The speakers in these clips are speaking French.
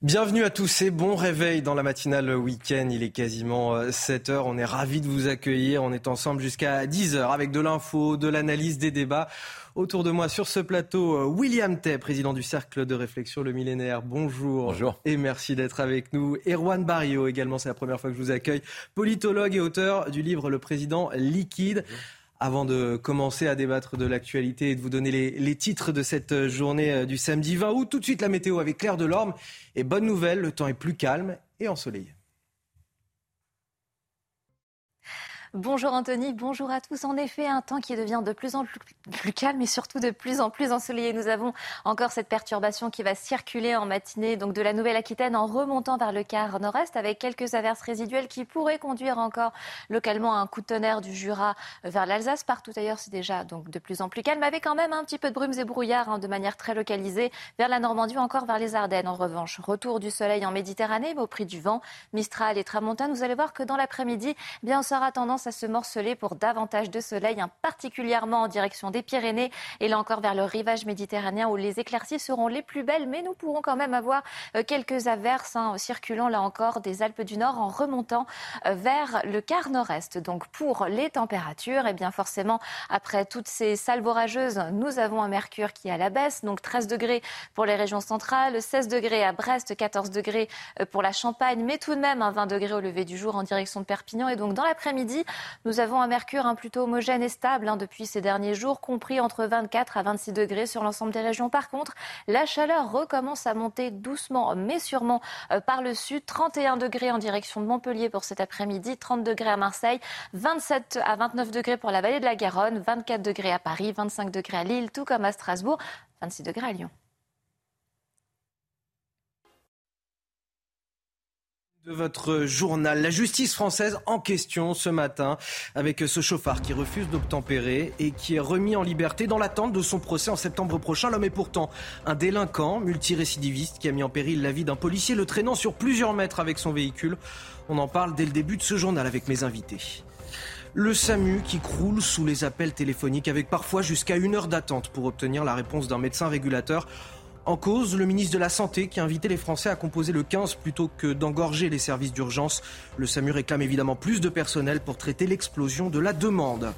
Bienvenue à tous et bon réveil dans la matinale week-end. Il est quasiment 7 euh, heures. On est ravis de vous accueillir. On est ensemble jusqu'à 10 heures avec de l'info, de l'analyse, des débats. Autour de moi sur ce plateau, euh, William Tay, président du Cercle de réflexion Le Millénaire. Bonjour. Bonjour. Et merci d'être avec nous. Erwan Barrio également, c'est la première fois que je vous accueille. Politologue et auteur du livre Le Président liquide. Avant de commencer à débattre de l'actualité et de vous donner les, titres de cette journée euh, du samedi 20 août, tout de suite la météo avec Claire Delorme. Et bonne nouvelle, le temps est plus calme et ensoleillé. Bonjour Anthony, bonjour à tous. En effet, un temps qui devient de plus en plus, calme et surtout de plus en plus ensoleillé. Nous avons encore cette perturbation qui va circuler en matinée donc de la Nouvelle-Aquitaine en remontant vers le quart nord-est avec quelques averses résiduelles qui pourraient conduire encore localement à un coup de tonnerre du Jura vers l'Alsace. Partout ailleurs, c'est déjà donc de plus en plus calme avec quand même un petit peu de brumes et brouillards hein, de manière très localisée vers la Normandie ou encore vers les Ardennes. En revanche, retour du soleil en Méditerranée, mais au prix du vent, Mistral et Tramontane. Vous allez voir que dans l'après-midi, eh bien, on sera tendance à se morceler pour davantage de soleil, hein, particulièrement en direction des Pyrénées et là encore vers le rivage méditerranéen où les éclaircies seront les plus belles, mais nous pourrons quand même avoir euh, quelques averses hein, circulant là encore des Alpes du Nord en remontant euh, vers le quart nord-est. Donc pour les températures, et eh bien forcément après toutes ces salves orageuses, nous avons un mercure qui est à la baisse, donc 13 degrés pour les régions centrales, 16 degrés à Brest, 14 degrés euh, pour la Champagne, mais tout de même un 20 degrés au lever du jour en direction de Perpignan. Et donc dans l'après-midi, nous avons un mercure un plutôt homogène et stable hein, depuis ces derniers jours, compris entre 24 à 26 degrés sur l'ensemble des régions. Par contre, la chaleur recommence à monter doucement mais sûrement euh, par le sud. 31 degrés en direction de Montpellier pour cet après-midi, 30 degrés à Marseille, 27 à 29 degrés pour la vallée de la Garonne, 24 degrés à Paris, 25 degrés à Lille, tout comme à Strasbourg, 26 degrés à Lyon. Votre journal. La justice française en question ce matin avec ce chauffard qui refuse d'obtempérer et qui est remis en liberté dans l'attente de son procès en septembre prochain. L'homme est pourtant un délinquant multirécidiviste qui a mis en péril la vie d'un policier le traînant sur plusieurs mètres avec son véhicule. On en parle dès le début de ce journal avec mes invités. Le SAMU qui croule sous les appels téléphoniques avec parfois jusqu'à une heure d'attente pour obtenir la réponse d'un médecin régulateur. En cause, le ministre de la Santé qui a invité les Français à composer le 15 plutôt que d'engorger les services d'urgence. Le SAMU réclame évidemment plus de personnel pour traiter l'explosion de la demande.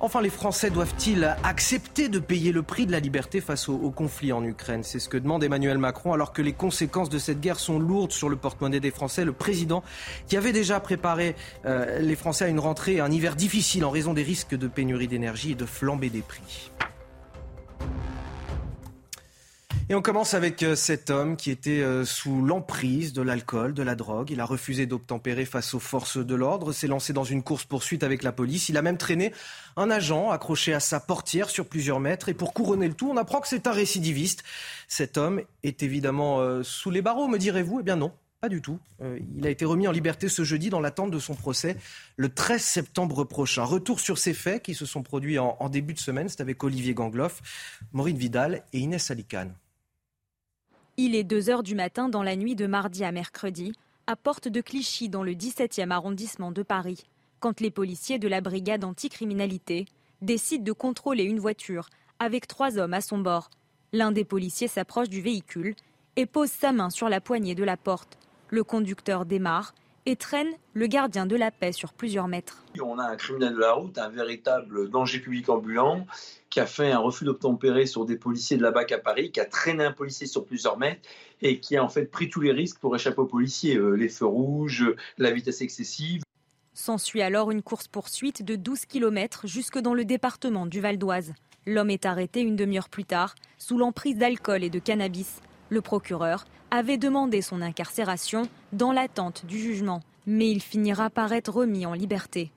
Enfin, les Français doivent-ils accepter de payer le prix de la liberté face au, conflit en Ukraine? C'est ce que demande Emmanuel Macron alors que les conséquences de cette guerre sont lourdes sur le porte-monnaie des Français. Le président, qui avait déjà préparé euh, les Français à une rentrée et un hiver difficile en raison des risques de pénurie d'énergie et de flambée des prix. Et on commence avec euh, cet homme qui était euh, sous l'emprise de l'alcool, de la drogue. Il a refusé d'obtempérer face aux forces de l'ordre, s'est lancé dans une course-poursuite avec la police. Il a même traîné un agent accroché à sa portière sur plusieurs mètres. Et pour couronner le tout, on apprend que c'est un récidiviste. Cet homme est évidemment euh, sous les barreaux, me direz-vous? Eh bien non. Pas du tout. il a été remis en liberté ce jeudi dans l'attente de son procès le 13 septembre prochain. Retour sur ces faits qui se sont produits en, début de semaine. C'est avec Olivier Gangloff, Maureen Vidal et Inès Alicane. Il est 2 heures du matin dans la nuit de mardi à mercredi, à Porte de Clichy, dans le 17e arrondissement de Paris, quand les policiers de la brigade anticriminalité décident de contrôler une voiture avec trois hommes à son bord. L'un des policiers s'approche du véhicule et pose sa main sur la poignée de la porte. Le conducteur démarre et traîne le gardien de la paix sur plusieurs mètres. On a un criminel de la route, un véritable danger public ambulant, qui a fait un refus d'obtempérer sur des policiers de la BAC à Paris, qui a traîné un policier sur plusieurs mètres et qui a en fait pris tous les risques pour échapper aux policiers, euh, les feux rouges, la vitesse excessive. S'ensuit alors une course-poursuite de 12 km jusque dans le département du Val d'Oise. L'homme est arrêté une demi-heure plus tard, sous l'emprise d'alcool et de cannabis. Le procureur avait demandé son incarcération dans l'attente du jugement, mais il finira par être remis en liberté.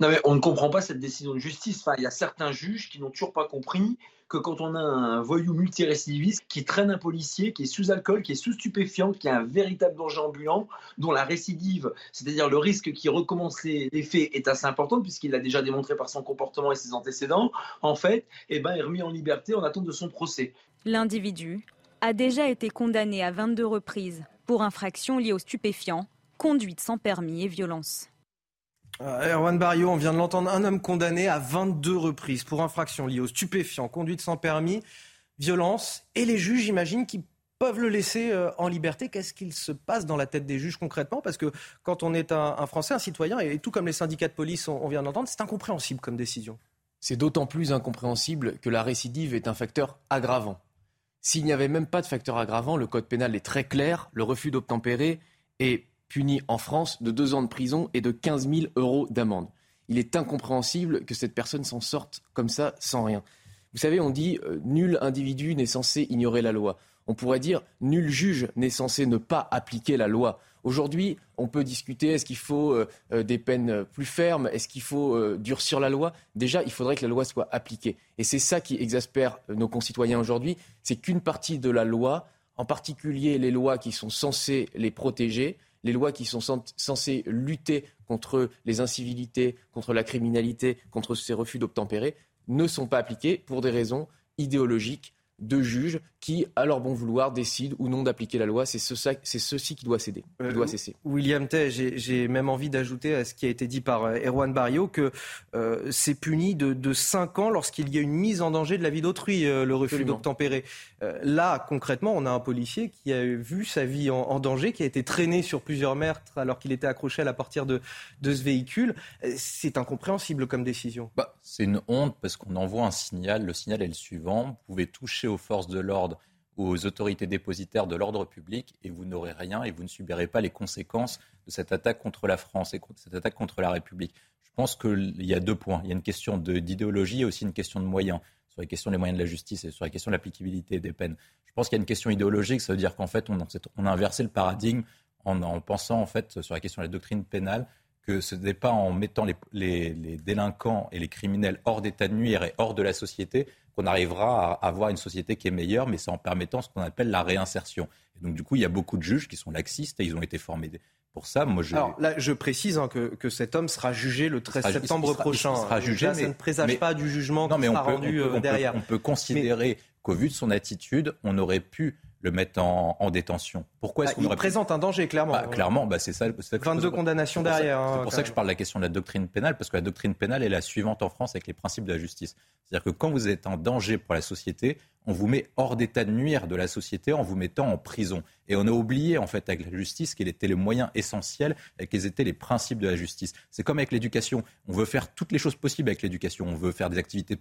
Non mais on ne comprend pas cette décision de justice. Enfin, il y a certains juges qui n'ont toujours pas compris que quand on a un voyou multirécidiviste qui traîne un policier, qui est sous alcool, qui est sous stupéfiant, qui a un véritable danger ambulant, dont la récidive, c'est-à-dire le risque qu'il recommence les, faits, est assez important, puisqu'il l'a déjà démontré par son comportement et ses antécédents, en fait, eh ben, est remis en liberté en attente de son procès. L'individu a déjà été condamné à 22 reprises pour infractions liées aux stupéfiants, conduite sans permis et violence. Euh, Erwan Barrio, on vient de l'entendre, un homme condamné à 22 reprises pour infraction liée aux stupéfiants, conduite sans permis, violence, et les juges, j'imagine, qui peuvent le laisser euh, en liberté. Qu'est-ce qu'il se passe dans la tête des juges concrètement? Parce que quand on est un, Français, un citoyen, et tout comme les syndicats de police, on, vient d'entendre, c'est incompréhensible comme décision. C'est d'autant plus incompréhensible que la récidive est un facteur aggravant. S'il n'y avait même pas de facteur aggravant, le code pénal est très clair, le refus d'obtempérer est puni en France de deux ans de prison et de 15 000 euros d'amende. Il est incompréhensible que cette personne s'en sorte comme ça sans rien. Vous savez, on dit euh, nul individu n'est censé ignorer la loi. On pourrait dire nul juge n'est censé ne pas appliquer la loi. Aujourd'hui, on peut discuter est-ce qu'il faut euh, euh, des peines plus fermes, est-ce qu'il faut durcir la loi? Déjà, il faudrait que la loi soit appliquée. Et c'est ça qui exaspère nos concitoyens aujourd'hui, c'est qu'une partie de la loi, en particulier les lois qui sont censées les protéger, les lois qui sont censées lutter contre les incivilités, contre la criminalité, contre ces refus d'obtempérer, ne sont pas appliquées pour des raisons idéologiques de juges qui, à leur bon vouloir, décident ou non d'appliquer la loi. C'est ce, ceci qui doit céder, qui doit euh, cesser. William Tay, j'ai même envie d'ajouter à ce qui a été dit par euh, Erwan Barrio que euh, c'est puni de, de 5 ans lorsqu'il y a une mise en danger de la vie d'autrui, le refus d'obtempérer. là, concrètement, on a un policier qui a vu sa vie en, danger, qui a été traîné sur plusieurs meurtres alors qu'il était accroché à la portière de, de ce véhicule. C'est incompréhensible comme décision. Bah, c'est une honte parce qu'on envoie un signal. Le signal est le suivant. Vous pouvez toucher aux forces de l'ordre aux autorités dépositaires de l'ordre public et vous n'aurez rien et vous ne subirez pas les conséquences de cette attaque contre la France et cette attaque contre la République. Je pense qu'il y a deux points. Il y a une question d'idéologie et aussi une question de moyens sur les questions des moyens de la justice et sur la question de l'applicabilité des peines. Je pense qu'il y a une question idéologique, ça veut dire qu'en fait, on, a inversé le paradigme en, en, pensant, en fait, sur la question de la doctrine pénale, que ce n'est pas en mettant les, les délinquants et les criminels hors d'état de nuire et hors de la société qu'on arrivera à avoir une société qui est meilleure, mais c'est en permettant ce qu'on appelle la réinsertion. Et donc, du coup, il y a beaucoup de juges qui sont laxistes et ils ont été formés pour ça. Moi, je... Alors là, je précise hein, que, que, cet homme sera jugé le 13 septembre prochain. Il sera jugé, ça ne présage pas du jugement non, qui sera rendu on peut, derrière. On peut, considérer qu'au vu de son attitude, on aurait pu le mettre en, détention. Pourquoi est-ce bah, qu'on Il présente un danger, clairement. Bah, clairement, bah, c'est ça. 22 condamnations derrière. C'est pour ça, hein, que je parle de la question de la doctrine pénale, parce que la doctrine pénale est la suivante en France avec les principes de la justice. C'est-à-dire que quand vous êtes en danger pour la société, on vous met hors d'état de nuire de la société en vous mettant en prison. Et on a oublié, en fait, avec la justice, quels étaient les moyens essentiels et quels étaient les principes de la justice. C'est comme avec l'éducation. On veut faire toutes les choses possibles avec l'éducation. On veut faire des activités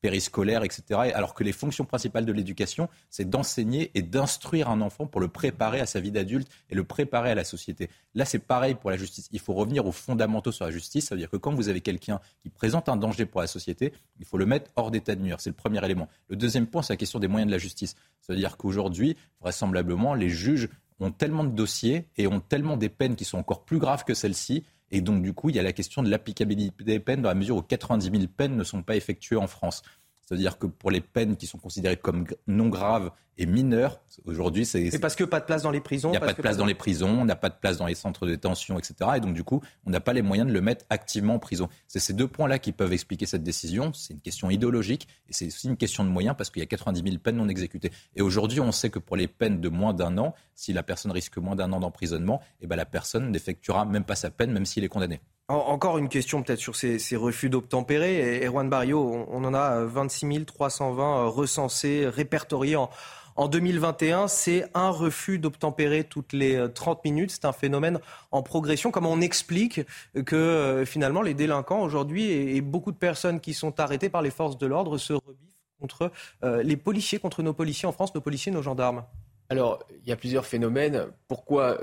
périscolaires, etc. Alors que les fonctions principales de l'éducation, c'est d'enseigner et d'instruire un enfant pour le préparer à sa vie d'adulte et le préparer à la société. Là, c'est pareil pour la justice. Il faut revenir aux fondamentaux sur la justice. Ça veut dire que quand vous avez quelqu'un qui présente un danger pour la société, il faut le mettre hors d'état de nuire. C'est le premier élément. Le deuxième point, c'est question des moyens de la justice. C'est-à-dire qu'aujourd'hui, vraisemblablement, les juges ont tellement de dossiers et ont tellement des peines qui sont encore plus graves que celles-ci. Et donc, du coup, il y a la question de l'applicabilité des peines dans la mesure où 90 000 peines ne sont pas effectuées en France. C'est-à-dire que pour les peines qui sont considérées comme non graves et mineures, aujourd'hui, c'est. C'est parce que pas de place dans les prisons. Il n'y a pas de place dans les prisons, on n'a pas de place dans les centres de détention, etc. Et donc, du coup, on n'a pas les moyens de le mettre activement en prison. C'est ces deux points-là qui peuvent expliquer cette décision. C'est une question idéologique et c'est aussi une question de moyens parce qu'il y a 90 000 peines non exécutées. Et aujourd'hui, on sait que pour les peines de moins d'un an, si la personne risque moins d'un an d'emprisonnement, eh ben, la personne n'effectuera même pas sa peine, même s'il est condamné. Encore une question peut-être sur ces, refus d'obtempérer. Erwan Barrio, on, en a 26 320 recensés, répertoriés en, 2021. C'est un refus d'obtempérer toutes les 30 euh, minutes. C'est un phénomène en progression. Comment on explique que euh, finalement les délinquants aujourd'hui et, beaucoup de personnes qui sont arrêtées par les forces de l'ordre se rebiffent contre euh, les policiers, contre nos policiers en France, nos policiers, nos gendarmes alors, il y a plusieurs phénomènes. Pourquoi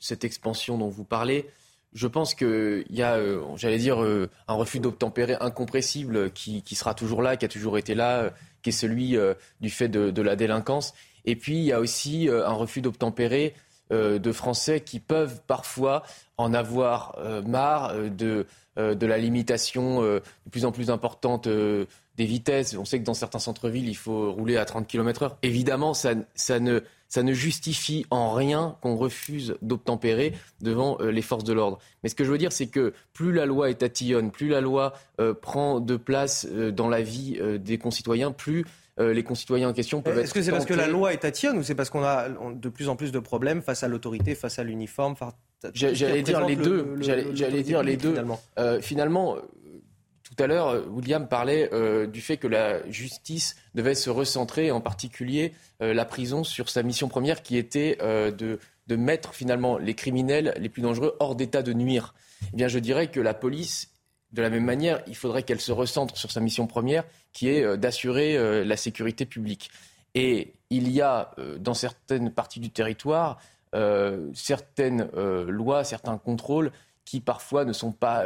cette expansion dont vous parlez? Je pense qu'il y a, euh, j'allais dire, euh, un refus d'obtempérer incompressible qui, sera toujours là, qui a toujours été là, euh, qui est celui du fait de, la délinquance. Et puis, il y a aussi un refus d'obtempérer de Français qui peuvent parfois en avoir marre de, de la limitation de plus en plus importante des vitesses. On sait que dans certains centres-villes, il faut rouler à 30 km/h. Évidemment, ça, ça, ne, ça ne justifie en rien qu'on refuse d'obtempérer devant euh, les forces de l'ordre. Mais ce que je veux dire, c'est que plus la loi est tatillonne, plus la loi euh, prend de place euh, dans la vie des concitoyens, plus les concitoyens en question peuvent être. Est-ce que c'est parce que la loi est tatillonne ou c'est parce qu'on a de plus en plus de problèmes face à l'autorité, face à l'uniforme J'allais dire les deux. J'allais dire les deux. Finalement tout à l'heure, euh, William parlait euh, du fait que la justice devait se recentrer, en particulier euh, la prison, sur sa mission première qui était de, mettre finalement les criminels les plus dangereux hors d'état de nuire. Eh bien, je dirais que la police, de la même manière, il faudrait qu'elle se recentre sur sa mission première qui est d'assurer la sécurité publique. Et il y a dans certaines parties du territoire certaines lois, certains contrôles qui parfois ne sont pas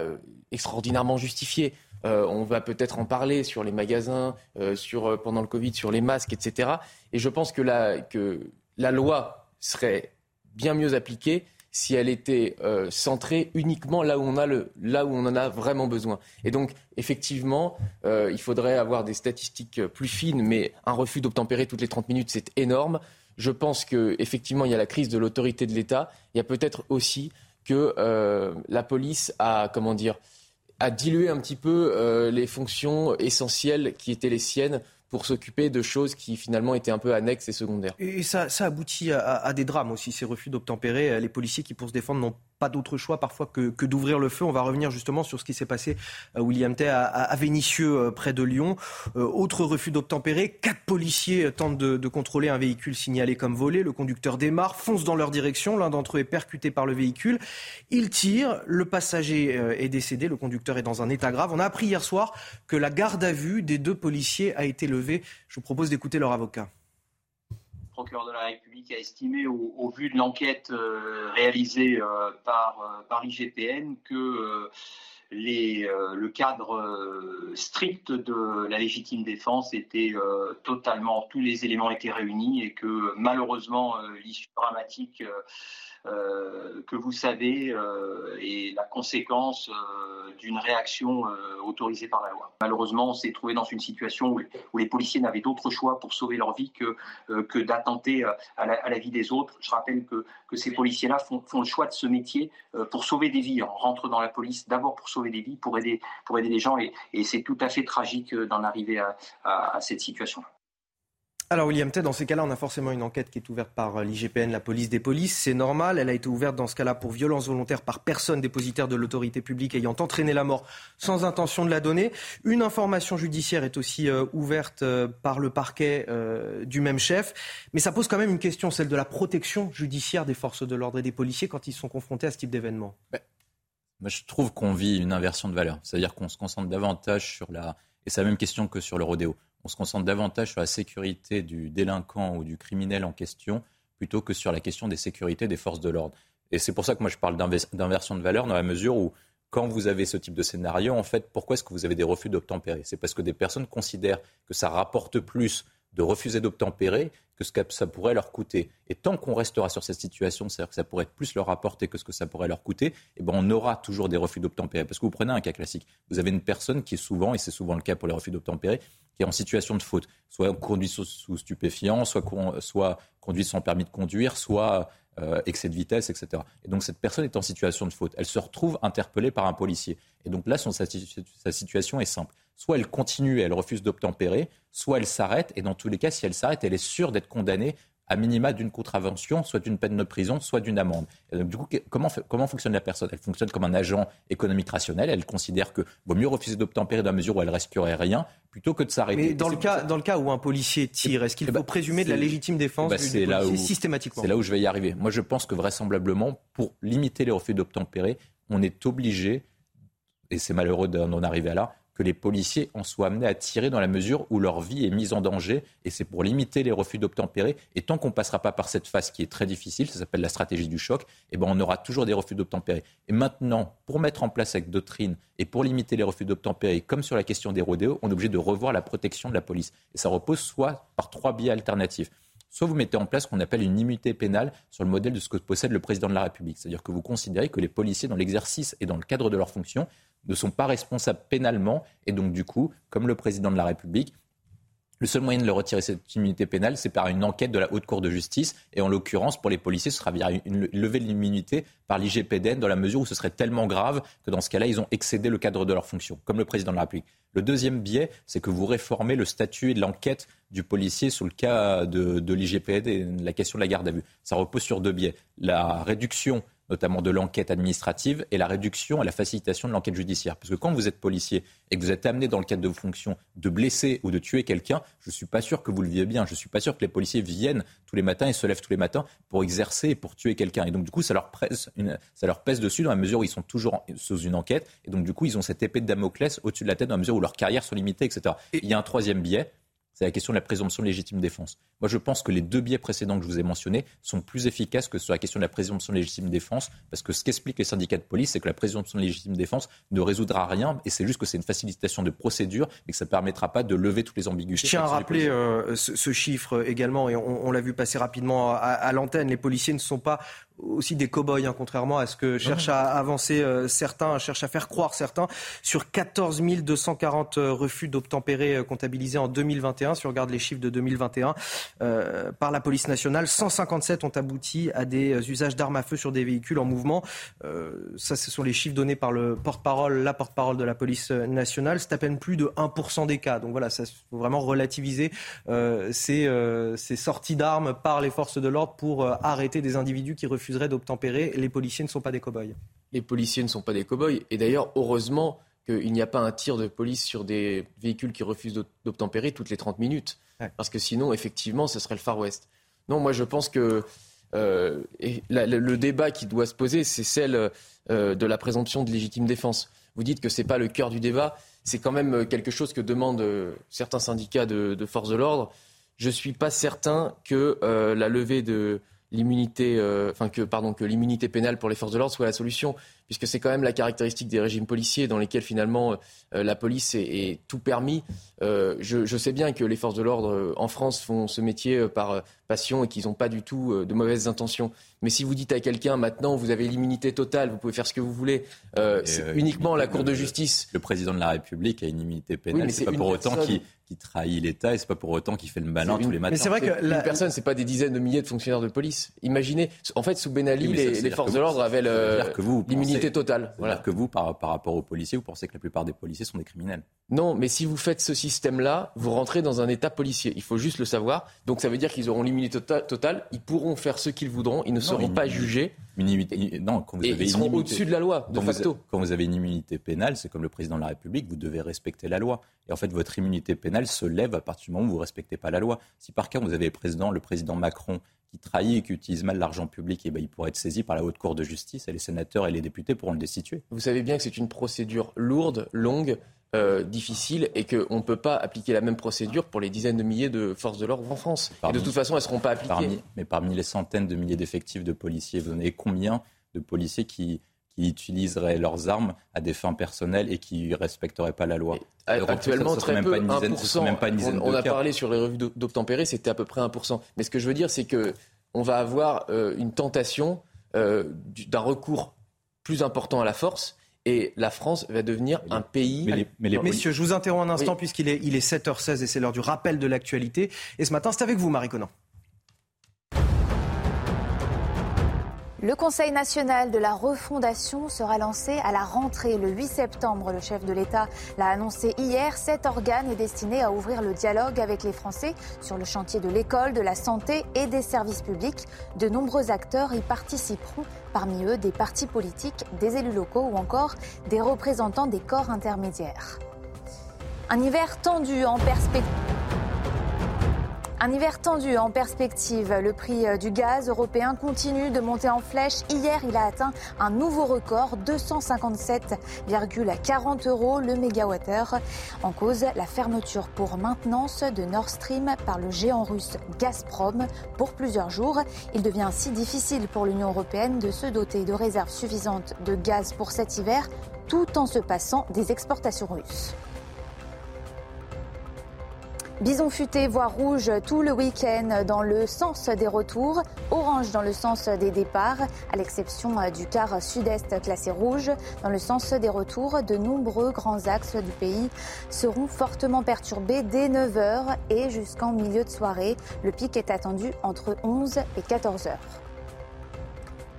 extraordinairement justifiés. Euh, on va peut-être en parler sur les magasins, euh, sur, euh, pendant le Covid, sur les masques, etc. Et je pense que la, loi serait bien mieux appliquée si elle était centrée uniquement là où, on a le, là où on en a vraiment besoin. Et donc, effectivement, il faudrait avoir des statistiques plus fines, mais un refus d'obtempérer toutes les 30 minutes, c'est énorme. Je pense qu'effectivement, il y a la crise de l'autorité de l'État. Il y a peut-être aussi que la police a, comment dire, a dilué un petit peu euh, les fonctions essentielles qui étaient les siennes pour s'occuper de choses qui finalement étaient un peu annexes et secondaires. Et ça, ça aboutit à, des drames aussi, ces refus d'obtempérer. Les policiers qui, pour se défendre, n'ont pas d'autre choix parfois que, que d'ouvrir le feu. On va revenir justement sur ce qui s'est passé, à William Tay, à, à Vénissieux, euh, près de Lyon. Euh, autre refus d'obtempérer, quatre policiers tentent de, de, contrôler un véhicule signalé comme volé. Le conducteur démarre, fonce dans leur direction. L'un d'entre eux est percuté par le véhicule. Il tire, le passager euh, est décédé, le conducteur est dans un état grave. On a appris hier soir que la garde à vue des deux policiers a été levée. Je vous propose d'écouter leur avocat procureur de la République a estimé, au, vu de l'enquête euh, réalisée euh, par, euh, par l'IGPN, que les, le cadre strict de la légitime défense était totalement, tous les éléments étaient réunis et que malheureusement l'issue dramatique que vous savez euh, est la conséquence euh, d'une réaction autorisée par la loi. Malheureusement, on s'est trouvé dans une situation où, les policiers n'avaient d'autre choix pour sauver leur vie que, que d'attenter à, la, vie des autres. Je rappelle que, que ces policiers-là font, font, le choix de ce métier pour sauver des vies. On rentre dans la police d'abord pour sauver des vies, pour aider, pour aider les gens, et, et c'est tout à fait tragique d'en arriver à, à, à cette situation-là. Alors William Ted, dans ces cas-là, on a forcément une enquête qui est ouverte par euh, l'IGPN, la police des polices. C'est normal. Elle a été ouverte dans ce cas-là pour violence volontaire par personne dépositaire de l'autorité publique ayant entraîné la mort sans intention de la donner. Une information judiciaire est aussi euh, ouverte euh, par le parquet du même chef. Mais ça pose quand même une question, celle de la protection judiciaire des forces de l'ordre et des policiers quand ils sont confrontés à ce type d'événement. Je trouve qu'on vit une inversion de valeur. C'est-à-dire qu'on se concentre davantage sur la... Et c'est la même question que sur le rodéo on se concentre davantage sur la sécurité du délinquant ou du criminel en question plutôt que sur la question des sécurités des forces de l'ordre. Et c'est pour ça que moi je parle d'inversion de valeur dans la mesure où quand vous avez ce type de scénario, en fait, pourquoi est-ce que vous avez des refus d'obtempérer? C'est parce que des personnes considèrent que ça rapporte plus de refuser d'obtempérer que ce que ça pourrait leur coûter. Et tant qu'on restera sur cette situation, c'est-à-dire que ça pourrait plus leur apporter que ce que ça pourrait leur coûter, eh ben on aura toujours des refus d'obtempérer. Parce que vous prenez un cas classique, vous avez une personne qui est souvent, et c'est souvent le cas pour les refus d'obtempérer, qui est en situation de faute, soit conduit sous, stupéfiant, soit, soit conduit sans permis de conduire, soit euh, excès de vitesse, etc. Et donc cette personne est en situation de faute. Elle se retrouve interpellée par un policier. Et donc là, son, sa, situation est simple. Soit elle continue et elle refuse d'obtempérer, soit elle s'arrête. Et dans tous les cas, si elle s'arrête, elle est sûre d'être condamnée à minima d'une contravention, soit d'une peine de prison, soit d'une amende. du coup, comment, comment fonctionne la personne? Elle fonctionne comme un agent économique rationnel. Elle considère que vaut mieux refuser d'obtempérer dans la mesure où elle risquerait rien plutôt que de s'arrêter. Mais dans le, cas, dans le cas où un policier tire, est-ce qu'il eh faut ben, présumer de la légitime défense ben, du, là où, systématiquement? C'est là où je vais y arriver. Moi, je pense que vraisemblablement, pour limiter les refus d'obtempérer, on est obligé, et c'est malheureux d'en arriver à là, que les policiers en soient amenés à tirer dans la mesure où leur vie est mise en danger. Et c'est pour limiter les refus d'obtempérer. Et tant qu'on ne passera pas par cette phase qui est très difficile, ça s'appelle la stratégie du choc, eh ben on aura toujours des refus d'obtempérer. Et maintenant, pour mettre en place cette doctrine et pour limiter les refus d'obtempérer, comme sur la question des rodéos, on est obligé de revoir la protection de la police. Et ça repose soit par trois biais alternatifs soit vous mettez en place ce qu'on appelle une immunité pénale sur le modèle de ce que possède le président de la République. C'est-à-dire que vous considérez que les policiers, dans l'exercice et dans le cadre de leur fonction, ne sont pas responsables pénalement et donc du coup, comme le président de la République, le seul moyen de leur retirer cette immunité pénale, c'est par une enquête de la Haute Cour de justice. Et en l'occurrence, pour les policiers, ce sera via une levée de l'immunité par l'IGPDN, dans la mesure où ce serait tellement grave que dans ce cas-là, ils ont excédé le cadre de leur fonction, comme le président de la République. Le deuxième biais, c'est que vous réformez le statut et l'enquête du policier sur le cas de, de l'IGPD et la question de la garde à vue. Ça repose sur deux biais. La réduction notamment de l'enquête administrative et la réduction et la facilitation de l'enquête judiciaire. Parce que quand vous êtes policier et que vous êtes amené dans le cadre de vos fonctions de blesser ou de tuer quelqu'un, je ne suis pas sûr que vous le vivez bien. Je ne suis pas sûr que les policiers viennent tous les matins et se lèvent tous les matins pour exercer et pour tuer quelqu'un. Et donc du coup, ça leur, pèse ça leur pèse dessus dans la mesure où ils sont toujours sous une enquête. Et donc du coup, ils ont cette épée de Damoclès au-dessus de la tête dans la mesure où leurs carrières sont limitées, etc. Et il y a un troisième biais, c'est la question de la présomption de légitime défense. Moi, je pense que les deux biais précédents que je vous ai mentionnés sont plus efficaces que sur la question de la présomption de légitime défense, parce que ce qu'expliquent les syndicats de police, c'est que la présomption de légitime défense ne résoudra rien, et c'est juste que c'est une facilitation de procédure, mais que ça ne permettra pas de lever toutes les ambiguïtés. Je tiens à rappeler euh, ce, chiffre également, et on, l'a vu passer rapidement à, à l'antenne, les policiers ne sont pas aussi des cow-boys, hein, contrairement à ce que cherchent à avancer euh, certains, cherchent à faire croire certains. Sur 14 240 euh, refus d'obtempérer euh, comptabilisés en 2021, si on regarde les chiffres de 2021, par la police nationale, 157 ont abouti à des usages d'armes à feu sur des véhicules en mouvement. ça, ce sont les chiffres donnés par le porte-parole, la porte-parole de la police nationale. C'est à peine plus de 1% des cas. Donc voilà, ça faut vraiment relativiser ces, ces sorties d'armes par les forces de l'ordre pour arrêter des individus qui refusent refuserait d'obtempérer. Les policiers ne sont pas des cow-boys. Les policiers ne sont pas des cow-boys. Et d'ailleurs, heureusement qu'il n'y a pas un tir de police sur des véhicules qui refusent d'obtempérer toutes les 30 minutes. Parce que sinon, effectivement, ce serait le Far West. Non, moi, je pense que euh, le débat qui doit se poser, c'est celle euh, de la présomption de légitime défense. Vous dites que ce n'est pas le cœur du débat. C'est quand même quelque chose que demandent euh, certains syndicats de, de force de l'ordre. Je ne suis pas certain que la levée de, l'immunité, euh, enfin que pardon, que l'immunité pénale pour les forces de l'ordre soit la solution, puisque c'est quand même la caractéristique des régimes policiers dans lesquels finalement euh, la police est, tout permis. Euh, je, sais bien que les forces de l'ordre en France font ce métier par passion et qu'ils n'ont pas du tout de mauvaises intentions. Mais si vous dites à quelqu'un maintenant vous avez l'immunité totale, vous pouvez faire ce que vous voulez, c'est uniquement la Cour de justice. Le, président de la République a une immunité pénale, c'est pas pour autant qu'il qui trahit l'État et c'est pas pour autant qu'il fait le malin tous les matins. Mais c'est vrai que la... une personne, c'est pas des dizaines de milliers de fonctionnaires de police. Imaginez, en fait, sous Ben Ali, les, forces de l'ordre avaient l'immunité totale. Voilà. que vous, par, par rapport aux policiers, vous pensez que la plupart des policiers sont des criminels. Non, mais si vous faites ce système-là, vous rentrez dans un État policier. Il faut juste le savoir. Donc ça veut dire qu'ils auront l'immunité tota-, totale. Ils pourront faire ce qu'ils voudront. Ils ne seront pas jugés. non, quand vous avez ils seront au-dessus de la loi, de facto. quand vous avez une immunité pénale, c'est comme le président de la République, vous devez respecter la loi. Et en fait, votre immunité pénale se lève à partir du moment où vous ne respectez pas la loi. Si par cas, vous avez le président, le président Macron qui trahit et qui utilise mal l'argent public, eh ben, il pourrait être saisi par la haute cour de justice et les sénateurs et les députés pourront le destituer. Vous savez bien que c'est une procédure lourde, longue, euh, difficile et qu'on ne peut pas appliquer la même procédure pour les dizaines de milliers de forces de l'ordre en France. et de toute façon, elles ne seront pas appliquées. mais parmi les centaines de milliers d'effectifs de policiers, vous avez combien de policiers qui qui utiliseraient leurs armes à des fins personnelles et qui ne respecteraient pas la loi. actuellement, très peu, même pas une dizaine, on, a parlé sur les revues d'obtempérer, c'était à peu près 1%. Mais ce que je veux dire, c'est qu'on va avoir euh, une tentation euh, d'un recours plus important à la force et la France va devenir un pays. Mais les, Messieurs, je vous interromps un instant puisqu'il est, il est 7h16 et c'est l'heure du rappel de l'actualité. Et ce matin, c'est avec vous, Marie Conan. Le Conseil national de la refondation sera lancé à la rentrée le 8 septembre. Le chef de l'État l'a annoncé hier. Cet organe est destiné à ouvrir le dialogue avec les Français sur le chantier de l'école, de la santé et des services publics. De nombreux acteurs y participeront, parmi eux des partis politiques, des élus locaux ou encore des représentants des corps intermédiaires. Un hiver tendu en perspective. Un hiver tendu en perspective. Le prix euh, du gaz européen continue de monter en flèche. Hier, il a atteint un nouveau record, 257,40 euros le mégawattheure. En cause, la fermeture pour maintenance de Nord Stream par le géant russe Gazprom pour plusieurs jours. Il devient ainsi difficile pour l'Union européenne de se doter de réserves suffisantes de gaz pour cet hiver, tout en se passant des exportations russes. Bison futé, voire rouge tout le week-end dans le sens des retours, orange dans le sens des départs, à l'exception du quart sud-est classé rouge. Dans le sens des retours, de nombreux grands axes du pays seront fortement perturbés dès 9h et jusqu'en milieu de soirée. Le pic est attendu entre 11 et 14 heures.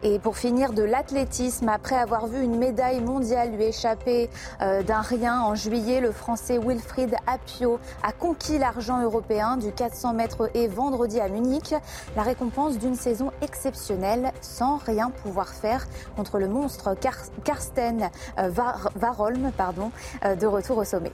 Et pour finir, de l'athlétisme, après avoir vu une médaille mondiale lui échapper euh, d'un rien en juillet, le Français Wilfried Apio a conquis l'argent européen du 400 mètres et vendredi à Munich. La récompense d'une saison exceptionnelle sans rien pouvoir faire contre le monstre Karsten euh, Warholm, pardon, euh, de retour au sommet.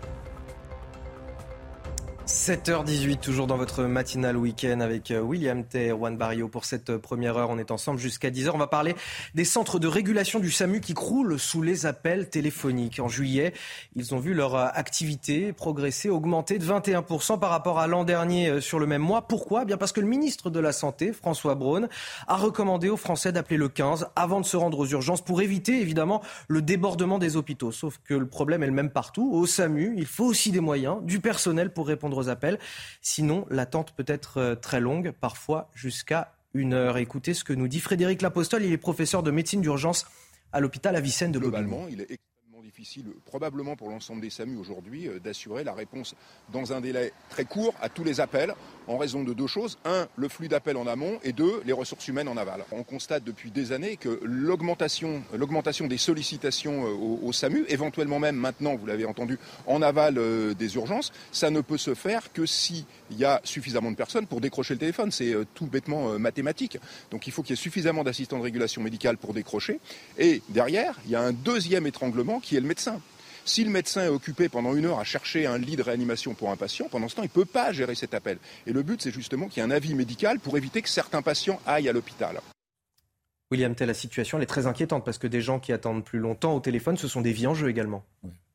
7h18, toujours dans votre matinale week-end avec euh, William T. et Juan Barrio. Pour cette euh, première heure, on est ensemble jusqu'à 10h. On va parler des centres de régulation du SAMU qui croulent sous les appels téléphoniques. En juillet, ils ont vu leur euh, activité progresser, augmenter de 21% par rapport à l'an dernier sur le même mois. Pourquoi? Bien parce que le ministre de la Santé, François Braun, a recommandé aux Français d'appeler le 15 avant de se rendre aux urgences pour éviter évidemment le débordement des hôpitaux. Sauf que le problème est le même partout. Au SAMU, il faut aussi des moyens, du personnel pour répondre appels. Sinon, l'attente peut être euh, très longue, parfois jusqu'à une heure. Écoutez ce que nous dit Frédéric Lapostole. Il est professeur de médecine d'urgence à l'hôpital Avicenne de Globalement, difficile, probablement pour l'ensemble des SAMU aujourd'hui, euh, d'assurer la réponse dans un délai très court à tous les appels en raison de deux choses. Un, le flux d'appels en amont et deux, les ressources humaines en aval. On constate depuis des années que l'augmentation, des sollicitations euh, au, SAMU, éventuellement même maintenant, vous l'avez entendu, en aval euh, des urgences, ça ne peut se faire que s'il y a suffisamment de personnes pour décrocher le téléphone. C'est tout bêtement mathématique. Donc il faut qu'il y ait suffisamment d'assistants de régulation médicale pour décrocher. Et derrière, il y a un deuxième étranglement qui est le médecin. Si le médecin est occupé pendant une heure à chercher un lit de réanimation pour un patient, pendant ce temps, il ne peut pas gérer cet appel. Et le but, c'est justement qu'il y ait un avis médical pour éviter que certains patients aillent à l'hôpital. William Tell, la situation elle est très inquiétante parce que des gens qui attendent plus longtemps au téléphone, ce sont des vies en jeu également.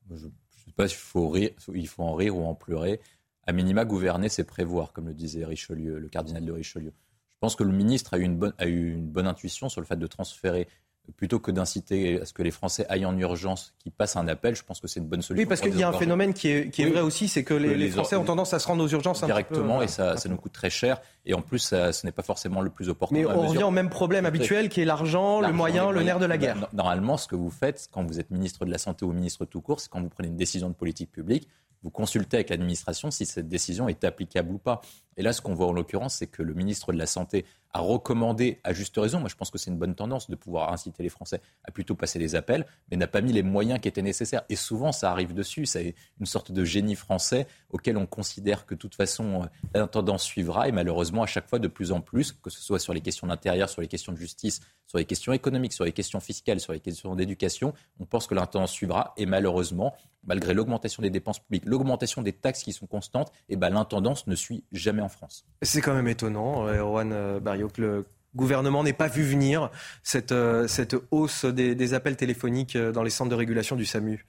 Je ne sais pas s'il faut, il faut en rire ou en pleurer. À minima, gouverner, c'est prévoir, comme le disait Richelieu, le cardinal de Richelieu. Je pense que le ministre a eu une bonne, a eu une bonne intuition sur le fait de transférer plutôt que d'inciter à ce que les Français aillent en urgence, qui passent un appel, je pense que c'est une bonne solution. Oui, parce qu'il y a un phénomène qui est, qui est vrai aussi, c'est que les, Français ont tendance à se rendre aux urgences directement et ça, ça, nous coûte très cher. Et en plus, ça, ce n'est pas forcément le plus opportun. Mais on revient au même problème habituel qui est l'argent, le moyen, le nerf de la guerre. Normalement, ce que vous faites quand vous êtes ministre de la Santé ou ministre tout court, c'est quand vous prenez une décision de politique publique, vous consultez avec l'administration si cette décision est applicable ou pas. Et là, ce qu'on voit en l'occurrence, c'est que le ministre de la Santé a recommandé, à juste raison, moi je pense que c'est une bonne tendance de pouvoir inciter les Français à plutôt passer des appels, mais n'a pas mis les moyens qui étaient nécessaires. Et souvent, ça arrive dessus. C'est une sorte de génie français auquel on considère que de toute façon, euh, la tendance suivra. Et malheureusement, à chaque fois, de plus en plus, que ce soit sur les questions d'intérieur, sur les questions de justice, sur les questions économiques, sur les questions fiscales, sur les questions d'éducation, on pense que la tendance suivra. Et malheureusement, malgré l'augmentation des dépenses publiques, l'augmentation des taxes qui sont constantes, et eh ben, l'intendance ne suit jamais en France. C'est quand même étonnant, euh, Erwan euh, Barrio, que le gouvernement n'ait pas vu venir cette, euh, cette hausse des, appels téléphoniques dans les centres de régulation du SAMU.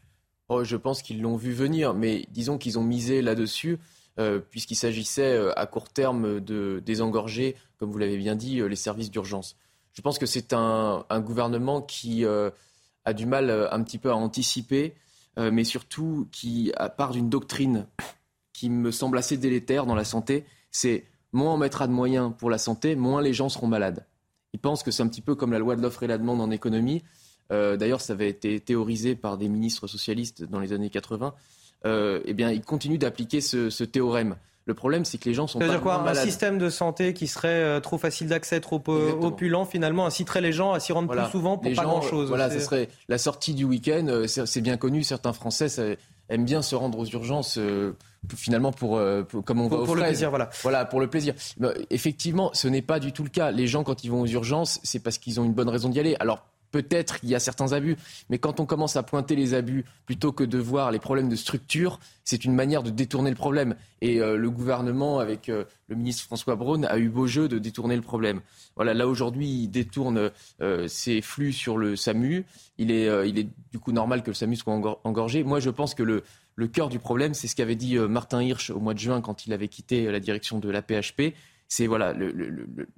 Oh, je pense qu'ils l'ont vu venir, mais disons qu'ils ont misé là-dessus. puisqu'il s'agissait à court terme de désengorger, comme vous l'avez bien dit, les services d'urgence. Je pense que c'est un, un, gouvernement qui a du mal un petit peu à anticiper euh, mais surtout qui part d'une doctrine qui me semble assez délétère dans la santé, c'est moins on mettra de moyens pour la santé, moins les gens seront malades. Ils pensent que c'est un petit peu comme la loi de l'offre et la demande en économie. Euh, d'ailleurs, ça avait été théorisé par des ministres socialistes dans les années 80. Euh, eh bien, ils continuent d'appliquer ce théorème. Le problème, c'est que les gens sont C'est-à-dire quoi Un système de santé qui serait euh, trop facile d'accès, trop opulent, finalement, inciterait les gens à s'y rendre plus souvent pour pas grand-chose. Voilà, ce serait la sortie du week-end. C'est bien connu. Certains Français aiment bien se rendre aux urgences. Finalement pour, comme on pour, pour le plaisir voilà voilà pour le plaisir effectivement ce n'est pas du tout le cas les gens quand ils vont aux urgences c'est parce qu'ils ont une bonne raison d'y aller alors peut-être qu'il y a certains abus, mais quand on commence à pointer les abus plutôt que de voir les problèmes de structure, c'est une manière de détourner le problème. Et euh, le gouvernement, avec euh, le ministre François Braun, a eu beau jeu de détourner le problème. Voilà, là aujourd'hui, il détourne euh, ses flux sur le SAMU. Il est, il est du coup normal que le SAMU soit engorgé. Moi, je pense que le, le cœur du problème, c'est ce qu'avait dit Martin Hirsch au mois de juin quand il avait quitté la direction de la PHP. C'est voilà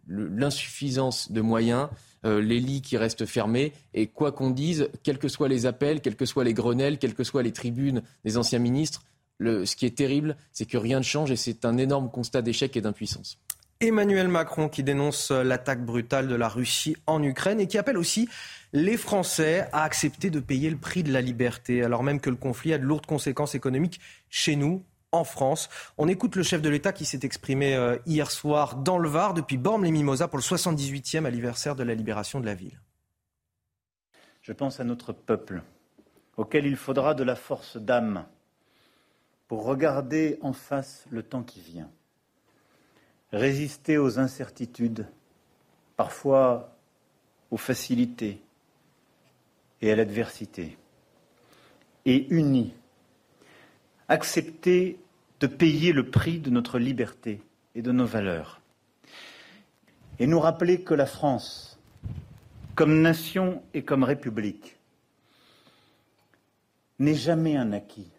l'insuffisance de moyens euh, les lits qui restent fermés. Et quoi qu'on dise, quels que soient les appels, quels que soient les grenelles, quelles que soient les tribunes des anciens ministres, ce qui est terrible, c'est que rien ne change et c'est un énorme constat d'échec et d'impuissance. Emmanuel Macron qui dénonce l'attaque brutale de la Russie en Ukraine et qui appelle aussi les Français à accepter de payer le prix de la liberté, alors même que le conflit a de lourdes conséquences économiques chez nous, en France. On écoute le chef de l'État qui s'est exprimé euh, hier soir dans le Var depuis Bormes-les-Mimosas pour le 78e anniversaire de la libération de la ville. Je pense à notre peuple, auquel il faudra de la force d'âme pour regarder en face le temps qui vient, résister aux incertitudes, parfois aux facilités et à l'adversité, et unis accepter de payer le prix de notre liberté et de nos valeurs. Et nous rappeler que la France, comme nation et comme république, n'est jamais un acquis,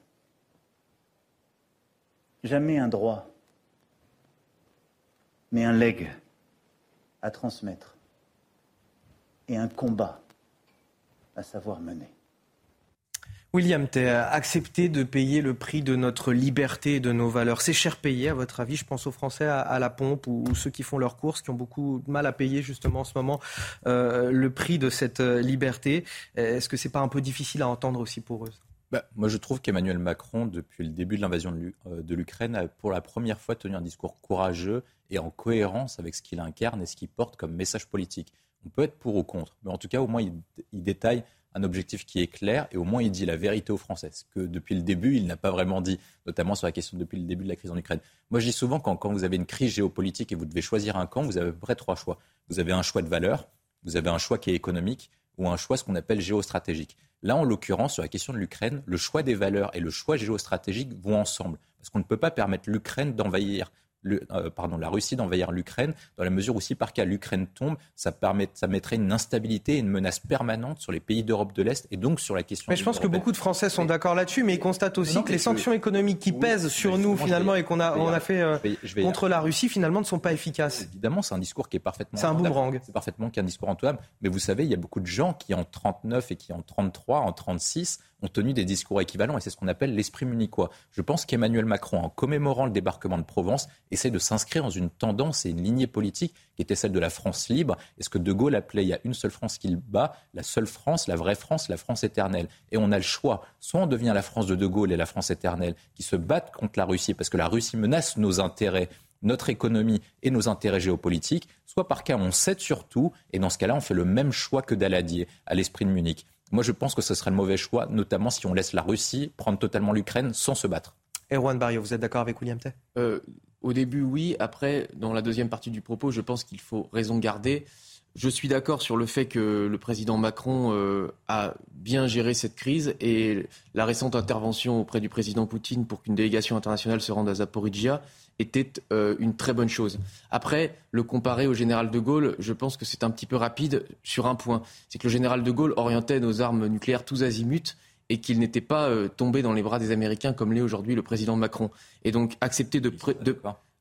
jamais un droit, mais un legs à transmettre et un combat à savoir mener. William Tay, accepter de payer le prix de notre liberté et de nos valeurs, c'est cher payé à votre avis Je pense aux Français à, la pompe ou, ceux qui font leurs courses, qui ont beaucoup de mal à payer justement en ce moment euh, le prix de cette euh, liberté. Est-ce que c'est pas un peu difficile à entendre aussi pour eux? Bah, moi, je trouve qu'Emmanuel Macron, depuis le début de l'invasion de euh, l'Ukraine, a pour la première fois tenu un discours courageux et en cohérence avec ce qu'il incarne et ce qu'il porte comme message politique. On peut être pour ou contre, mais en tout cas, au moins, il, il détaille un objectif qui est clair et au moins il dit la vérité aux Français, ce que depuis le début il n'a pas vraiment dit, notamment sur la question depuis le début de la crise en Ukraine. Moi je dis souvent quand, quand vous avez une crise géopolitique et vous devez choisir un camp, vous avez à peu près trois choix. Vous avez un choix de valeur, vous avez un choix qui est économique ou un choix ce qu'on appelle géostratégique. Là, en l'occurrence, sur la question de l'Ukraine, le choix des valeurs et le choix géostratégique vont ensemble. Parce qu'on ne peut pas permettre l'Ukraine d'envahir euh, pardon, la Russie d'envahir l'Ukraine, dans la mesure où si par cas l'Ukraine tombe, ça, permet, ça mettrait une instabilité et une menace permanente sur les pays d'Europe de l'Est et donc sur la question. Mais je pense que beaucoup de Français sont d'accord là-dessus, mais ils constatent aussi que les sanctions économiques qui pèsent sur nous finalement et qu'on a, on a fait euh, contre la Russie finalement ne sont pas efficaces. Évidemment, c'est un discours qui est parfaitement. C'est un boomerang. C'est parfaitement qu'un discours entendable. Mais vous savez, il y a beaucoup de gens qui en 39 et qui en 33, en 36 ont tenu des discours équivalents et c'est ce qu'on appelle l'esprit munichois. Je pense qu'Emmanuel Macron, en commémorant le débarquement de Provence, essaie de s'inscrire dans une tendance et une lignée politique qui était celle de la France libre et ce que De Gaulle appelait il y a une seule France qu'il bat, la seule France, la vraie France, la France éternelle? Et on a le choix. Soit on devient la France de De Gaulle et la France éternelle qui se battent contre la Russie parce que la Russie menace nos intérêts notre économie et nos intérêts géopolitiques, soit par cas on cède surtout, et dans ce cas-là on fait le même choix que Daladier à l'esprit de Munich. Moi, je pense que ce serait le mauvais choix, notamment si on laisse la Russie prendre totalement l'Ukraine sans se battre. Erwan Barrio, vous êtes d'accord avec William Tay euh, Au début, oui. Après, dans la deuxième partie du propos, je pense qu'il faut raison garder. Je suis d'accord sur le fait que le président Macron euh, a bien géré cette crise et la récente intervention auprès du président Poutine pour qu'une délégation internationale se rende à Zaporizhia était euh, une très bonne chose. Après, le comparer au général de Gaulle, je pense que c'est un petit peu rapide sur un point. C'est que le général de Gaulle orientait nos armes nucléaires tous azimuts et qu'il n'était pas euh, tombé dans les bras des Américains comme l'est aujourd'hui le président Macron. Et donc accepter de,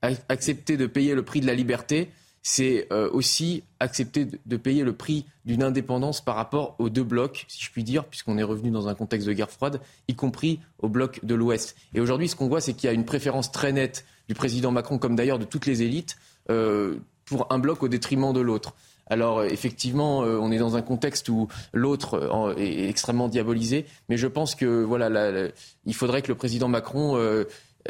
accepter de payer le prix de la liberté, c'est euh, aussi accepter de payer le prix d'une indépendance par rapport aux deux blocs, si je puis dire, puisqu'on est revenu dans un contexte de guerre froide, y compris au bloc de l'Ouest. Et aujourd'hui, ce qu'on voit, c'est qu'il y a une préférence très nette du président Macron, comme d'ailleurs de toutes les élites, euh, pour un bloc au détriment de l'autre. Alors effectivement, euh, on est dans un contexte où l'autre est extrêmement diabolisé, mais je pense que voilà, il faudrait que le président Macron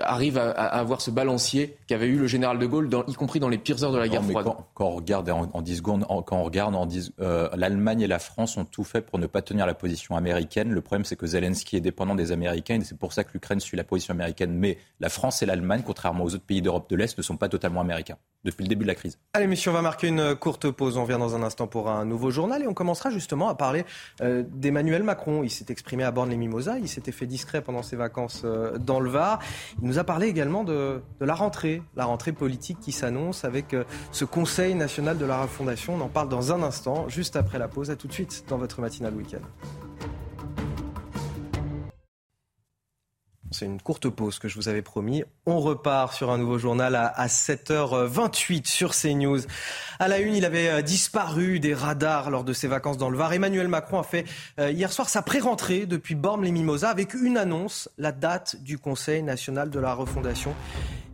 arrive à, avoir ce balancier qu'avait eu le général de Gaulle, y compris dans les pires heures de la guerre froide. Quand, on regarde en, 10 secondes, quand on regarde en 10, euh, l'Allemagne et la France ont tout fait pour ne pas tenir la position américaine. Le problème, c'est que Zelensky est dépendant des Américains et c'est pour ça que l'Ukraine suit la position américaine. Mais la France et l'Allemagne, contrairement aux autres pays d'Europe de l'Est, ne sont pas totalement américains depuis le début de la crise. Allez, messieurs, on va marquer une courte pause. On vient dans un instant pour un nouveau journal et on commencera justement à parler euh, d'Emmanuel Macron. Il s'est exprimé à Borne-les-Mimosas. Il s'était fait discret pendant ses vacances euh, dans le Var. Il nous a parlé également de, la rentrée, la rentrée politique qui s'annonce avec euh, ce Conseil national de la refondation. On en parle dans un instant, juste après la pause. À tout de suite dans votre matinale week-end. C'est une courte pause que je vous avais promis. On repart sur un nouveau journal à, 7h28 sur CNews. À la une, il avait euh, disparu des radars lors de ses vacances dans le Var. Emmanuel Macron a fait euh, hier soir sa pré-rentrée depuis Bormes-les-Mimosas avec une annonce, la date du Conseil national de la refondation.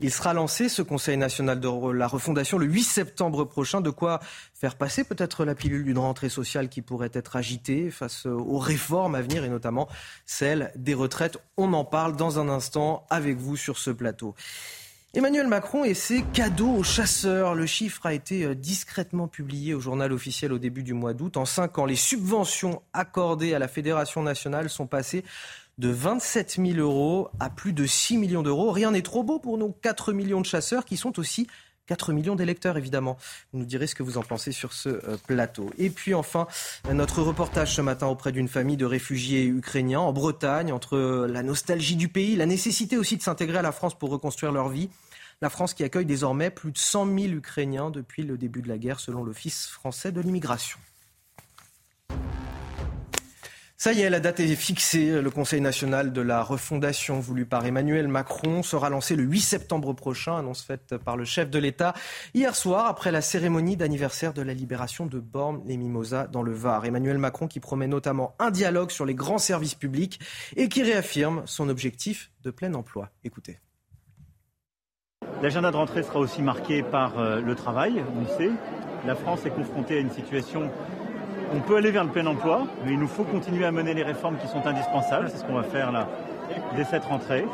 Il sera lancé, ce Conseil national de la refondation, le 8 septembre prochain. De quoi faire passer peut-être la pilule d'une rentrée sociale qui pourrait être agitée face aux réformes à venir et notamment celle des retraites. On en parle dans un instant avec vous sur ce plateau. Emmanuel Macron et ses cadeaux aux chasseurs. Le chiffre a été euh, discrètement publié au journal officiel au début du mois d'août. En cinq ans, les subventions accordées à la Fédération nationale sont passées de 27 000 euros à plus de 6 millions d'euros. Rien n'est trop beau pour nos 4 millions de chasseurs qui sont aussi 4 millions d'électeurs, évidemment. Vous nous direz ce que vous en pensez sur ce euh, plateau. Et puis enfin, notre reportage ce matin auprès d'une famille de réfugiés ukrainiens en Bretagne, entre la nostalgie du pays, la nécessité aussi de s'intégrer à la France pour reconstruire leur vie. La France qui accueille désormais plus de 100 000 Ukrainiens depuis le début de la guerre, selon l'Office français de l'immigration. Ça y est, la date est fixée. Le Conseil national de la refondation voulu par Emmanuel Macron sera lancé le 8 septembre prochain, annonce faite par le chef de l'État hier soir après la cérémonie d'anniversaire de la libération de Bormes-les-Mimosas dans le Var. Emmanuel Macron qui promet notamment un dialogue sur les grands services publics et qui réaffirme son objectif de plein emploi. Écoutez. L'agenda de rentrée sera aussi marqué par euh, le travail, on le sait. La France est confrontée à une situation on peut aller vers le plein emploi, mais il nous faut continuer à mener les réformes qui sont indispensables. C'est ce qu'on va faire là dès cette rentrée.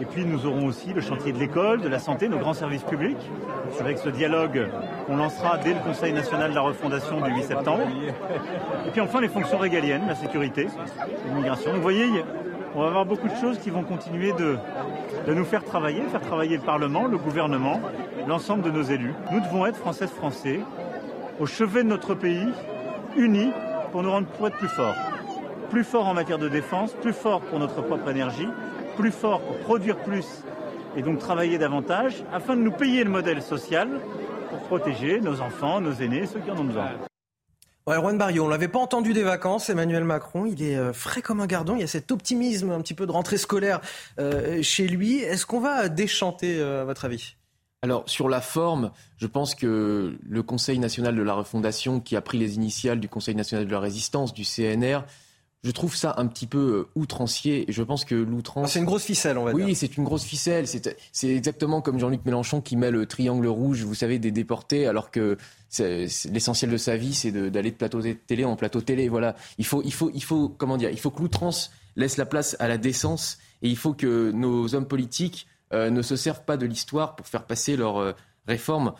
Et puis nous aurons aussi le chantier de l'école, de la santé, nos grands services publics. Avec ce dialogue qu'on lancera dès le Conseil national de la refondation du 8 septembre. Et puis enfin les fonctions régaliennes, la sécurité, l'immigration. Vous voyez, on va avoir beaucoup de choses qui vont continuer de, de nous faire travailler, faire travailler le Parlement, le gouvernement, l'ensemble de nos élus. Nous devons être Françaises Français au chevet de notre pays unis pour nous rendre pour être plus forts. Plus forts en matière de défense, plus forts pour notre propre énergie, plus forts pour produire plus et donc travailler davantage afin de nous payer le modèle social pour protéger nos enfants, nos aînés, ceux qui en ont besoin. Ouais, Juan Barrio, on l'avait pas entendu des vacances, Emmanuel Macron, il est euh, frais comme un gardon, il y a cet optimisme un petit peu de rentrée scolaire euh, chez lui. Est-ce qu'on va déchanter euh, à votre avis? Alors sur la forme, je pense que le Conseil national de la refondation, qui a pris les initiales du Conseil national de la résistance, du CNR, je trouve ça un petit peu euh, outrancier. Je pense que l'outrance. Ah, c'est une grosse ficelle, on va dire. Oui, c'est une grosse ficelle. C'est exactement comme Jean-Luc Mélenchon qui met le triangle rouge, vous savez, des déportés, alors que l'essentiel de sa vie, c'est d'aller de, plateau télé en plateau télé. Voilà. Il faut, il faut, il faut, comment dire, il faut que l'outrance laisse la place à la décence et il faut que nos hommes politiques euh, ne se servent pas de l'histoire pour faire passer leurs euh, réformes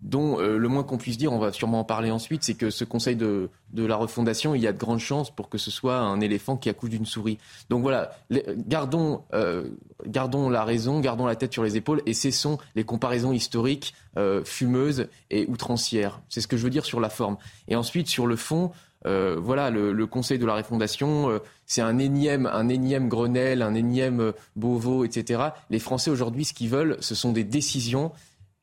dont euh, le moins qu'on puisse dire, on va sûrement en parler ensuite, c'est que ce Conseil de, la refondation, il y a de grandes chances pour que ce soit un éléphant qui accouche d'une souris. Donc voilà, gardons, gardons la raison, gardons la tête sur les épaules et cessons les comparaisons historiques fumeuses et outrancières. C'est ce que je veux dire sur la forme. Et ensuite, sur le fond, euh, voilà, le, Conseil de la Réfondation, euh, c'est un énième, un énième Grenelle, un énième euh, Beauvau, etc. Les Français aujourd'hui, ce qu'ils veulent, ce sont des décisions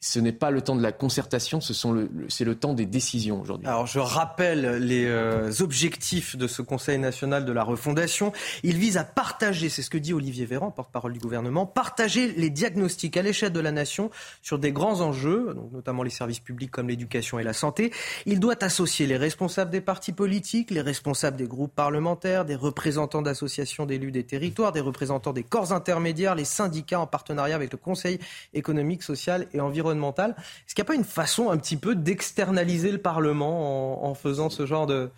ce n'est pas le temps de la concertation, c'est le temps des décisions aujourd'hui. Alors je rappelle les euh, objectifs de ce Conseil national de la refondation. Il vise à partager, c'est ce que dit Olivier Véran, porte-parole du gouvernement, partager les diagnostics à l'échelle de la nation sur des grands enjeux, notamment les services publics comme l'éducation et la santé. Il doit associer les responsables des partis politiques, les responsables des groupes parlementaires, des représentants d'associations d'élus des territoires, des représentants des corps intermédiaires, les syndicats en partenariat avec le Conseil économique, social et environnemental est-ce qu'il n'y a pas une façon un petit peu d'externaliser le Parlement en, faisant ce genre de...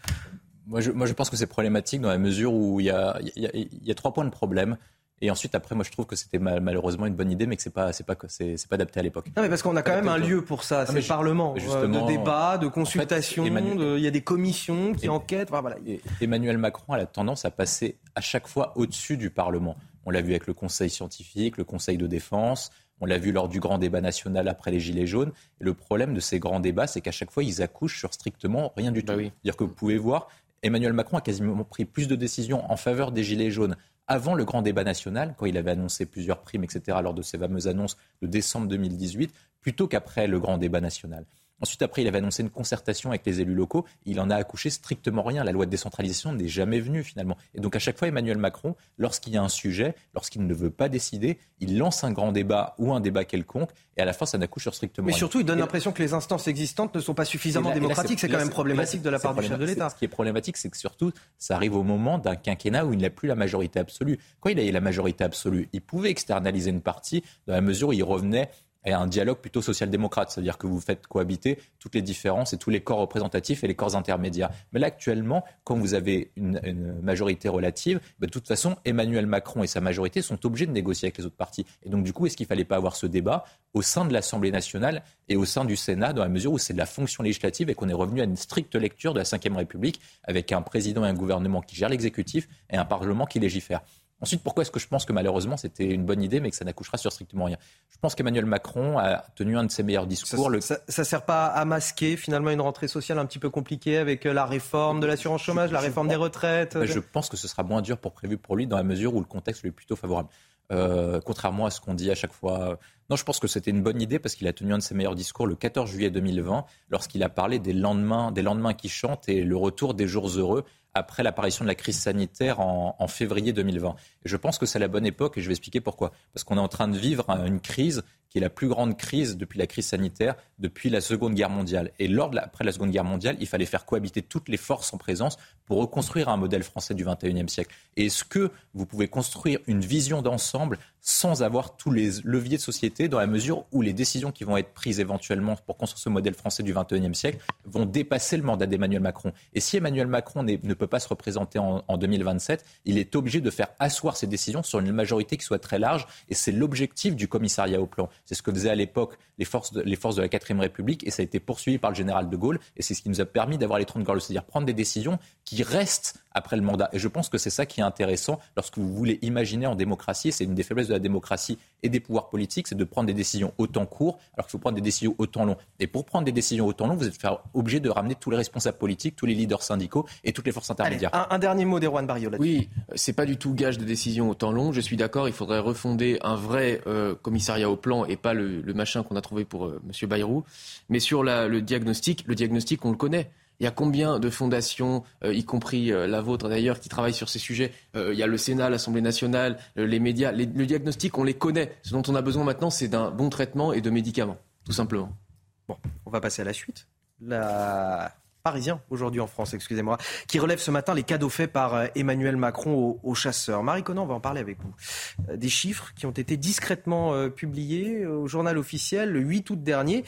Moi je, moi, je pense que c'est problématique dans la mesure où il y a, il y a, trois points de problème. Et ensuite, après, moi, je trouve que c'était malheureusement une bonne idée, mais que c'est pas, c'est pas, c'est, pas adapté à l'époque. Non, mais parce qu'on a quand même un lieu pour ça, c'est le Parlement, euh, de débat, de consultation, il y a des commissions qui enquêtent. voilà. Emmanuel Macron a la tendance à passer à chaque fois au-dessus du Parlement. On l'a vu avec le Conseil scientifique, le Conseil de défense, on l'a vu lors du grand débat national après les Gilets jaunes. Et le problème de ces grands débats, c'est qu'à chaque fois, ils accouchent sur strictement rien du bah tout. C'est-à-dire que vous pouvez voir, Emmanuel Macron a quasiment pris plus de décisions en faveur des Gilets jaunes avant le grand débat national, quand il avait annoncé plusieurs primes, etc., lors de ces fameuses annonces de décembre 2018, plutôt qu'après le grand débat national. Ensuite, après, il avait annoncé une concertation avec les élus locaux. Il en a accouché strictement rien. La loi de décentralisation n'est jamais venue finalement. Et donc à chaque fois, Emmanuel Macron, lorsqu'il y a un sujet, lorsqu'il ne veut pas décider, il lance un grand débat ou un débat quelconque, et à la fin, ça n'accouche sur strictement rien. Mais surtout, il donne l'impression que les instances existantes ne sont pas suffisamment démocratiques. C'est quand même problématique de la part du chef de l'État. Ce qui est problématique, c'est que surtout, ça arrive au moment d'un quinquennat où il n'a plus la majorité absolue. Quand il a eu la majorité absolue, il pouvait externaliser une partie dans la mesure où il revenait et un dialogue plutôt social-démocrate, c'est-à-dire que vous faites cohabiter toutes les différences et tous les corps représentatifs et les corps intermédiaires. Mais là, actuellement, quand vous avez une, majorité relative, ben, de toute façon, Emmanuel Macron et sa majorité sont obligés de négocier avec les autres partis. Et donc, du coup, est-ce qu'il ne fallait pas avoir ce débat au sein de l'Assemblée nationale et au sein du Sénat, dans la mesure où c'est de la fonction législative et qu'on est revenu à une stricte lecture de la Ve République avec un président et un gouvernement qui gèrent l'exécutif et un Parlement qui légifère? Ensuite, pourquoi est-ce que je pense que malheureusement c'était une bonne idée mais que ça n'accouchera sur strictement rien? Je pense qu'Emmanuel Macron a tenu un de ses meilleurs discours. Ça ne sert pas à masquer finalement une rentrée sociale un petit peu compliquée avec euh, la réforme de l'assurance chômage, la réforme des retraites ben, Je pense que ce sera moins dur pour prévu pour lui dans la mesure où le contexte lui est plutôt favorable. Euh, contrairement à ce qu'on dit à chaque fois. Non, je pense que c'était une bonne idée parce qu'il a tenu un de ses meilleurs discours le 14 juillet 2020 lorsqu'il a parlé des lendemains, des lendemains qui chantent et le retour des jours heureux après l'apparition de la crise sanitaire en, en février 2020. Et je pense que c'est la bonne époque et je vais expliquer pourquoi. Parce qu'on est en train de vivre une crise qui est la plus grande crise depuis la crise sanitaire, depuis la Seconde Guerre mondiale. Et après la Seconde Guerre mondiale, il fallait faire cohabiter toutes les forces en présence pour reconstruire un modèle français du XXIe siècle. Et est-ce que vous pouvez construire une vision d'ensemble sans avoir tous les leviers de société dans la mesure où les décisions qui vont être prises éventuellement pour construire ce modèle français du XXIe siècle vont dépasser le mandat d'Emmanuel Macron? Et si Emmanuel Macron ne peut pas se représenter en, en 2027, il est obligé de faire asseoir ses décisions sur une majorité qui soit très large. Et c'est l'objectif du commissariat au plan. C'est ce que faisaient à l'époque les forces, de, les forces de la 4 République et ça a été poursuivi par le général de Gaulle. Et c'est ce qui nous a permis d'avoir les 30 gorges, c'est-à-dire prendre des décisions qui restent après le mandat. Et je pense que c'est ça qui est intéressant lorsque vous voulez imaginer en démocratie, c'est une des faiblesses de la démocratie et des pouvoirs politiques, c'est de prendre des décisions autant court alors qu'il faut prendre des décisions autant long. Et pour prendre des décisions autant long, vous êtes obligé de ramener tous les responsables politiques, tous les leaders syndicaux et toutes les forces intermédiaires. un, dernier mot d'Erwan Barrio Oui, c'est pas du tout gage de décisions autant long. Je suis d'accord, il faudrait refonder un vrai euh, commissariat au plan et pas le, machin qu'on a trouvé pour euh, M. Bayrou. Mais sur le diagnostic, le diagnostic, on le connaît. Il y a combien de fondations, euh, y compris euh, la vôtre d'ailleurs, qui travaillent sur ces sujets? Il y a le Sénat, l'Assemblée nationale, les médias. le diagnostic, on les connaît. Ce dont on a besoin maintenant, c'est d'un bon traitement et de médicaments, tout simplement. Bon, on va passer à la suite. La Parisien aujourd'hui en France, excusez-moi, qui relève ce matin les cadeaux faits par Emmanuel Macron aux, chasseurs. Marie Conan, on va en parler avec vous. Des chiffres qui ont été discrètement publiés au journal officiel le 8 août dernier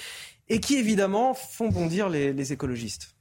et qui évidemment font bondir les écologistes.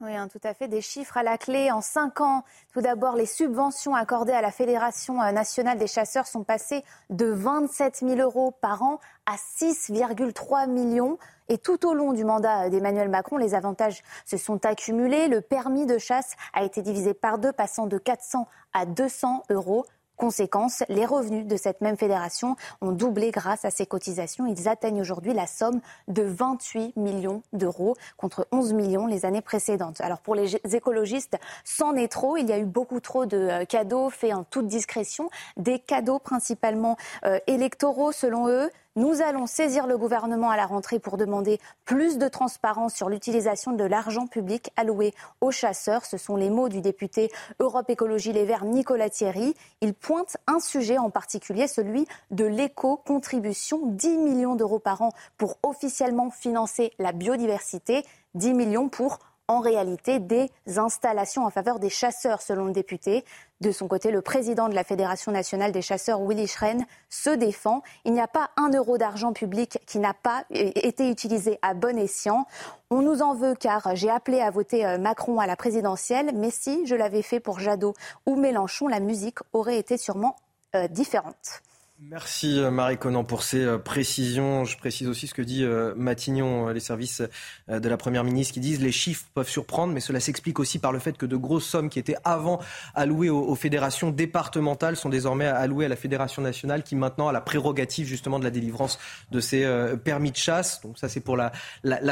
Oui, hein, tout à fait. Des chiffres à la clé. En cinq ans, tout d'abord, les subventions accordées à la Fédération euh, nationale des chasseurs sont passées de 27 000 euros par an à 6,3 millions. Et tout au long du mandat d'Emmanuel Macron, les avantages se sont accumulés. Le permis de chasse a été divisé par deux, passant de 400 à 200 euros. Conséquence, les revenus de cette même fédération ont doublé grâce à ces cotisations. Ils atteignent aujourd'hui la somme de 28 millions d'euros contre 11 millions les années précédentes. Alors pour les écologistes, c'en est trop. Il y a eu beaucoup trop de euh, cadeaux faits en toute discrétion, des cadeaux principalement euh, électoraux selon eux. Nous allons saisir le gouvernement à la rentrée pour demander plus de transparence sur l'utilisation de l'argent public alloué aux chasseurs. Ce sont les mots du député Europe Écologie Les Verts Nicolas Thierry. Il pointe un sujet en particulier, celui de l'éco-contribution. 10 millions d'euros par an pour officiellement financer la biodiversité, 10 millions pour en réalité des installations en faveur des chasseurs, selon le député. De son côté, le président de la Fédération nationale des chasseurs, Willy Schren, se défend. Il n'y a pas un euro d'argent public qui n'a pas été utilisé à bon escient. On nous en veut car j'ai appelé à voter euh, Macron à la présidentielle, mais si je l'avais fait pour Jadot ou Mélenchon, la musique aurait été sûrement euh, différente. Merci euh, Marie Conan pour ces euh, précisions. Je précise aussi ce que dit euh, Matignon, les services de la Première ministre qui disent les chiffres peuvent surprendre, mais cela s'explique aussi par le fait que de grosses sommes qui étaient avant allouées aux, fédérations départementales sont désormais allouées à la Fédération nationale qui maintenant a la prérogative justement de la délivrance de ces permis de chasse. Donc ça c'est pour la,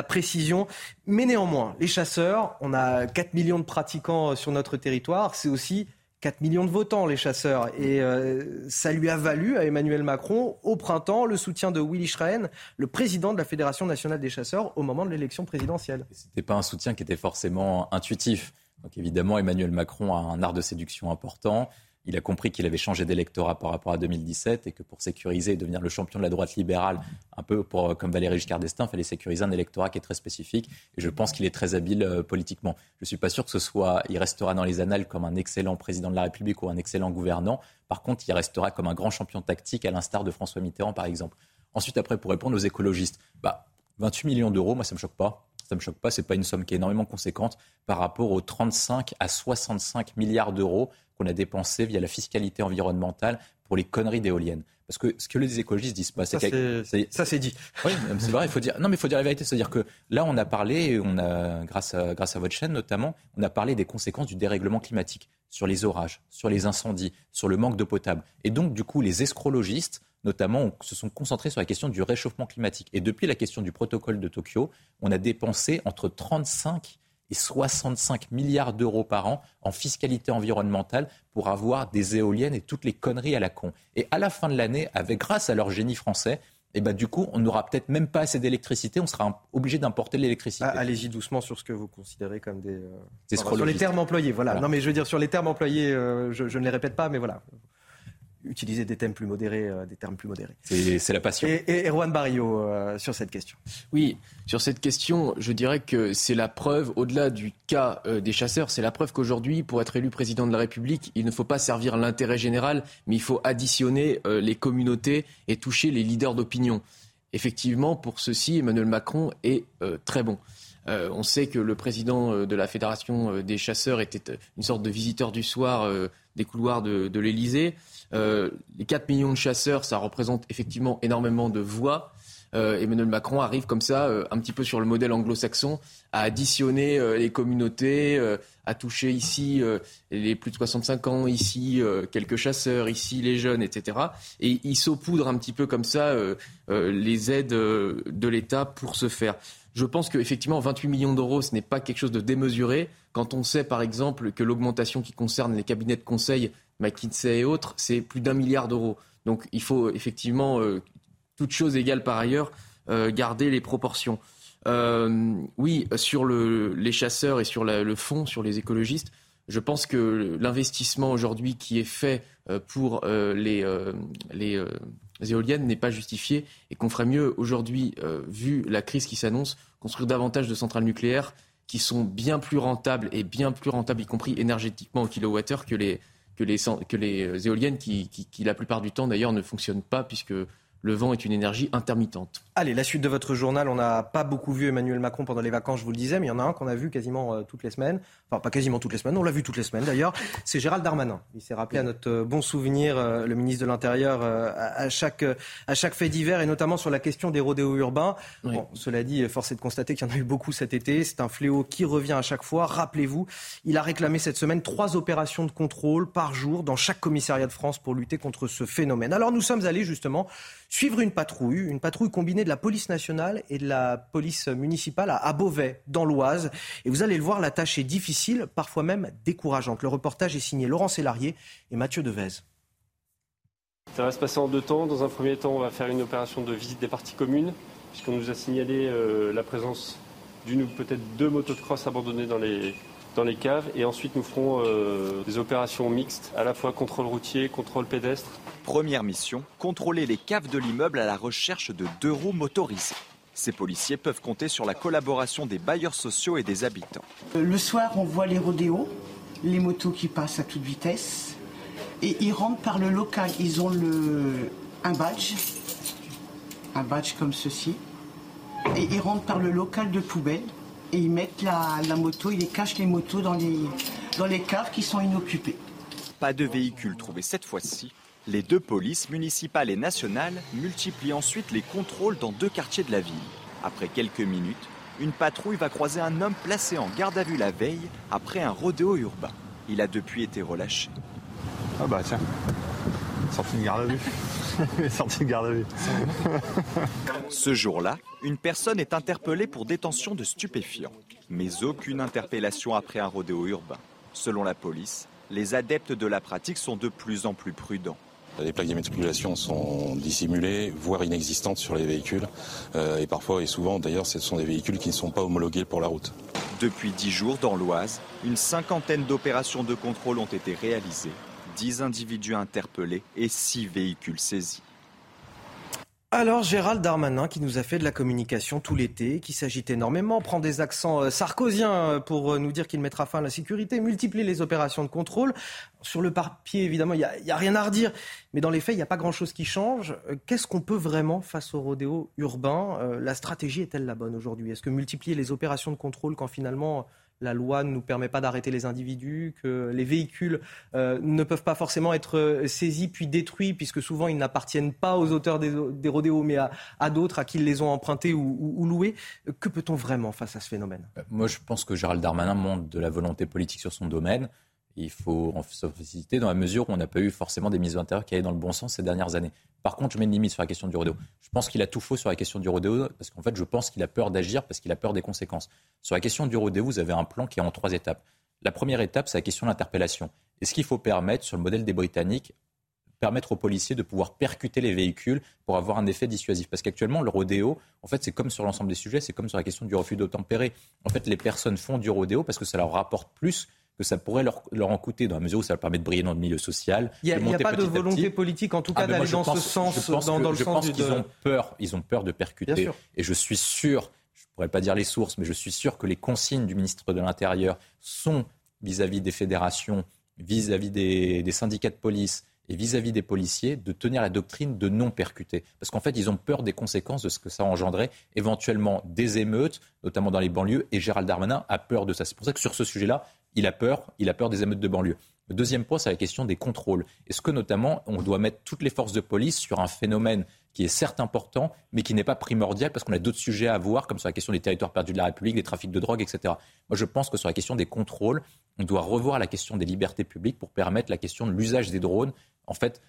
précision. Mais néanmoins, les chasseurs, on a 4 millions de pratiquants sur notre territoire, c'est aussi 4 millions de votants, les chasseurs. Et euh, ça lui a valu à Emmanuel Macron, au printemps, le soutien de Willy Schrein, le président de la Fédération nationale des chasseurs, au moment de l'élection présidentielle. Ce n'était pas un soutien qui était forcément intuitif. Donc évidemment, Emmanuel Macron a un art de séduction important. Il a compris qu'il avait changé d'électorat par rapport à 2017 et que pour sécuriser et devenir le champion de la droite libérale, un peu pour, comme Valéry Giscard d'Estaing, il fallait sécuriser un électorat qui est très spécifique. Et je pense qu'il est très habile euh, politiquement. Je ne suis pas sûr que ce soit, il restera dans les annales comme un excellent président de la République ou un excellent gouvernant. Par contre, il restera comme un grand champion tactique, à l'instar de François Mitterrand, par exemple. Ensuite, après, pour répondre aux écologistes, bah, 28 millions d'euros, moi, ça ne me choque pas ça ne me choque pas, ce n'est pas une somme qui est énormément conséquente par rapport aux 35 à 65 milliards d'euros qu'on a dépensés via la fiscalité environnementale pour les conneries d'éoliennes. Parce que ce que les écologistes disent pas, c'est ça, c'est dit. Oui, c'est vrai. Il faut dire. Non, mais il faut dire la vérité. C'est-à-dire que là, on a parlé, on a grâce à grâce à votre chaîne notamment, on a parlé des conséquences du dérèglement climatique sur les orages, sur les incendies, sur le manque d'eau potable. Et donc, du coup, les escrologistes notamment, se sont concentrés sur la question du réchauffement climatique. Et depuis la question du protocole de Tokyo, on a dépensé entre 35 et 65 milliards d'euros par an en fiscalité environnementale pour avoir des éoliennes et toutes les conneries à la con. Et à la fin de l'année, avec grâce à leur génie français, et eh ben, du coup, on n'aura peut-être même pas assez d'électricité, on sera obligé d'importer l'électricité. Ah, allez-y doucement sur ce que vous considérez comme des... Euh... sur les termes employés, voilà. Non mais je veux dire, sur les termes employés, euh, je, je, ne les répète pas, mais voilà utiliser des thèmes plus modérés, euh, des termes plus modérés. C'est la passion. Et, et Erwan Barrio, euh, sur cette question. Oui, sur cette question, je dirais que c'est la preuve, au-delà du cas euh, des chasseurs, c'est la preuve qu'aujourd'hui, pour être élu président de la République, il ne faut pas servir l'intérêt général, mais il faut additionner les communautés et toucher les leaders d'opinion. Effectivement, pour ceci, Emmanuel Macron est très bon. on sait que le président de la Fédération des chasseurs était une sorte de visiteur du soir des couloirs de, de l'Élysée. Euh, les 4 millions de chasseurs, ça représente effectivement énormément de voix. Euh, Emmanuel Macron arrive comme ça, euh, un petit peu sur le modèle anglo-saxon, à additionner les communautés, à toucher ici les plus de 65 ans, ici quelques chasseurs, ici les jeunes, etc. Et il saupoudre un petit peu comme ça les aides de l'État pour ce faire. Je pense qu'effectivement, 28 millions d'euros, ce n'est pas quelque chose de démesuré. Quand on sait, par exemple, que l'augmentation qui concerne les cabinets de conseil McKinsey et autres, c'est plus d'un milliard d'euros. Donc il faut effectivement, euh, toute chose égale par ailleurs, euh, garder les proportions. Euh, oui, sur les chasseurs et sur le fond, sur les écologistes, je pense que l'investissement aujourd'hui qui est fait pour les, éoliennes n'est pas justifié et qu'on ferait mieux aujourd'hui, vu la crise qui s'annonce, construire davantage de centrales nucléaires qui sont bien plus rentables et bien plus rentables, y compris énergétiquement au kilowattheure, que les, que les, que les éoliennes qui, qui, la plupart du temps d'ailleurs, ne fonctionnent pas puisque le vent est une énergie intermittente. Allez, la suite de votre journal. On n'a pas beaucoup vu Emmanuel Macron pendant les vacances, je vous le disais, mais il y en a un qu'on a vu quasiment euh, toutes les semaines. Enfin, pas quasiment toutes les semaines, on l'a vu toutes les semaines d'ailleurs. C'est Gérald Darmanin. Il s'est rappelé à notre euh, bon souvenir, euh, le ministre de l'Intérieur, à, chaque, à chaque fait divers et notamment sur la question des rodéos urbains. Bon, cela dit, force est de constater qu'il y en a eu beaucoup cet été. C'est un fléau qui revient à chaque fois. Rappelez-vous, il a réclamé cette semaine trois opérations de contrôle par jour dans chaque commissariat de France pour lutter contre ce phénomène. Alors nous sommes allés justement suivre une patrouille, une patrouille combinée de la police nationale et de la police municipale à Beauvais, dans l'Oise. Et vous allez le voir, la tâche est difficile, parfois même décourageante. Le reportage est signé Laurent Sélarié et Mathieu Devez. Ça va se passer en deux temps. Dans un premier temps, on va faire une opération de visite des parties communes, puisqu'on nous a signalé euh, la présence d'une ou peut-être deux motos de cross abandonnées dans les, dans les caves. Et ensuite, nous ferons euh, des opérations mixtes, à la fois contrôle routier, contrôle pédestre. Première mission, contrôler les caves de l'immeuble à la recherche de deux roues motorisées. Ces policiers peuvent compter sur la collaboration des bailleurs sociaux et des habitants. Euh, le soir, on voit les rodéos, les motos qui passent à toute vitesse. Et ils rentrent par le local. Ils ont le, un badge, un badge comme ceci. Et ils rentrent par le local de poubelle et ils mettent la, moto, ils cachent les motos dans les, dans les caves qui sont inoccupées. Pas de véhicules trouvés cette fois-ci. Les deux polices, municipales et nationales, multiplient ensuite les contrôles dans deux quartiers de la ville. Après quelques minutes, une patrouille va croiser un homme placé en garde à vue la veille après un rodéo urbain. Il a depuis été relâché. Ah bah tiens, sorti de garde à vue. sorti de garde à vue. Ce jour-là, une personne est interpellée pour détention de stupéfiants. Mais aucune interpellation après un rodéo urbain. Selon la police, les adeptes de la pratique sont de plus en plus prudents. Les plaques d'immatriculation sont dissimulées, voire inexistantes sur les véhicules. Euh, et parfois et souvent, d'ailleurs, ce sont des véhicules qui ne sont pas homologués pour la route. Depuis dix jours, dans l'Oise, une cinquantaine d'opérations de contrôle ont été réalisées. Dix individus interpellés et six véhicules saisis. Alors Gérald Darmanin qui nous a fait de la communication tout l'été, qui s'agite énormément, prend des accents euh, sarkoziens euh, pour euh, nous dire qu'il mettra fin à la sécurité, multiplie les opérations de contrôle. Sur le papier, évidemment, il n'y a, a, rien à redire, mais dans les faits, il n'y a pas grand-chose qui change. Qu'est-ce qu'on peut vraiment face au rodéo urbain? La stratégie est-elle la bonne aujourd'hui? Est-ce que multiplier les opérations de contrôle quand finalement la loi ne nous permet pas d'arrêter les individus, que les véhicules euh, ne peuvent pas forcément être euh, saisis puis détruits, puisque souvent ils n'appartiennent pas aux auteurs des, rodéos, mais à, d'autres, à qui ils les ont empruntés ou, loués. Que peut-on vraiment face à ce phénomène? Euh, Moi, je pense que Gérald Darmanin montre de la volonté politique sur son domaine. Il faut en féliciter dans la mesure où on n'a pas eu forcément des mises d'intérieur qui allaient dans le bon sens ces dernières années. Par contre, je mets une limite sur la question du rodéo. Je pense qu'il a tout faux sur la question du rodéo parce qu'en fait, je pense qu'il a peur d'agir parce qu'il a peur des conséquences. Sur la question du rodéo, vous avez un plan qui est en trois étapes. La première étape, c'est la question de l'interpellation. Est-ce qu'il faut permettre, sur le modèle des Britanniques, permettre aux policiers de pouvoir percuter les véhicules pour avoir un effet dissuasif? Parce qu'actuellement, le rodéo, en fait, c'est comme sur l'ensemble des sujets, c'est comme sur la question du refus d'obtempérer. En fait, les personnes font du rodéo parce que ça leur rapporte plus que ça pourrait leur, leur, en coûter dans la mesure où ça leur permet de briller dans le milieu social. Il n'y a, pas de volonté politique, en tout cas, ah, d'aller dans ce sens, dans, dans, le je sens pense qu'ils ont peur, ils ont peur de percuter. Et je suis sûr, je ne pourrais pas dire les sources, mais je suis sûr que les consignes du ministre de l'Intérieur sont vis-à-vis des fédérations, vis-à-vis des, des syndicats de police, et vis-à-vis des policiers de tenir la doctrine de non percuter. Parce qu'en fait, ils ont peur des conséquences de ce que ça engendrait, éventuellement des émeutes, notamment dans les banlieues, et Gérald Darmanin a peur de ça. C'est pour ça que sur ce sujet-là, il a peur, des émeutes de banlieue. Le deuxième point, c'est la question des contrôles. Est-ce que notamment on doit mettre toutes les forces de police sur un phénomène qui est certes important, mais qui n'est pas primordial parce qu'on a d'autres sujets à voir, comme sur la question des territoires perdus de la République, des trafics de drogue, etc. Moi, je pense que sur la question des contrôles, on doit revoir la question des libertés publiques pour permettre la question de l'usage des drones. En fait,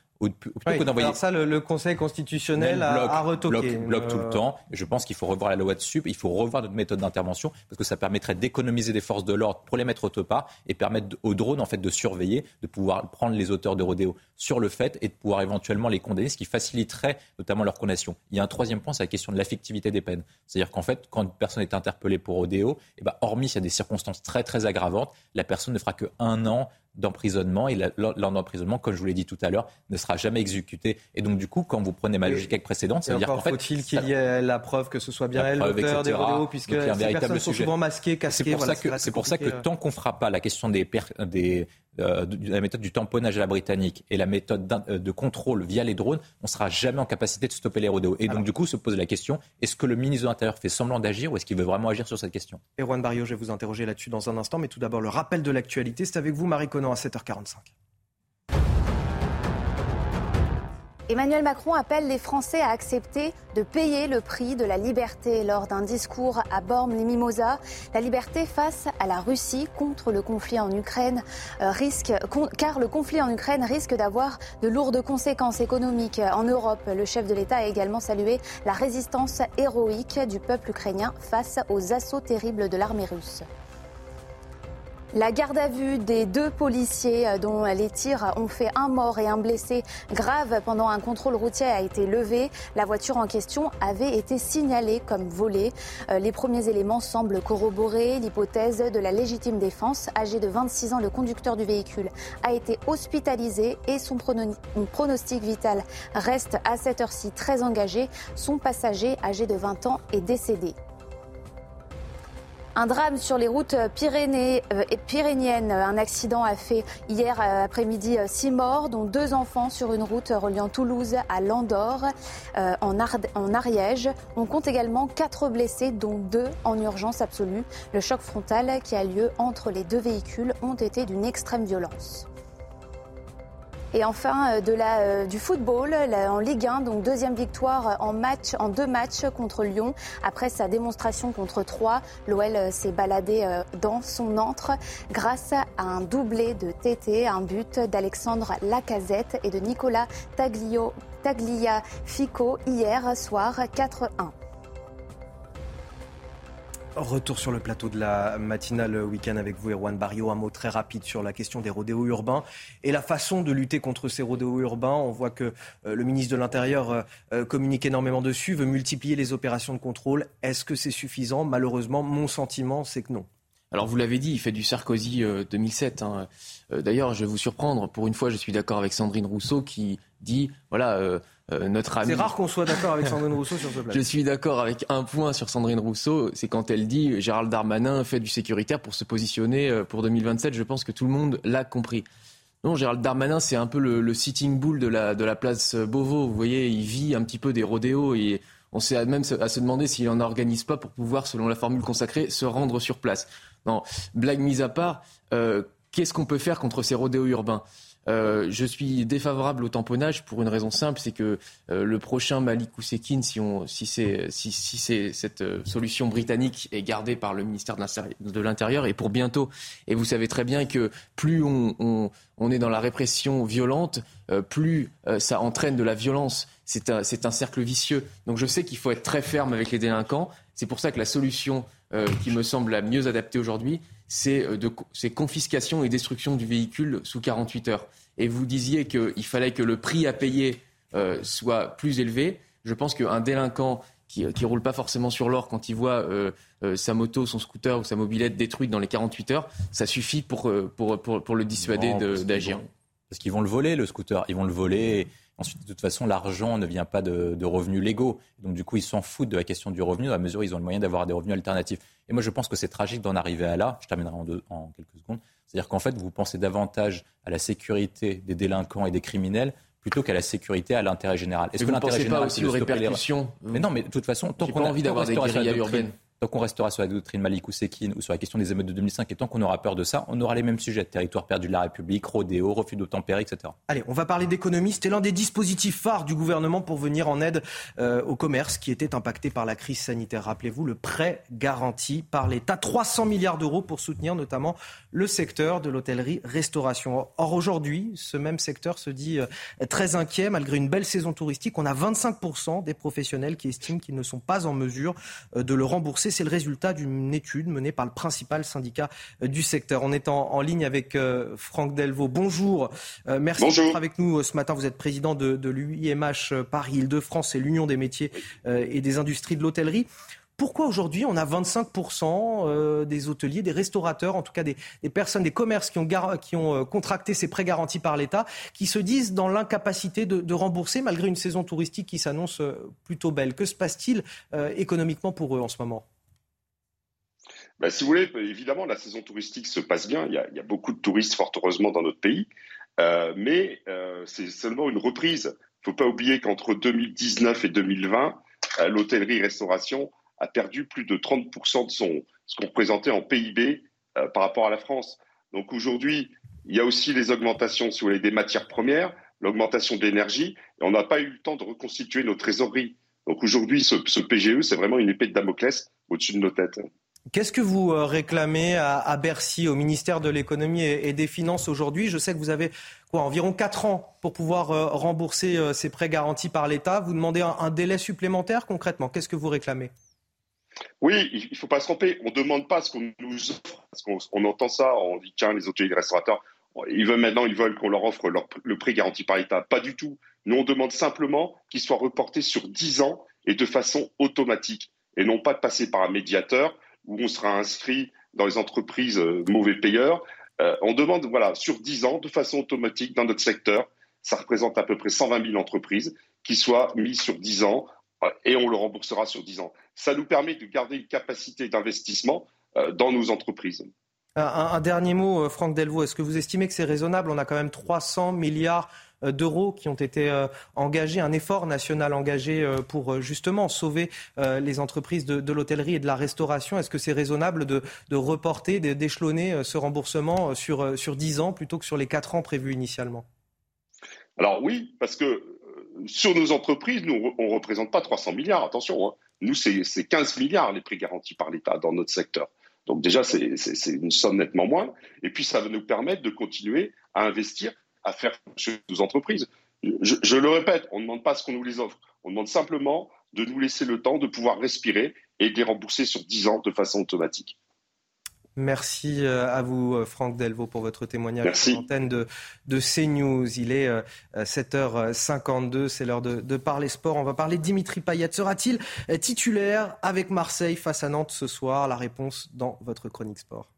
alors ça, le, Conseil constitutionnel a, retoqué. Bloque, tout le euh, temps. je pense qu'il faut revoir la loi dessus. Il faut revoir notre méthode d'intervention parce que ça permettrait d'économiser des forces de l'ordre pour les mettre au pas et permettre aux drones en fait de surveiller, de pouvoir prendre les auteurs de rodéo sur le fait et de pouvoir éventuellement les condamner, ce qui faciliterait notamment leur condamnation. Il y a un troisième point, c'est la question de l'affectivité des peines. C'est-à-dire qu'en fait, quand une personne est interpellée pour rodéo, et eh ben, hormis s'il y a des circonstances très très aggravantes, la personne ne fera que un an d'emprisonnement et l'ordre d'emprisonnement, comme je vous l'ai dit tout à l'heure, ne sera jamais exécuté. Et donc du coup, quand vous prenez ma logique précédente, ça veut dire qu'en fait, faut-il qu'il y ait la preuve que ce soit bien elle l'auteur des rodéos, puisque ces personnes sont souvent masquées, casquées. C'est pour, ça que, tant qu'on fera pas la question des, des euh, la méthode du tamponnage à la britannique et la méthode euh, de contrôle via les drones, on ne sera jamais en capacité de stopper les rodéos. Et donc, du coup, se pose la question est-ce que le ministre de l'Intérieur fait semblant d'agir ou est-ce qu'il veut vraiment agir sur cette question? Erwan Barrio, je vais vous interroger là-dessus dans un instant, mais tout d'abord, le rappel de l'actualité. C'est avec vous, Marie Conan, à 7h45. Emmanuel Macron appelle les Français à accepter de payer le prix de la liberté lors d'un discours à Bormes-les-Mimosas. La liberté face à la Russie contre le conflit en Ukraine euh, risque, car le conflit en Ukraine risque d'avoir de lourdes conséquences économiques en Europe. Le chef de l'État a également salué la résistance héroïque du peuple ukrainien face aux assauts terribles de l'armée russe. La garde à vue des deux policiers euh, dont les tirs ont fait un mort et un blessé grave pendant un contrôle routier a été levée. La voiture en question avait été signalée comme volée. Euh, les premiers éléments semblent corroborer l'hypothèse de la légitime défense. Âgé de 26 ans, le conducteur du véhicule a été hospitalisé et son pronostic vital reste à cette heure-ci très engagé. Son passager, âgé de 20 ans, est décédé. Un drame sur les routes Pyrénées, euh, pyrénéennes. Un accident a fait hier euh, après-midi euh, six morts, dont deux enfants sur une route reliant Toulouse à Landor, en, en Ariège. On compte également quatre blessés, dont deux en urgence absolue. Le choc frontal qui a lieu entre les deux véhicules ont été d'une extrême violence. Et enfin, euh, euh, du football en Ligue 1, donc deuxième victoire en match, en deux matchs contre Lyon. Après sa démonstration contre Troyes, l'OL euh, s'est baladé dans son antre grâce à un doublé de TT, un but d'Alexandre Lacazette et de Nicolas Taglio, Tagliafico hier soir 4-1. Retour sur le plateau de la matinale week-end avec vous, Erwan Barrio. Un mot très rapide sur la question des rodéos urbains et la façon de lutter contre ces rodéos urbains. On voit que euh, le ministre de l'Intérieur euh, euh, communique énormément dessus, veut multiplier les opérations de contrôle. Est-ce que c'est suffisant? Malheureusement, mon sentiment, c'est que non. Alors vous l'avez dit, il fait du Sarkozy 2007. Hein. D'ailleurs, je vais vous surprendre. Pour une fois, je suis d'accord avec Sandrine Rousseau qui dit, voilà, euh, notre C'est rare qu'on soit d'accord avec Sandrine Rousseau sur ce plan. Je suis d'accord avec un point sur Sandrine Rousseau, c'est quand elle dit Gérald Darmanin fait du sécuritaire pour se positionner euh, pour 2027. Je pense que tout le monde l'a compris. Non, Gérald Darmanin, c'est un peu le, sitting bull de la, de la place Beauvau. Vous voyez, il vit un petit peu des rodéos et on sait même à se demander s'il n'en organise pas pour pouvoir, selon la formule consacrée, se rendre sur place. Non, blague mise à part, euh, qu'est-ce qu'on peut faire contre ces rodéos urbains? Euh, je suis défavorable au tamponnage pour une raison simple, c'est que euh, le prochain Malik Oussekine, si, si, c'est, si, cette euh, solution britannique est gardée par le ministère de l'Intérieur, et pour bientôt. Et vous savez très bien que plus on est dans la répression violente, plus ça entraîne de la violence. C'est un, c'est un cercle vicieux. Donc je sais qu'il faut être très ferme avec les délinquants. C'est pour ça que la solution qui me semble la mieux adaptée aujourd'hui, c'est de, confiscation et destruction du véhicule sous 48 heures. Et vous disiez qu'il fallait que le prix à payer euh, soit plus élevé. Je pense qu'un délinquant qui ne roule pas forcément sur l'or quand il voit euh, euh, sa moto, son scooter ou sa mobilette détruite dans les 48 heures, ça suffit pour, pour, pour, le dissuader d'agir. Parce qu'ils vont le voler, le scooter. Ils vont le voler. Ensuite, de toute façon, l'argent ne vient pas de, de, revenus légaux. Donc, du coup, ils s'en foutent de la question du revenu, à la mesure où ils ont le moyen d'avoir des revenus alternatifs. Et moi, je pense que c'est tragique d'en arriver à là. Je terminerai en, deux, en quelques secondes. C'est-à-dire qu'en fait, vous pensez davantage à la sécurité des délinquants et des criminels plutôt qu'à la sécurité, à l'intérêt général. Est-ce que l'intérêt général, pas aussi aux répercussions Mais non, mais de toute façon, tant qu'on a envie d'avoir des guérillas urbaines Tant qu'on restera sur la doctrine Malik Sekine ou sur la question des émeutes de 2005 et tant qu'on aura peur de ça, on aura les mêmes sujets territoire perdu de la République, rodéo, refus d'obtempérer, etc. Allez, on va parler d'économie. C'était l'un des dispositifs phares du gouvernement pour venir en aide euh, au commerce qui était impacté par la crise sanitaire. Rappelez-vous, le prêt garanti par l'État, 300 milliards d'euros pour soutenir notamment le secteur de l'hôtellerie-restauration. Or, aujourd'hui, ce même secteur se dit euh, très inquiet malgré une belle saison touristique. On a 25% des professionnels qui estiment qu'ils ne sont pas en mesure euh, de le rembourser c'est le résultat d'une étude menée par le principal syndicat euh, du secteur. On est en, ligne avec euh, Franck Delvaux. Bonjour. Euh, merci d'être avec nous ce matin. Vous êtes président de, de l'UIMH Paris-Île-de-France et l'Union des métiers et des industries de l'hôtellerie. Pourquoi aujourd'hui on a 25% des hôteliers, des restaurateurs, en tout cas des, personnes, des commerces qui ont, qui ont contracté ces prêts garantis par l'État, qui se disent dans l'incapacité de, de, rembourser malgré une saison touristique qui s'annonce plutôt belle? Que se passe-t-il économiquement pour eux en ce moment? Bah, si vous voulez, évidemment, la saison touristique se passe bien. Il y a, beaucoup de touristes, fort heureusement, dans notre pays. Euh, mais euh, c'est seulement une reprise. Il ne faut pas oublier qu'entre 2019 et 2020, euh, l'hôtellerie-restauration a perdu plus de 30% de son, ce qu'on représentait en PIB par rapport à la France. Donc aujourd'hui, il y a aussi les augmentations vous voulez, des matières premières, l'augmentation de l'énergie, et on n'a pas eu le temps de reconstituer nos trésoreries. Donc aujourd'hui, ce, ce PGE, c'est vraiment une épée de Damoclès au-dessus de nos têtes. Qu'est-ce que vous euh, réclamez à, Bercy, au ministère de l'économie et, des finances aujourd'hui? Je sais que vous avez quoi, environ 4 ans pour pouvoir euh, rembourser euh, ces prêts garantis par l'État. Vous demandez un, délai supplémentaire concrètement? Qu'est-ce que vous réclamez? Oui, il ne faut pas se tromper. On ne demande pas ce qu'on nous offre. Parce qu'on entend ça, on dit tiens, les hôteliers, les restaurateurs, ils veulent maintenant, ils veulent qu'on leur offre le prêt garanti par l'État. Pas du tout. Nous, on demande simplement qu'il soit reporté sur 10 ans et de façon automatique. Et non pas de passer par un médiateur où on sera inscrit dans les entreprises euh, mauvais payeurs. Euh, on demande, voilà, sur 10 ans, de façon automatique, dans notre secteur, ça représente à peu près 120 000 entreprises, qui soient mises sur 10 ans euh, et on le remboursera sur 10 ans. Ça nous permet de garder une capacité d'investissement dans nos entreprises. Un, dernier mot, Franck Delvaux. Est-ce que vous estimez que c'est raisonnable? On a quand même 300 milliards euh, d'euros qui ont été euh, engagés, un effort national engagé euh, pour justement sauver les entreprises de, l'hôtellerie et de la restauration. Est-ce que c'est raisonnable de, reporter, d'échelonner ce remboursement sur, sur 10 ans plutôt que sur les 4 ans prévus initialement? Alors oui, parce que sur nos entreprises, nous, on ne représente pas 300 milliards, attention. Hein. Nous, c'est 15 milliards les prix garantis par l'État dans notre secteur. Donc déjà, c'est une somme nettement moins. Et puis, ça va nous permettre de continuer à investir à faire fonctionner nos entreprises. Je, le répète, on ne demande pas ce qu'on nous les offre. On demande simplement de nous laisser le temps de pouvoir respirer et de les rembourser sur 10 ans de façon automatique. Merci euh, à vous, euh, Franck Delvaux, pour votre témoignage sur l'antenne de, de CNews. Il est 7h52, euh, c'est l'heure de, parler sport. On va parler de Dimitri Payet. Sera-t-il titulaire avec Marseille face à Nantes ce soir? La réponse dans votre chronique sport.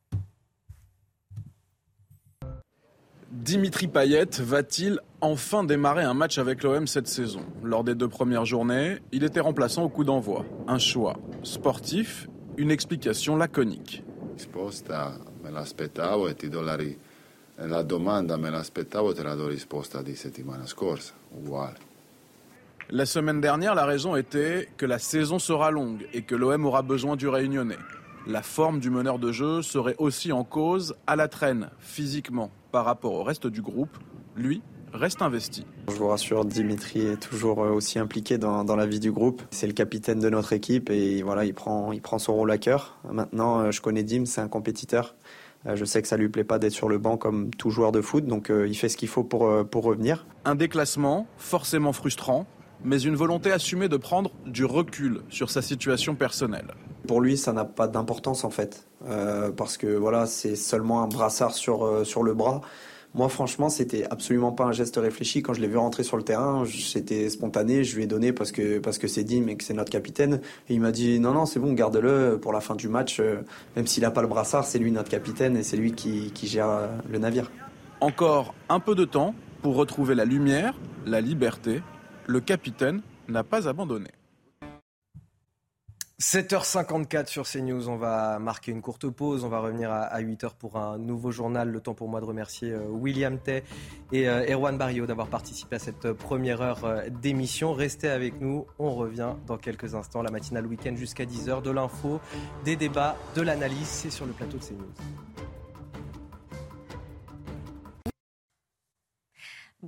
Dimitri Payet va-t-il enfin démarrer un match avec l'OM cette saison? Lors des deux premières journées, il était remplaçant au coup d'envoi. Un choix sportif, une explication laconique. La semaine dernière, la raison était que la saison sera longue et que l'OM aura besoin du réunionnais. La forme du meneur de jeu serait aussi en cause à la traîne, physiquement, par rapport au reste du groupe. Lui, reste investi. Je vous rassure, Dimitri est toujours euh, aussi impliqué dans, la vie du groupe. C'est le capitaine de notre équipe et voilà, il prend, il prend son rôle à cœur. Maintenant, euh, je connais Dim, c'est un compétiteur. Euh, je sais que ça lui plaît pas d'être sur le banc comme tout joueur de foot, donc il fait ce qu'il faut pour, pour revenir. Un déclassement forcément frustrant, mais une volonté assumée de prendre du recul sur sa situation personnelle. Pour lui, ça n'a pas d'importance en fait, parce que voilà, c'est seulement un brassard sur, sur le bras. Moi, franchement, c'était absolument pas un geste réfléchi. Quand je l'ai vu rentrer sur le terrain, c'était spontané. Je lui ai donné parce que parce que c'est Dim et que c'est notre capitaine. Et il m'a dit non, non, c'est bon, garde-le pour la fin du match. Euh, même s'il n'a pas le brassard, c'est lui notre capitaine et c'est lui qui, qui gère euh, le navire. Encore un peu de temps pour retrouver la lumière, la liberté. Le capitaine n'a pas abandonné. 7h54 sur CNews, on va marquer une courte pause, on va revenir à 8h pour un nouveau journal. Le temps pour moi de remercier euh, William Tay et euh, Erwan Barrio d'avoir participé à cette première heure euh, d'émission. Restez avec nous, on revient dans quelques instants. La matinale week-end jusqu'à 10h, de l'info, des débats, de l'analyse, c'est sur le plateau de CNews.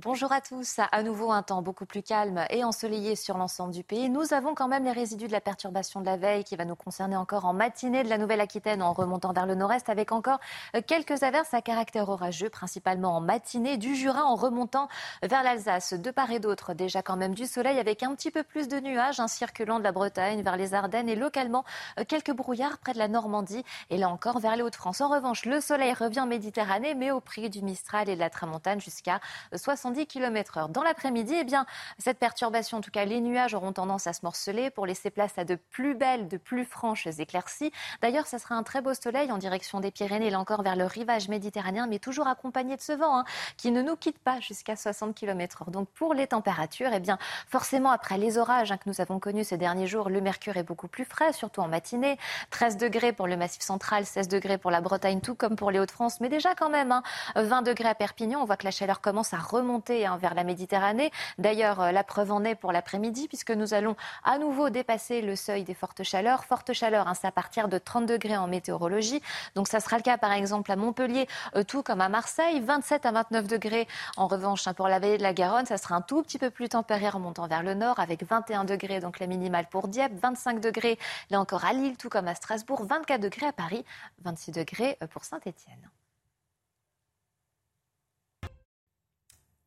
Bonjour à tous. À nouveau un temps beaucoup plus calme et ensoleillé sur l'ensemble du pays. Nous avons quand même les résidus de la perturbation de la veille qui va nous concerner encore en matinée de la Nouvelle-Aquitaine en remontant vers le nord-est avec encore quelques averses à caractère orageux, principalement en matinée, du Jura en remontant vers l'Alsace. De part et d'autre, déjà quand même du soleil avec un petit peu plus de nuages, un circulant de la Bretagne vers les Ardennes et localement quelques brouillards près de la Normandie et là encore vers les Hauts-de-France. En revanche, le soleil revient en Méditerranée mais au prix du Mistral et de la Tramontane jusqu'à 60 10 km heure. Dans l'après-midi, eh bien, cette perturbation, en tout cas les nuages, auront tendance à se morceler pour laisser place à de plus belles, de plus franches éclaircies. D'ailleurs, ça sera un très beau soleil en direction des Pyrénées, là encore vers le rivage méditerranéen, mais toujours accompagné de ce vent hein, qui ne nous quitte pas jusqu'à 60 km heure. Donc pour les températures, eh bien, forcément, après les orages hein, que nous avons connus ces derniers jours, le mercure est beaucoup plus frais, surtout en matinée. 13 degrés pour le Massif central, 16 degrés pour la Bretagne, tout comme pour les Hauts-de-France, mais déjà quand même, 20 hein, degrés à Perpignan. On voit que la chaleur commence à remonter Hein, vers la Méditerranée. D'ailleurs, euh, la preuve en est pour l'après-midi, puisque nous allons à nouveau dépasser le seuil des fortes chaleurs. Forte chaleur, hein, c'est à partir de 30 degrés en météorologie. Donc ça sera le cas par exemple à Montpellier, euh, tout comme à Marseille. 27 à 29 degrés en revanche hein, pour la vallée de la Garonne. Ça sera un tout petit peu plus tempéré remontant vers le nord avec 21 degrés, donc la minimale pour Dieppe, 25 degrés là encore à Lille, tout comme à Strasbourg, 24 degrés à Paris, 26 degrés euh, pour Saint-Étienne.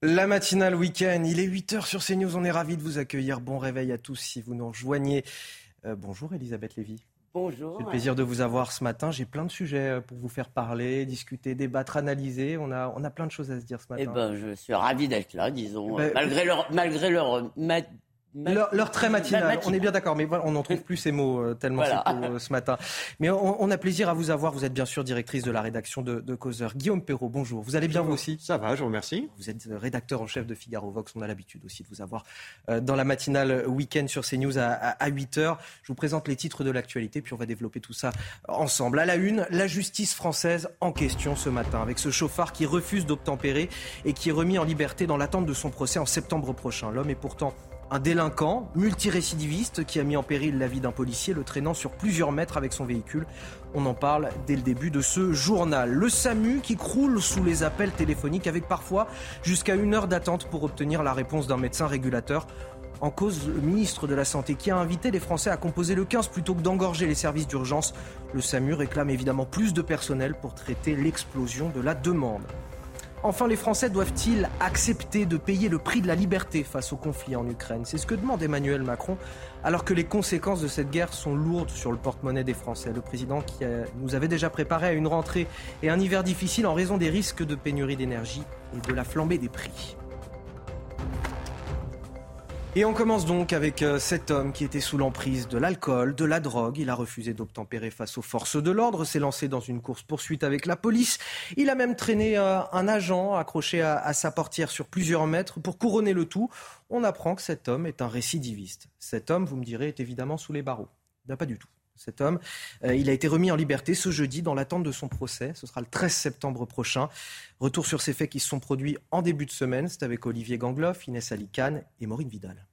La matinale week-end, il est 8h sur CNews, on est ravis de vous accueillir. Bon réveil à tous si vous nous rejoignez. Euh, bonjour Elisabeth Lévy. Bonjour. C'est le plaisir de vous avoir ce matin. J'ai plein de sujets euh, pour vous faire parler, discuter, débattre, analyser. On a, on a plein de choses à se dire ce matin. Eh ben, je suis ravi d'être là, disons. Ben, malgré leur, malgré leur leur, très matinale, on est bien d'accord, mais on n'en trouve plus ces mots euh, tellement c'est euh, ce matin. Mais on, a plaisir à vous avoir. Vous êtes bien sûr directrice de la rédaction de, de Causeur. Guillaume Perrault, bonjour. Vous allez bien vous aussi? Ça va, je vous remercie. Vous êtes euh, rédacteur en chef de Figaro Vox. On a l'habitude aussi de vous avoir dans la matinale week-end sur CNews à, à, 8h. Je vous présente les titres de l'actualité, puis on va développer tout ça ensemble. À la une, la justice française en question ce matin, avec ce chauffard qui refuse d'obtempérer et qui est remis en liberté dans l'attente de son procès en septembre prochain. L'homme est pourtant un délinquant multirécidiviste qui a mis en péril la vie d'un policier, le traînant sur plusieurs mètres avec son véhicule. On en parle dès le début de ce journal. Le SAMU qui croule sous les appels téléphoniques avec parfois jusqu'à une heure d'attente pour obtenir la réponse d'un médecin régulateur. En cause, le ministre de la Santé qui a invité les Français à composer le 15 plutôt que d'engorger les services d'urgence. Le SAMU réclame évidemment plus de personnel pour traiter l'explosion de la demande. Enfin, les Français doivent-ils accepter de payer le prix de la liberté face au conflit en Ukraine? C'est ce que demande Emmanuel Macron, alors que les conséquences de cette guerre sont lourdes sur le porte-monnaie des Français. Le président qui nous avait déjà préparé à une rentrée et un hiver difficile en raison des risques de pénurie d'énergie et de la flambée des prix. Et on commence donc avec euh, cet homme qui était sous l'emprise de l'alcool, de la drogue. Il a refusé d'obtempérer face aux forces de l'ordre, s'est lancé dans une course-poursuite avec la police. Il a même traîné euh, un agent accroché à, sa portière sur plusieurs mètres. Pour couronner le tout, on apprend que cet homme est un récidiviste. Cet homme, vous me direz, est évidemment sous les barreaux. Ben, pas du tout. Cet homme, euh, il a été remis en liberté ce jeudi dans l'attente de son procès. Ce sera le 13 septembre prochain. Retour sur ces faits qui se sont produits en début de semaine. C'est avec Olivier Gangloff, Inès Alicane et Maureen Vidal.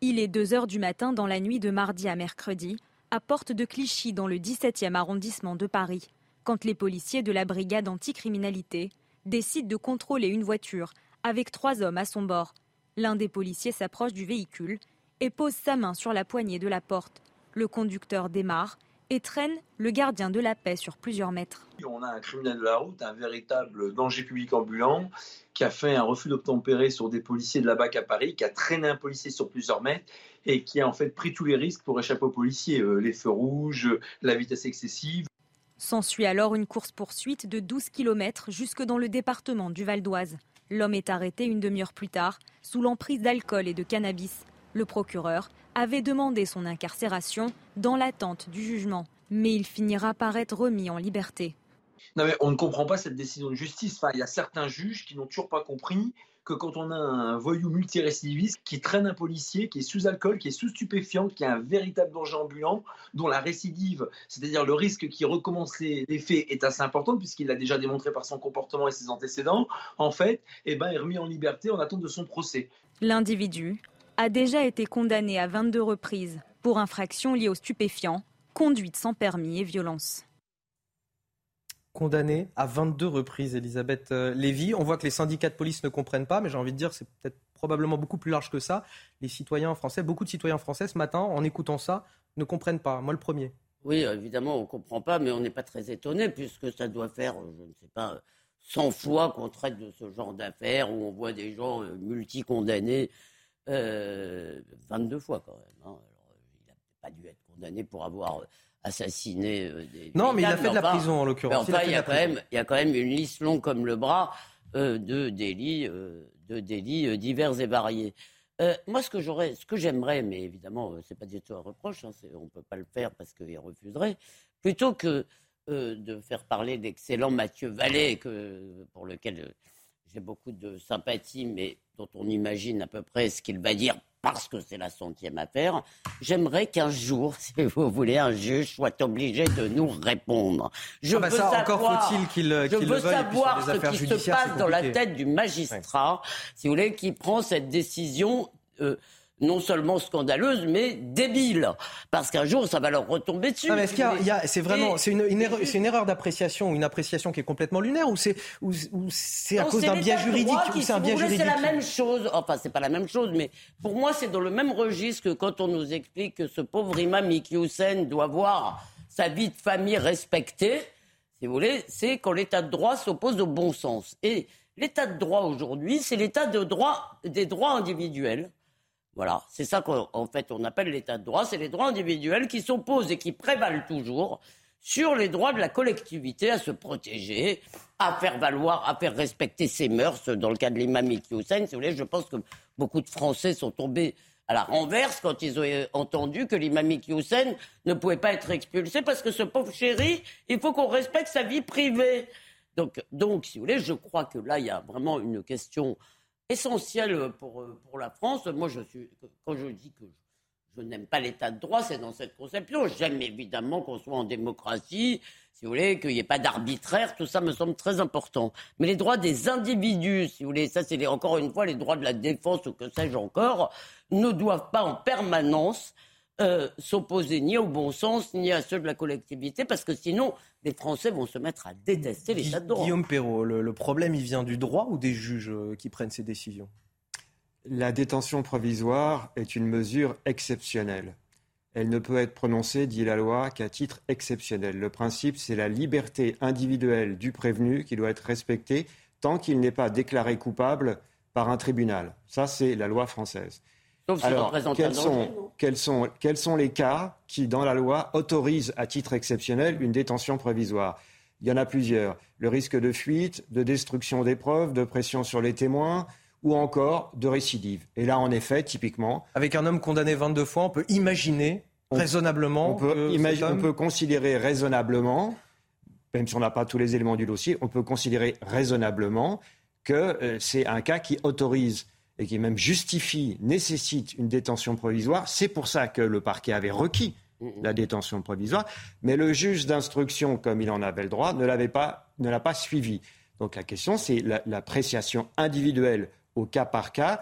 Il est 2 heures du matin dans la nuit de mardi à mercredi, à Porte de Clichy, dans le 17e arrondissement de Paris, quand les policiers de la brigade anticriminalité décident de contrôler une voiture avec trois hommes à son bord. L'un des policiers s'approche du véhicule et pose sa main sur la poignée de la porte. Le conducteur démarre et traîne le gardien de la paix sur plusieurs mètres. On a un criminel de la route, un véritable danger public ambulant, qui a fait un refus d'obtempérer sur des policiers de la BAC à Paris, qui a traîné un policier sur plusieurs mètres et qui a en fait pris tous les risques pour échapper aux policiers, euh, les feux rouges, la vitesse excessive. S'ensuit alors une course-poursuite de 12 km jusque dans le département du Val d'Oise. L'homme est arrêté une demi-heure plus tard, sous l'emprise d'alcool et de cannabis. Le procureur avait demandé son incarcération dans l'attente du jugement, mais il finira par être remis en liberté. Non mais on ne comprend pas cette décision de justice. Enfin, il y a certains juges qui n'ont toujours pas compris que quand on a un voyou multirécidiviste qui traîne un policier, qui est sous alcool, qui est sous stupéfiant, qui a un véritable danger ambulant, dont la récidive, c'est-à-dire le risque qu'il recommence les, faits, est assez important puisqu'il l'a déjà démontré par son comportement et ses antécédents, en fait, eh ben, est remis en liberté en attente de son procès. L'individu a déjà été condamné à 22 reprises pour infractions liées aux stupéfiants, conduite sans permis et violence. Condamné à 22 reprises, Elisabeth euh, Lévy. On voit que les syndicats de police ne comprennent pas, mais j'ai envie de dire c'est peut-être probablement beaucoup plus large que ça. Les citoyens français, beaucoup de citoyens français ce matin, en écoutant ça, ne comprennent pas. Moi le premier. Oui, évidemment, on ne comprend pas, mais on n'est pas très étonné, puisque ça doit faire, je ne sais pas, 100 fois qu'on traite de ce genre d'affaires, où on voit des gens euh, multicondamnés 22 euh, fois quand même. Hein. il n'a pas dû être condamné pour avoir assassiné euh, des. Non, mais il a fait de la prison en l'occurrence. Enfin, il, y a quand même, il y a quand même une liste longue comme le bras euh, de délits, de délits divers et variés. moi, ce que j'aurais, ce que j'aimerais, mais évidemment, c'est pas du tout un reproche, hein, on peut pas le faire parce qu'il refuserait, plutôt que de faire parler d'excellent Mathieu Vallée, que, pour lequel j'ai beaucoup de sympathie, mais dont on imagine à peu près ce qu'il va dire parce que c'est la centième affaire, j'aimerais qu'un jour, si vous voulez, un juge soit obligé de nous répondre. Je ah bah veux ça, savoir, encore faut-il qu'il je veux savoir ce qui se passe dans la tête du magistrat, si vous voulez, qui prend cette décision. Euh, non seulement scandaleuse, mais débile. Parce qu'un jour, ça va leur retomber dessus. c'est vraiment, c'est une, erreur, une erreur d'appréciation, une appréciation qui est complètement lunaire, ou c'est, ou, c'est à cause d'un biais juridique, c'est un biais juridique. C'est la même chose. Enfin, c'est pas la même chose, mais pour moi, c'est dans le même registre que quand on nous explique que ce pauvre imam Hussein doit voir sa vie de famille respectée. Si vous voulez, c'est quand l'état de droit s'oppose au bon sens. Et l'état de droit aujourd'hui, c'est l'état de droit des droits individuels voilà, c'est ça qu'en fait on appelle l'état de droit, c'est les droits individuels qui s'opposent et qui prévalent toujours sur les droits de la collectivité à se protéger, à faire valoir, à faire respecter ses mœurs. Dans le cas de l'imam Hussein, si vous voulez, je pense que beaucoup de Français sont tombés à la renverse quand ils ont entendu que l'imam Hussein ne pouvait pas être expulsé parce que ce pauvre chéri, il faut qu'on respecte sa vie privée. Donc, donc, si vous voulez, je crois que là, il y a vraiment une question essentiel pour, euh, pour la France. Moi, je suis, quand je dis que je n'aime pas l'état de droit, c'est dans cette conception. J'aime évidemment qu'on soit en démocratie, si vous voulez, qu'il n'y ait pas d'arbitraire, tout ça me semble très important. Mais les droits des individus, si vous voulez, ça c'est encore une fois les droits de la défense ou que sais-je encore, ne doivent pas en permanence euh, s'opposer ni au bon sens ni à ceux de la collectivité, parce que sinon, les Français vont se mettre à détester l'État de droit. Guillaume Perrault, le, problème, il vient du droit ou des juges euh, qui prennent ces décisions? La détention provisoire est une mesure exceptionnelle. elle ne peut être prononcée, dit la loi, qu'à titre exceptionnel. Le principe, c'est la liberté individuelle du prévenu qui doit être respectée tant qu'il n'est pas déclaré coupable par un tribunal. Ça, c'est la loi française. Alors, quels sont, quels, sont, quels sont les cas qui, dans la loi, autorisent à titre exceptionnel une détention provisoire? Il y en a plusieurs. Le risque de fuite, de destruction des preuves, de pression sur les témoins, ou encore de récidive. Et là, en effet, typiquement. Avec un homme condamné 22 fois, on peut imaginer raisonnablement. On peut, on peut considérer raisonnablement, même si on n'a pas tous les éléments du dossier, on peut considérer raisonnablement que euh, c'est un cas qui autorise et qui même justifie, nécessite une détention provisoire. C'est pour ça que le parquet avait requis la détention provisoire, mais le juge d'instruction, comme il en avait le droit, ne l'avait pas, ne l'a pas suivi. Donc la question, c'est l'appréciation individuelle au cas par cas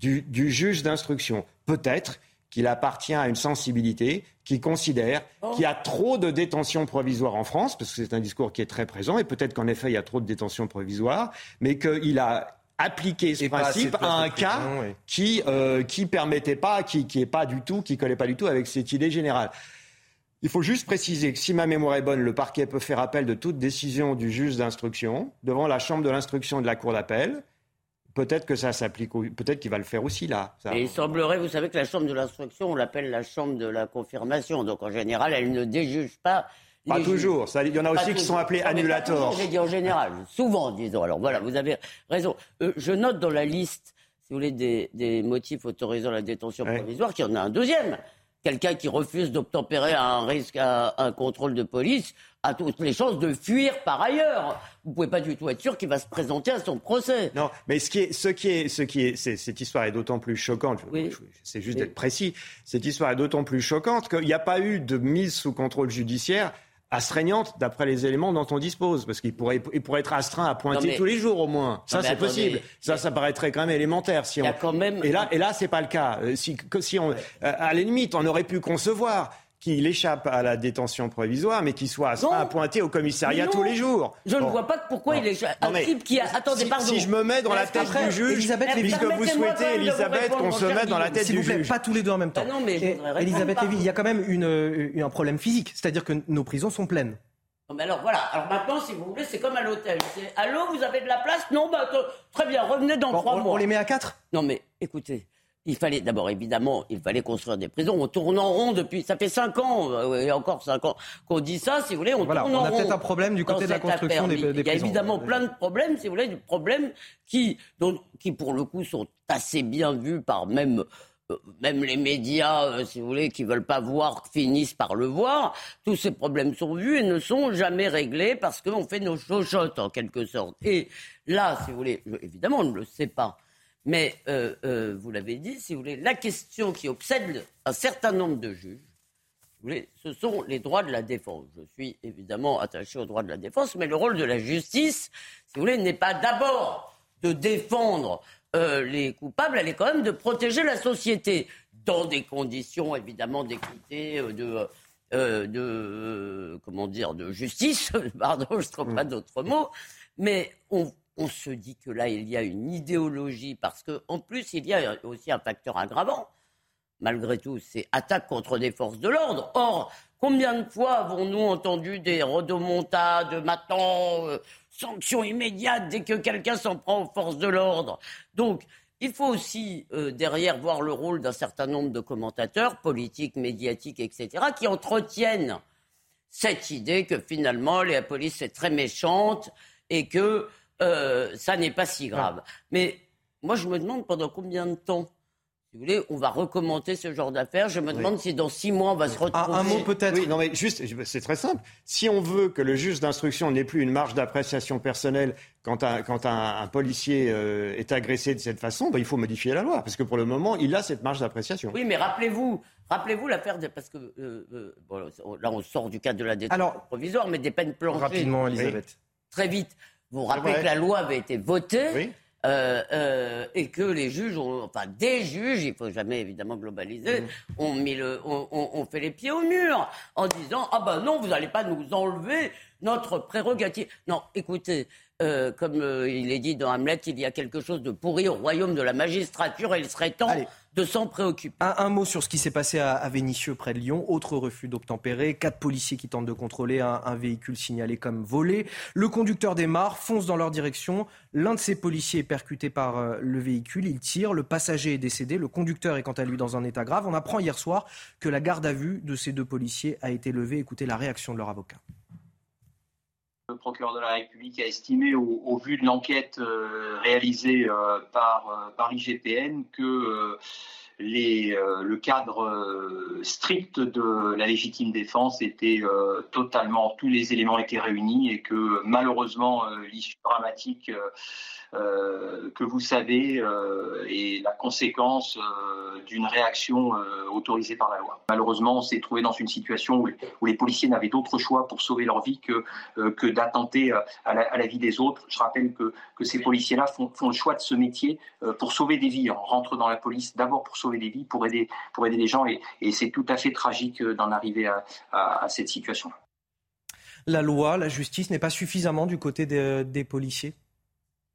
du, juge d'instruction. Peut-être qu'il appartient à une sensibilité qui considère oh. qu'il y a trop de détention provisoire en France, parce que c'est un discours qui est très présent, et peut-être qu'en effet il y a trop de détention provisoire, mais qu'il a appliqué ce principe à un cas qui euh, qui permettait pas, qui qui est pas du tout, qui collait pas du tout avec cette idée générale. Il faut juste préciser que si ma mémoire est bonne, le parquet peut faire appel de toute décision du juge d'instruction devant la chambre de l'instruction de la cour d'appel. Peut-être que ça s'applique, peut-être qu'il va le faire aussi là. Et il semblerait, vous savez que la chambre de l'instruction, on l'appelle la chambre de la confirmation. Donc en général, elle ne déjuge pas. Pas toujours. il y en a aussi qui sont appelés annulators. J'ai dit en général, souvent, disons. Alors voilà, vous avez raison. Euh, je note dans la liste, si vous voulez, des, motifs autorisant la détention provisoire qu'il y en a un deuxième quelqu'un qui refuse d'obtempérer à un risque, à un contrôle de police, a toutes les chances de fuir par ailleurs. Vous pouvez pas du tout être sûr qu'il va se présenter à son procès. Non, mais ce qui est, ce qui est, ce qui est, cette histoire est d'autant plus choquante. C'est juste d'être précis. Cette histoire est d'autant plus choquante qu'il n'y a pas eu de mise sous contrôle judiciaire astreignante d'après les éléments dont on dispose, parce qu'il pourrait, il pourrait être astreint à pointer tous les jours au moins. Ça, c'est possible. Ça, ça paraîtrait quand même élémentaire. Si on... quand même... Et là, et là, c'est pas le cas. Euh, si, si on, euh, à la limite, on aurait pu concevoir qu'il échappe à la détention provisoire, mais qu'il soit appointé au commissariat tous les jours. Je ne vois pas pourquoi il échappe. Un type qui a... Attendez, si, pardon. Si je me mets dans la tête du juge, Elisabeth, puisque vous souhaitez, Elisabeth, qu'on se mette dans la tête du juge. Pas tous les deux en même temps. Ah non, mais Elisabeth Lévy, il y a quand même une, un problème physique, c'est-à-dire que nos prisons sont pleines. mais alors voilà, alors maintenant si vous voulez, c'est comme à l'hôtel. Allô, vous avez de la place? Non, bah très bien, revenez dans trois mois. On les met à quatre? Non mais écoutez, il fallait d'abord, évidemment, il fallait construire des prisons. On tourne en rond depuis, ça fait cinq ans, euh, et encore cinq ans qu'on dit ça, si vous voulez, on tourne en rond. On a peut-être un problème du côté de la construction des, prisons. Il y a évidemment plein de problèmes, si vous voulez, des problèmes qui, qui pour le coup sont assez bien vus par même euh, même les médias, euh, si vous voulez, qui veulent pas voir, finissent par le voir. Tous ces problèmes sont vus et ne sont jamais réglés parce qu'on fait nos chochottes en quelque sorte. Et là, si vous voulez, évidemment, on ne le sait pas. Mais euh, euh, vous l'avez dit, si vous voulez, la question qui obsède un certain nombre de juges, vous voulez, ce sont les droits de la défense. Je suis évidemment attaché aux droits de la défense, mais le rôle de la justice, si vous voulez, n'est pas d'abord de défendre euh, les coupables, elle est quand même de protéger la société dans des conditions évidemment d'équité, de, de comment dire, de justice. Pardon, je ne trouve pas d'autres mots. Mais on, on se dit que là, il y a une idéologie, parce qu'en plus, il y a aussi un facteur aggravant. Malgré tout, c'est attaque contre des forces de l'ordre. Or, combien de fois avons-nous entendu des de maintenant, euh, sanctions immédiates dès que quelqu'un s'en prend aux forces de l'ordre? Donc, il faut aussi, euh, derrière, voir le rôle d'un certain nombre de commentateurs, politiques, médiatiques, etc., qui entretiennent cette idée que finalement, la police est très méchante et que euh, ça n'est pas si grave. Mais moi, je me demande pendant combien de temps si vous voulez, on va recommencer ce genre d'affaires. Je me demande si dans six mois, on va se retrouver. Un, mot peut-être. Oui, non, mais juste, c'est très simple. Si on veut que le juge d'instruction n'ait plus une marge d'appréciation personnelle quand un, quand un, policier euh, est agressé de cette façon, ben, il faut modifier la loi. Parce que pour le moment, il a cette marge d'appréciation. Oui, mais rappelez-vous, rappelez-vous l'affaire de. Parce que euh, là, on sort du cadre de la détention provisoire, mais des peines planchées. Rapidement, Elisabeth. Très vite. Vous vous rappelez que la loi avait été votée euh, euh, et que les juges, enfin des juges, il faut jamais évidemment globaliser, mm. ont, mis le, ont, fait les pieds au mur en disant ah ben non, vous n'allez pas nous enlever notre prérogative. Non, écoutez, euh, comme euh, il est dit dans Hamlet, il y a quelque chose de pourri au royaume de la magistrature et il serait temps de s'en préoccuper. Un, mot sur ce qui s'est passé à, Vénissieux, près de Lyon. Autre refus d'obtempérer. Quatre policiers qui tentent de contrôler un, véhicule signalé comme volé. Le conducteur démarre, fonce dans leur direction. L'un de ces policiers est percuté par euh, le véhicule. Il tire. Le passager est décédé. Le conducteur est quant à lui dans un état grave. On apprend hier soir que la garde à vue de ces deux policiers a été levée. Écoutez la réaction de leur avocat. Le procureur de la République a estimé, au, vu de l'enquête euh, réalisée euh, par, euh, IGPN, que le cadre strict de la légitime défense était totalement, tous les éléments étaient réunis et que malheureusement l'issue dramatique que vous savez euh, est la conséquence euh, d'une réaction autorisée par la loi. Malheureusement, on s'est trouvé dans une situation où, les policiers n'avaient d'autre choix pour sauver leur vie que, que d'attenter à la, vie des autres. Je rappelle que, que ces policiers-là font, le choix de ce métier pour sauver des vies. On rentre dans la police d'abord pour sauver des vies, pour aider, pour aider les gens, et, c'est tout à fait tragique d'en arriver à, cette situation. La loi, la justice n'est pas suffisamment du côté des policiers?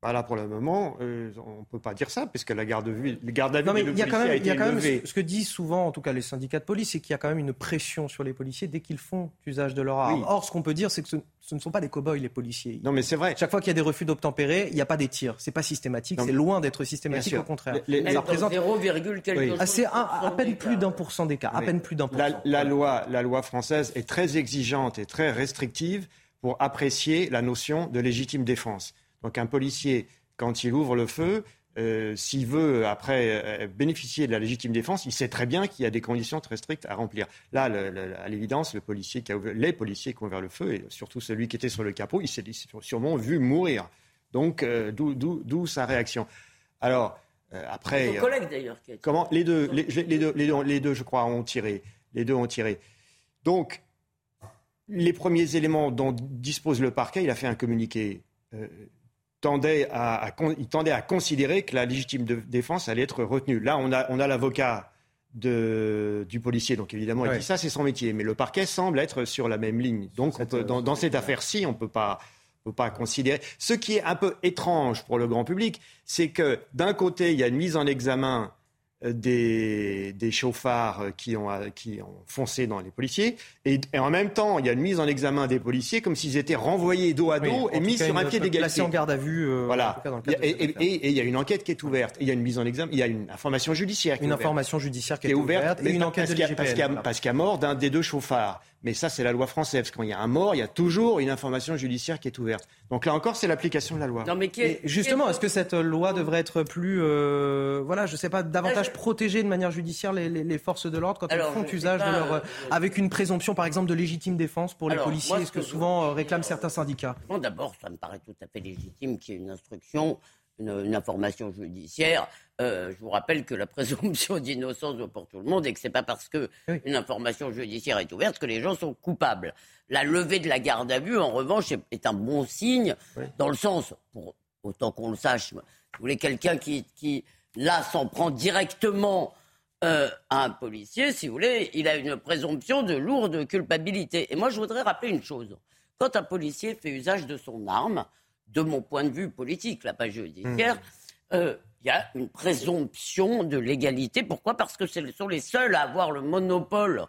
Bah là, pour le moment, euh, on ne peut pas dire ça, puisque la garde, vue, garde à vue non, mais il y a quand même, il y a quand même ce, que disent souvent, en tout cas les syndicats de police, c'est qu'il y a quand même une pression sur les policiers dès qu'ils font usage de leur arme. Or, ce qu'on peut dire, c'est que ce, ne sont pas des cow-boys, les policiers. Non, mais c'est vrai. Chaque fois qu'il y a des refus d'obtempérer, il n'y a pas des tirs. C'est pas systématique. C'est loin d'être systématique, au contraire. Les, ça représente 0, quelque ah, C'est à peine plus d'un pour cent des cas. À peine plus d'un pour cent. La loi, la loi française est très exigeante et très restrictive pour apprécier la notion de légitime défense. Donc, un policier quand il ouvre le feu, euh, s'il veut après euh, bénéficier de la légitime défense, il sait très bien qu'il y a des conditions très strictes à remplir. Là, à l'évidence, le policier qui a les policiers qui ont ouvert le feu, et surtout celui qui était sur le capot, il s'est sûrement vu mourir. Donc, euh, d'où sa réaction. Alors, après. Collègue d'ailleurs. Comment les deux les, deux, les, deux, je crois, ont tiré. Les deux ont tiré. Donc, les premiers éléments dont dispose le parquet, il a fait un communiqué tendait à, il tendait à considérer que la légitime défense allait être retenue. Là, on a, on a l'avocat du policier, donc évidemment, il dit ça, c'est son métier. Mais le parquet semble être sur la même ligne. Donc, dans, cette affaire-ci, on ne peut pas peut pas considérer. Ce qui est un peu étrange pour le grand public, c'est que d'un côté, il y a une mise en examen des, chauffards qui ont, qui ont foncé dans les policiers. Et, en même temps, il y a une mise en examen des policiers comme s'ils étaient renvoyés dos à dos et mis sur un pied d'égalité. en garde à vue. Euh, voilà. et, il y a une enquête qui est ouverte. Il y a une mise en examen. Il y a une information judiciaire qui une est ouverte. information judiciaire qui est, ouverte, et une enquête parce qu'il y, a mort d'un des deux chauffards. Mais ça, c'est la loi française. Quand il y a un mort, il y a toujours une information judiciaire qui est ouverte. Donc là encore, c'est l'application de la loi. Non, mais justement, est-ce que cette loi devrait être plus, euh, voilà, je sais pas, davantage protéger de manière judiciaire les, forces de l'ordre quand elles font usage de leur, euh, avec une présomption, par exemple, de légitime défense pour les policiers, est-ce que, souvent euh, réclament certains syndicats? D'abord, ça me paraît tout à fait légitime qu'il y ait une instruction une, information judiciaire. Euh, je vous rappelle que la présomption d'innocence pour tout le monde et que c'est pas parce que une information judiciaire est ouverte que les gens sont coupables. La levée de la garde à vue, en revanche, est, un bon signe dans le sens, pour autant qu'on le sache, vous voulez quelqu'un qui, qui, là, s'en prend directement euh, à un policier, si vous voulez, il a une présomption de lourde culpabilité. Et moi, je voudrais rappeler une chose. Quand un policier fait usage de son arme, de mon point de vue politique, la pas judiciaire, mmh. euh, il y a une présomption de légalité. Pourquoi? Parce que ce sont les seuls à avoir le monopole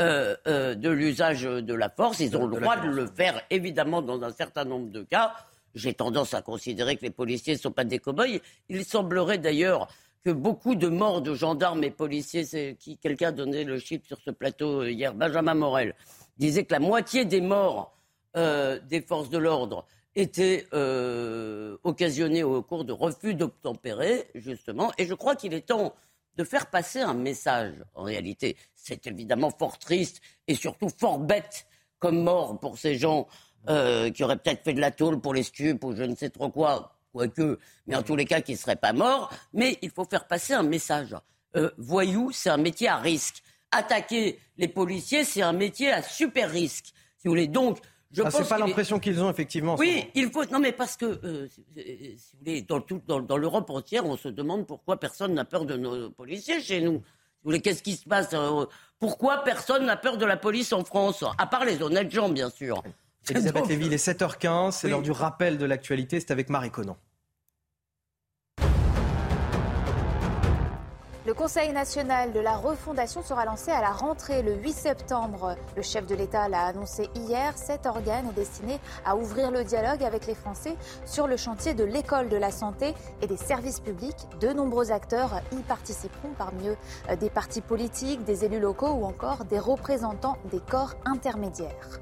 euh, euh, de l'usage de la force. Ils ont le droit de le faire, évidemment, dans un certain nombre de cas. J'ai tendance à considérer que les policiers ne sont pas des cow-boys. Il semblerait d'ailleurs que beaucoup de morts de gendarmes et policiers, qui quelqu'un donnait le chiffre sur ce plateau hier, Benjamin Morel, disait que la moitié des morts des forces de l'ordre été euh, occasionné au cours de refus d'obtempérer, justement. Et je crois qu'il est temps de faire passer un message, en réalité. C'est évidemment fort triste et surtout fort bête comme mort pour ces gens euh, qui auraient peut-être fait de la tôle pour les stupes ou je ne sais trop quoi, quoique, mais en tous les cas qui ne seraient pas morts. Mais il faut faire passer un message. Euh, voyou, c'est un métier à risque. Attaquer les policiers, c'est un métier à super risque. Si vous voulez donc, je ah, c'est pas l'impression qu'ils ont effectivement. Oui, il faut. Non, mais parce que euh, si vous voulez, dans, tout, dans, l'Europe entière, on se demande pourquoi personne n'a peur de nos policiers chez nous. vous voulez, qu'est-ce qui se passe euh, Pourquoi personne n'a peur de la police en France À part les honnêtes gens, bien sûr. Elisabeth Lévy, il est 7h15, c'est l'heure du rappel de l'actualité, c'est avec Marie Conan. Le Conseil national de la refondation sera lancé à la rentrée le 8 septembre. Le chef de l'État l'a annoncé hier. Cet organe est destiné à ouvrir le dialogue avec les Français sur le chantier de l'école de la santé et des services publics. De nombreux acteurs y participeront, parmi eux euh, des partis politiques, des élus locaux ou encore des représentants des corps intermédiaires.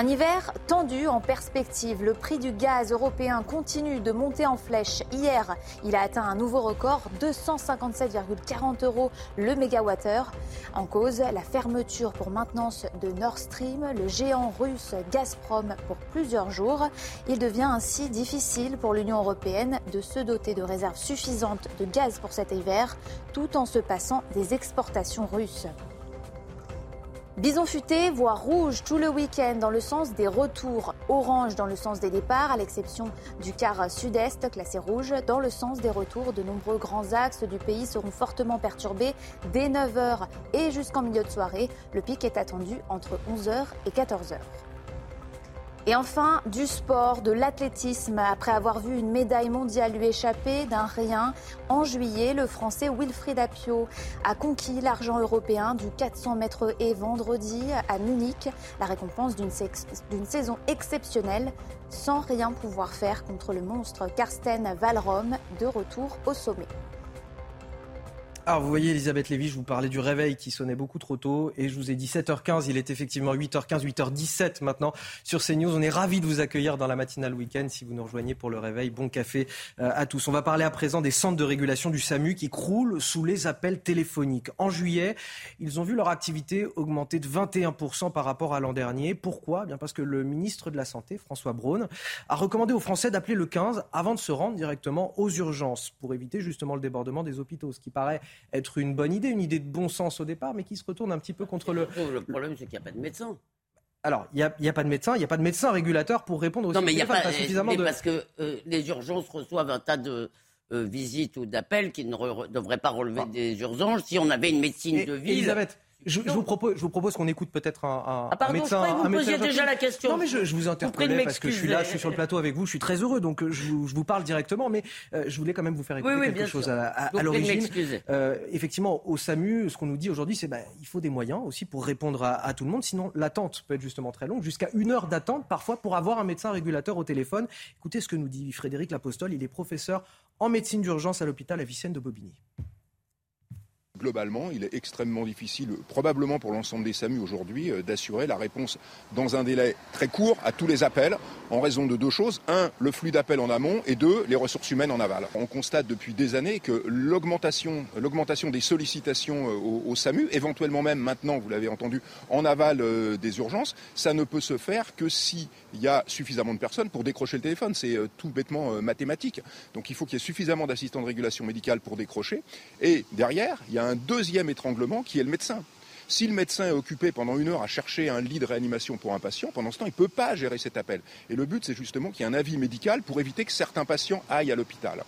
Un hiver tendu en perspective. Le prix du gaz européen continue de monter en flèche. Hier, il a atteint un nouveau record, 257,40 euros le mégawattheure. En cause, la fermeture pour maintenance de Nord Stream, le géant russe Gazprom pour plusieurs jours. Il devient ainsi difficile pour l'Union européenne de se doter de réserves suffisantes de gaz pour cet hiver, tout en se passant des exportations russes. Bison futé voit rouge tout le week-end dans le sens des retours, orange dans le sens des départs, à l'exception du quart sud-est classé rouge. Dans le sens des retours, de nombreux grands axes du pays seront fortement perturbés dès 9h et jusqu'en milieu de soirée. Le pic est attendu entre 11h et 14h. Et enfin, du sport, de l'athlétisme. Après avoir vu une médaille mondiale lui échapper d'un rien, en juillet, le Français Wilfried Apio a conquis l'argent européen du 400 mètres et vendredi à Munich, la récompense d'une saison exceptionnelle, sans rien pouvoir faire contre le monstre Karsten Valrom, de retour au sommet. Alors vous voyez Elisabeth Lévy, je vous parlais du réveil qui sonnait beaucoup trop tôt et je vous ai dit 7h15, il est effectivement 8h15, 8h17 maintenant sur CNews. On est ravis de vous accueillir dans la matinale week-end si vous nous rejoignez pour le réveil. Bon café euh, à tous. On va parler à présent des centres de régulation du SAMU qui croulent sous les appels téléphoniques. En juillet, ils ont vu leur activité augmenter de 21% par rapport à l'an dernier. Pourquoi? Eh Bien parce que le ministre de la Santé, François Braun, a recommandé aux Français d'appeler le 15 avant de se rendre directement aux urgences pour éviter justement le débordement des hôpitaux, ce qui paraît être une bonne idée, une idée de bon sens au départ, mais qui se retourne un petit peu contre le. Le problème, c'est qu'il n'y a pas de médecin. Alors, il n'y a, pas de médecin, il n'y a pas de médecin régulateur pour répondre aux Non, mais il n'y a pas, suffisamment mais parce que euh, les urgences reçoivent un tas de euh, visites ou d'appels qui ne devraient pas relever ah. des urgences. Si on avait une médecine de ville. Elisabeth, je, vous propose, je vous propose qu'on écoute peut-être un, un, ah pardon, médecin. Je vous médecin déjà la question. Non, mais je, je vous interpellais parce que je suis là, je suis sur le plateau avec vous, je suis très heureux, donc euh, je vous, je vous parle directement, mais euh, je voulais quand même vous faire écouter quelque chose à, à, l'origine. Euh, effectivement, au SAMU, ce qu'on nous dit aujourd'hui, c'est bah, il faut des moyens aussi pour répondre à, à tout le monde, sinon l'attente peut être justement très longue, jusqu'à une heure d'attente parfois pour avoir un médecin régulateur au téléphone. Écoutez ce que nous dit Frédéric Lapostole, il est professeur en médecine d'urgence à l'hôpital Avicenne de Bobigny globalement, il est extrêmement difficile, probablement pour l'ensemble des SAMU aujourd'hui, euh, d'assurer la réponse dans un délai très court à tous les appels, en raison de deux choses. Un, le flux d'appels en amont, et deux, les ressources humaines en aval. On constate depuis des années que l'augmentation, des sollicitations euh, au, SAMU, éventuellement même maintenant, vous l'avez entendu, en aval euh, des urgences, ça ne peut se faire que s'il y a suffisamment de personnes pour décrocher le téléphone. C'est tout bêtement mathématique. Donc il faut qu'il y ait suffisamment d'assistants de régulation médicale pour décrocher. Et derrière, il y a un deuxième étranglement qui est le médecin. Si le médecin est occupé pendant une heure à chercher un lit de réanimation pour un patient, pendant ce temps, il ne peut pas gérer cet appel. Et le but, c'est justement qu'il y ait un avis médical pour éviter que certains patients aillent à l'hôpital.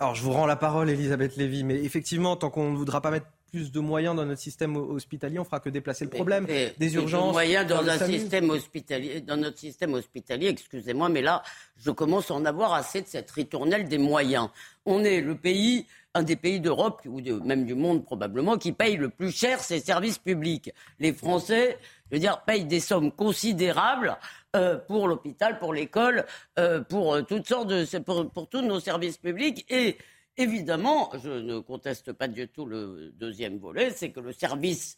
Alors, je vous rends la parole, Elisabeth Lévy, mais effectivement, tant qu'on ne voudra pas mettre plus de moyens dans notre système hospitalier, on fera que déplacer le problème des urgences. De moyens dans, un système hospitalier, dans notre système hospitalier, excusez-moi, mais là, je commence à en avoir assez de cette ritournelle des moyens. On est le pays un des pays d'Europe ou même du monde probablement qui paye le plus cher ses services publics. Les Français, je veux dire, payent des sommes considérables euh, pour l'hôpital, pour l'école, euh, pour euh, toutes sortes de, pour, pour tous nos services publics et Évidemment, je ne conteste pas du tout le deuxième volet, c'est que le service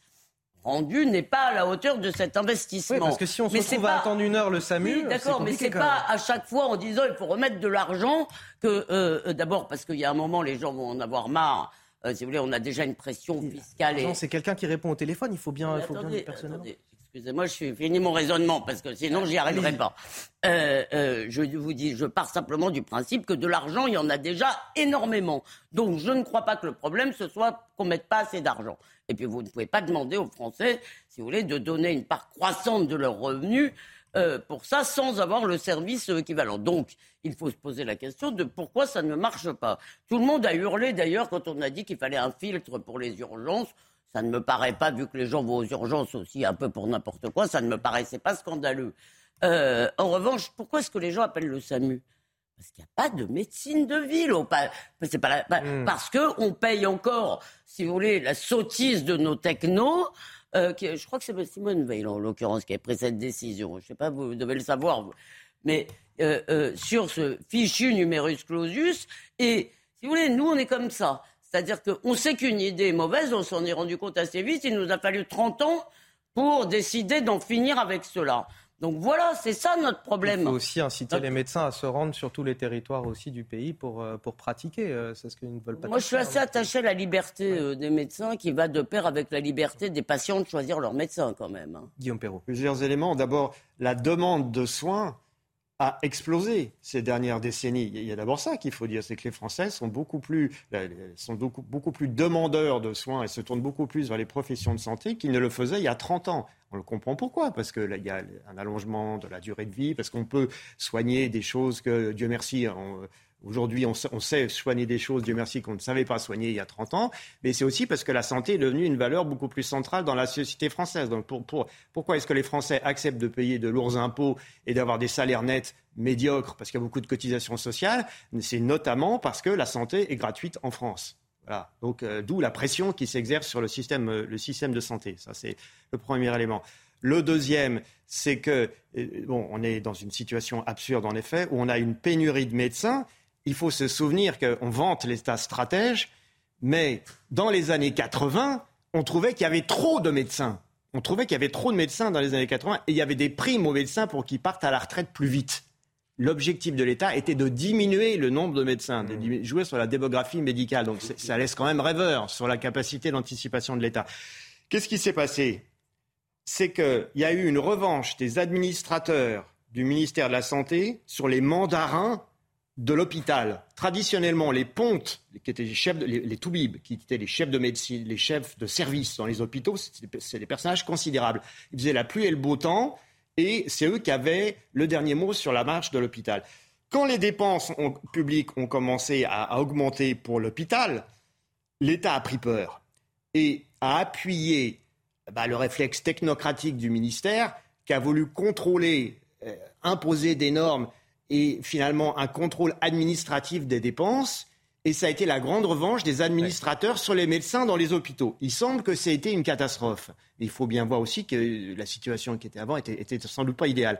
rendu n'est pas à la hauteur de cet investissement. Oui, parce que si on se retrouve à attendre une heure le SAMU, oui, d'accord, mais c'est pas à chaque fois en disant il faut remettre de l'argent que euh, d'abord parce qu'il y a un moment les gens vont en avoir marre. Euh, si vous voulez, on a déjà une pression fiscale. Et... C'est quelqu'un qui répond au téléphone. Il faut bien, il faut bien. Excusez-moi, je suis fini mon raisonnement parce que sinon j'y arriverai pas. Euh, euh, je vous dis, je pars simplement du principe que de l'argent, il y en a déjà énormément. Donc je ne crois pas que le problème ce soit qu'on mette pas assez d'argent. Et puis vous ne pouvez pas demander aux Français, si vous voulez, de donner une part croissante de leurs revenus euh, pour ça sans avoir le service équivalent. Donc il faut se poser la question de pourquoi ça ne marche pas. Tout le monde a hurlé d'ailleurs quand on a dit qu'il fallait un filtre pour les urgences Ça ne me paraît pas, vu que les gens vont aux urgences aussi un peu pour n'importe quoi, ça ne me paraissait pas scandaleux. Euh, en revanche, pourquoi est-ce que les gens appellent le SAMU? Parce qu'il n'y a pas de médecine de ville. C'est pas, pas mm. Parce qu'on paye encore, si vous voulez, la sottise de nos technos. Euh, qui, je crois que c'est Simone Veil, en l'occurrence, qui a pris cette décision. Je ne sais pas, vous devez le savoir. Mais euh, euh, sur ce fichu numerus clausus, et si vous voulez, nous, on est comme ça. C'est-à-dire qu'on sait qu'une idée est mauvaise, on s'en est rendu compte assez vite. Il nous a fallu 30 ans pour décider d'en finir avec cela. Donc voilà, c'est ça notre problème. Il faut aussi inciter les médecins à se rendre sur tous les territoires aussi du pays pour, euh, pour pratiquer. Euh, c'est ce qu'ils ne veulent pas. Moi, je suis assez attaché à la liberté euh, des médecins qui va de pair avec la liberté des patients de choisir leur médecin quand même. Hein. Guillaume Perrault. Plusieurs éléments. D'abord, la demande de soins a explosé ces dernières décennies. Il y a d'abord ça qu'il faut dire, c'est que les Français sont beaucoup plus, sont beaucoup, plus demandeurs de soins et se tournent beaucoup plus vers les professions de santé qu'ils ne le faisaient il y a 30 ans. On le comprend pourquoi, parce qu'il y a un allongement de la durée de vie, parce qu'on peut soigner des choses que, Dieu merci, Aujourd'hui, on, sait soigner des choses, Dieu merci, qu'on ne savait pas soigner il y a 30 ans, mais c'est aussi parce que la santé est devenue une valeur beaucoup plus centrale dans la société française. Donc pourquoi est-ce que les Français acceptent de payer de lourds impôts et d'avoir des salaires nets médiocres parce qu'il y a beaucoup de cotisations sociales? C'est notamment parce que la santé est gratuite en France. Donc, euh, d'où la pression qui s'exerce sur le système, euh, le système de santé. Ça, c'est le premier élément. Le deuxième, c'est que, euh, bon, on est dans une situation absurde, en effet, où on a une pénurie de médecins. Il faut se souvenir qu'on vante l'État stratège, mais dans les années 80, on trouvait qu'il y avait trop de médecins. On trouvait qu'il y avait trop de médecins dans les années 80 et il y avait des primes aux médecins pour qu'ils partent à la retraite plus vite l'objectif de l'État était de diminuer le nombre de médecins, de mmh. jouer sur la démographie médicale. Donc ça laisse quand même rêveur sur la capacité d'anticipation de l'État. Qu'est-ce qui s'est passé? C'est qu'il y a eu une revanche des administrateurs du ministère de la Santé sur les mandarins de l'hôpital. Traditionnellement, les pontes, qui étaient les chefs, les, les toubibs, qui étaient les chefs de médecine, les chefs de service dans les hôpitaux, c'est des personnages considérables. Ils faisaient la pluie et le beau temps, et c'est eux qui avaient le dernier mot sur la marche de l'hôpital. Quand les dépenses publiques ont commencé à, augmenter pour l'hôpital, l'État a pris peur et a appuyé bah, le réflexe technocratique du ministère qui a voulu contrôler, euh, imposer des normes et finalement un contrôle administratif des dépenses et ça a été la grande revanche des administrateurs sur les médecins dans les hôpitaux. Il semble que ça a été une catastrophe. Il faut bien voir aussi que la situation qui était avant était, était sans doute pas idéale.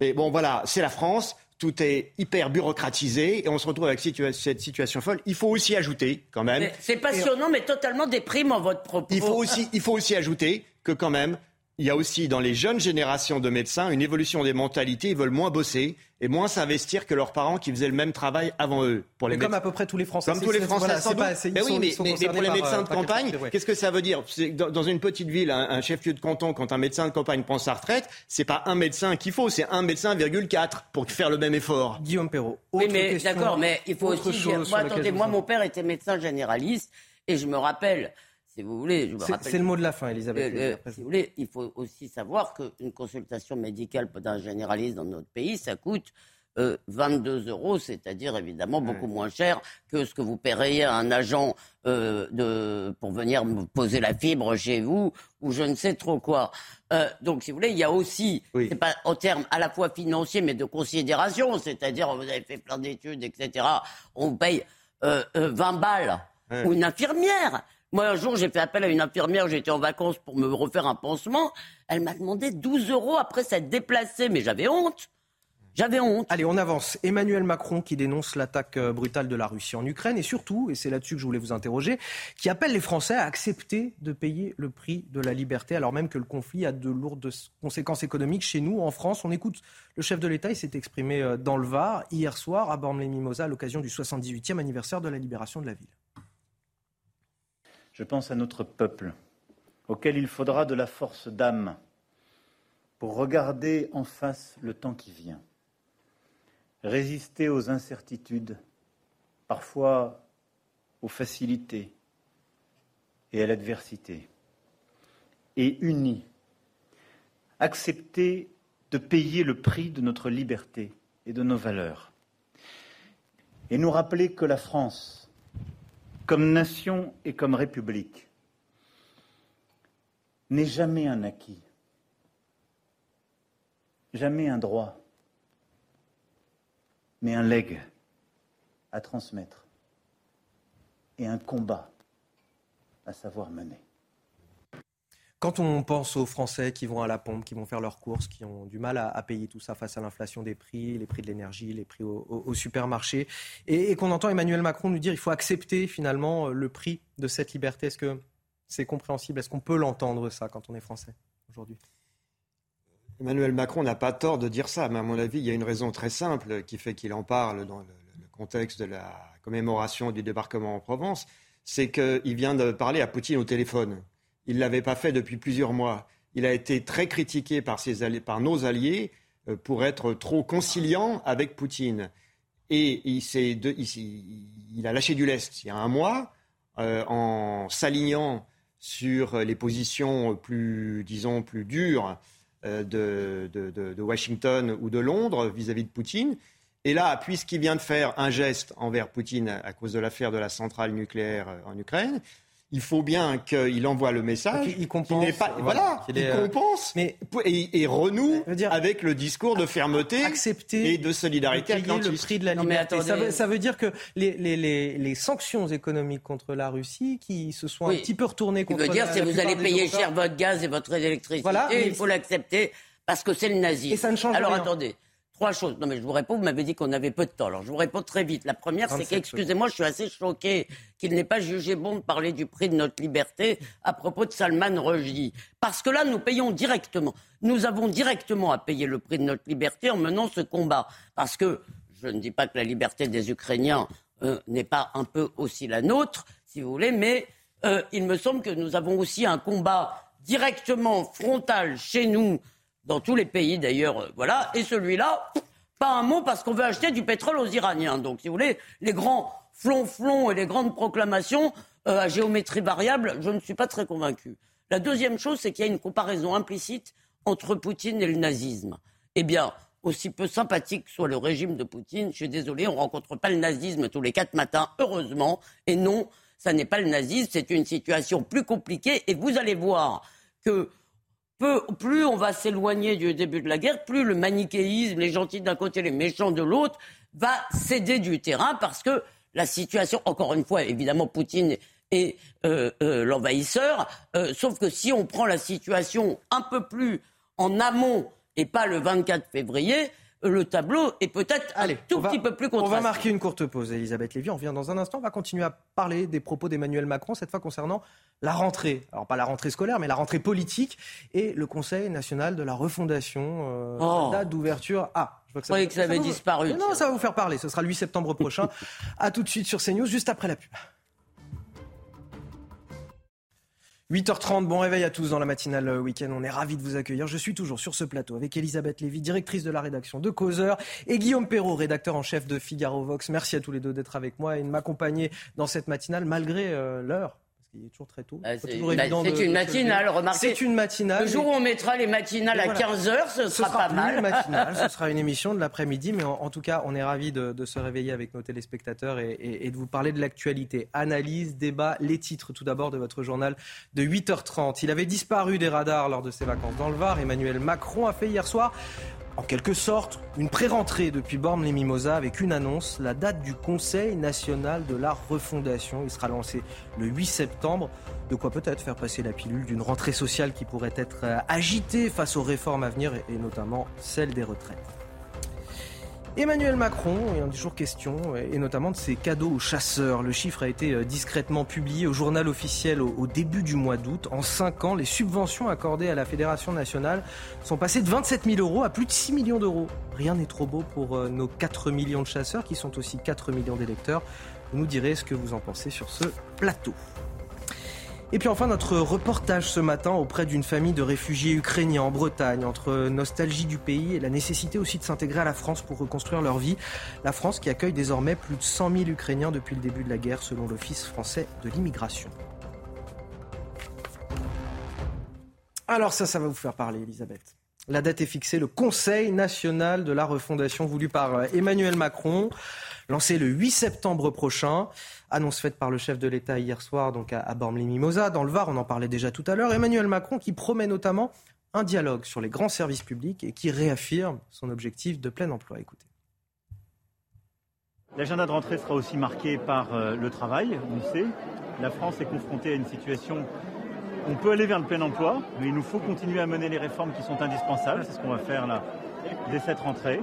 Mais bon, voilà, c'est la France. Tout est hyper bureaucratisé et on se retrouve avec cette situation folle. Il faut aussi ajouter, quand même. C'est passionnant, mais totalement déprimant votre propos. Il faut aussi, il faut aussi ajouter que, quand même, il y a aussi dans les jeunes générations de médecins une évolution des mentalités. Ils veulent moins bosser et moins s'investir que leurs parents qui faisaient le même travail avant eux. Pour les comme à peu près tous les Français. Comme tous les Français, sans doute. mais oui, mais, pour les médecins de campagne, qu'est-ce que ça veut dire? Dans une petite ville, un, chef-lieu de canton, quand un médecin de campagne prend sa retraite, c'est pas un médecin qu'il faut, c'est un médecin, 4 pour faire le même effort. Guillaume Perrault. Oui, mais d'accord, mais il faut aussi dire. Moi, attendez, moi, mon père était médecin généraliste et je me rappelle si vous voulez. C'est le mot de la fin, Elisabeth. Euh, si vous voulez, il faut aussi savoir qu'une consultation médicale d'un généraliste dans notre pays, ça coûte 22 euh, euros, c'est-à-dire évidemment beaucoup moins cher que ce que vous paieriez à un agent euh, de, pour venir poser la fibre chez vous ou je ne sais trop quoi. donc, si vous voulez, il y a aussi, c'est pas en termes à la fois financiers mais de considération, c'est-à-dire vous avez fait plein d'études, etc. On paye 20 balles ou une infirmière. Moi, un jour, j'ai fait appel à une infirmière, j'étais en vacances pour me refaire un pansement. Elle m'a demandé 12 euros après s'être déplacée, mais j'avais honte. J'avais honte. Allez, on avance. Emmanuel Macron qui dénonce l'attaque euh, brutale de la Russie en Ukraine et surtout, et c'est là-dessus que je voulais vous interroger, qui appelle les Français à accepter de payer le prix de la liberté alors même que le conflit a de lourdes conséquences économiques chez nous, en France. On écoute le chef de l'État, il s'est exprimé euh, dans le Var hier soir à Bormes-les-Mimosas à l'occasion du 78e anniversaire de la libération de la ville. Je pense à notre peuple, auquel il faudra de la force d'âme pour regarder en face le temps qui vient, résister aux incertitudes, parfois aux facilités et à l'adversité, et unis, accepter de payer le prix de notre liberté et de nos valeurs, et nous rappeler que la France, comme nation et comme république, n'est jamais un acquis, jamais un droit, mais un legs à transmettre et un combat à savoir mener. Quand on pense aux Français qui vont à la pompe, qui vont faire leurs courses, qui ont du mal à, payer tout ça face à l'inflation des prix, les prix de l'énergie, les prix au, supermarché, et, qu'on entend Emmanuel Macron nous dire qu'il faut accepter finalement le prix de cette liberté, est-ce que c'est compréhensible? Est-ce qu'on peut l'entendre ça quand on est Français aujourd'hui? Emmanuel Macron n'a pas tort de dire ça, mais à mon avis, il y a une raison très simple qui fait qu'il en parle dans le, le contexte de la commémoration du débarquement en Provence, c'est qu'il vient de parler à Poutine au téléphone. Il ne l'avait pas fait depuis plusieurs mois. Il a été très critiqué par, nos alliés euh, pour être trop conciliant avec Poutine. Et il, a lâché du lest il y a un mois euh, en s'alignant sur les positions plus, disons, plus dures euh, de, Washington ou de Londres vis-à-vis -vis de Poutine. Et là, puisqu'il vient de faire un geste envers Poutine à cause de l'affaire de la centrale nucléaire en Ukraine, il faut bien qu'il envoie le message. Il compense. Pas, voilà, il, euh, compense mais, et, renoue avec le discours de fermeté accepter et de solidarité le prix de la liberté. Ça veut, dire que les, sanctions économiques contre la Russie, qui se sont un petit peu retournées contre. Ça veut dire que vous allez payer cher votre gaz et votre électricité, voilà, il faut l'accepter parce que c'est le nazisme. Et ça ne change Alors rien. attendez. Trois choses. Non, mais je vous réponds, vous m'avez dit qu'on avait peu de temps. Alors, je vous réponds très vite. La première, c'est qu'excusez-moi, je suis assez choqué qu'il n'ait pas jugé bon de parler du prix de notre liberté à propos de Salman Rushdie. Parce que là, nous payons directement. Nous avons directement à payer le prix de notre liberté en menant ce combat. Parce que je ne dis pas que la liberté des Ukrainiens euh, n'est pas un peu aussi la nôtre, si vous voulez, mais euh, il me semble que nous avons aussi un combat directement frontal chez nous dans tous les pays d'ailleurs, euh, voilà. Et celui-là, pas un mot parce qu'on veut acheter du pétrole aux Iraniens. Donc, si vous voulez, les grands flonflons et les grandes proclamations euh, à géométrie variable, je ne suis pas très convaincu. La deuxième chose, c'est qu'il y a une comparaison implicite entre Poutine et le nazisme. Eh bien, aussi peu sympathique soit le régime de Poutine, je suis désolé, on rencontre pas le nazisme tous les quatre matins, heureusement. Et non, ça n'est pas le nazisme, c'est une situation plus compliquée. Et vous allez voir que plus on va s'éloigner du début de la guerre, plus le manichéisme, les gentils d'un côté, les méchants de l'autre, va céder du terrain parce que la situation, encore une fois, évidemment, Poutine est euh, euh, l'envahisseur, euh, sauf que si on prend la situation un peu plus en amont et pas le 24 février, le tableau est peut-être un tout petit peu plus contrasté. On va marquer une courte pause, Elisabeth Lévy. On revient dans un instant. On va continuer à parler des propos d'Emmanuel Macron, cette fois concernant la rentrée. Alors, pas la rentrée scolaire, mais la rentrée politique et le Conseil national de la refondation. Euh, oh. date d'ouverture. Ah, je vois que ça, que ça avait disparu. Non, ça va vous faire parler. Ce sera le 8 septembre prochain. à tout de suite sur CNews, juste après la pub. 8h30, bon réveil à tous dans la matinale week-end. On est ravis de vous accueillir. Je suis toujours sur ce plateau avec Elisabeth Lévy, directrice de la rédaction de Causeur, et Guillaume Perrault, rédacteur en chef de Figaro Vox. Merci à tous les deux d'être avec moi et de m'accompagner dans cette matinale malgré euh, l'heure il est toujours très tôt. Bah, c'est une matinale, remarquez. C'est une matinale. Le jour où on mettra les matinales à 15h, ce, sera, pas mal. Matinale, ce sera une émission de l'après-midi, mais en, tout cas, on est ravis de, se réveiller avec nos téléspectateurs et, de vous parler de l'actualité. Analyse, débat, les titres tout d'abord de votre journal de 8h30. Il avait disparu des radars lors de ses vacances dans le Var. Emmanuel Macron a fait hier soir en quelque sorte une pré-rentrée depuis Borne-les-Mimosas avec une annonce, la date du Conseil national de la refondation. Il sera lancé le 8 septembre. De quoi peut-être faire passer la pilule d'une rentrée sociale qui pourrait être agitée face aux réformes à venir et notamment celle des retraites. Emmanuel Macron, il en a toujours question, et notamment de ses cadeaux aux chasseurs. Le chiffre a été euh, discrètement publié au journal officiel au début du mois d'août. En 5 ans, les subventions accordées à la Fédération nationale sont passées de 27 000 euros à plus de 6 millions d'euros. Rien n'est trop beau pour euh, nos 4 millions de chasseurs, qui sont aussi 4 millions d'électeurs. Vous nous direz ce que vous en pensez sur ce plateau. Et puis enfin, notre reportage ce matin auprès d'une famille de réfugiés ukrainiens en Bretagne, entre nostalgie du pays et la nécessité aussi de s'intégrer à la France pour reconstruire leur vie. La France qui accueille désormais plus de 100 000 Ukrainiens depuis le début de la guerre, selon l'Office français de l'immigration. Alors ça, ça va vous faire parler, Elisabeth. La date est fixée, le Conseil national de la refondation voulu par euh, Emmanuel Macron, lancé le 8 septembre prochain. Annonce faite par le chef de l'État hier soir donc à, à Bormes-les-Mimosas, dans le Var, on en parlait déjà tout à l'heure. Emmanuel Macron qui promet notamment un dialogue sur les grands services publics et qui réaffirme son objectif de plein emploi. Écoutez. L'agenda de rentrée sera aussi marqué par euh, le travail, on le sait. La France est confrontée à une situation on peut aller vers le plein emploi, mais il nous faut continuer à mener les réformes qui sont indispensables. C'est ce qu'on va faire là dès cette rentrée.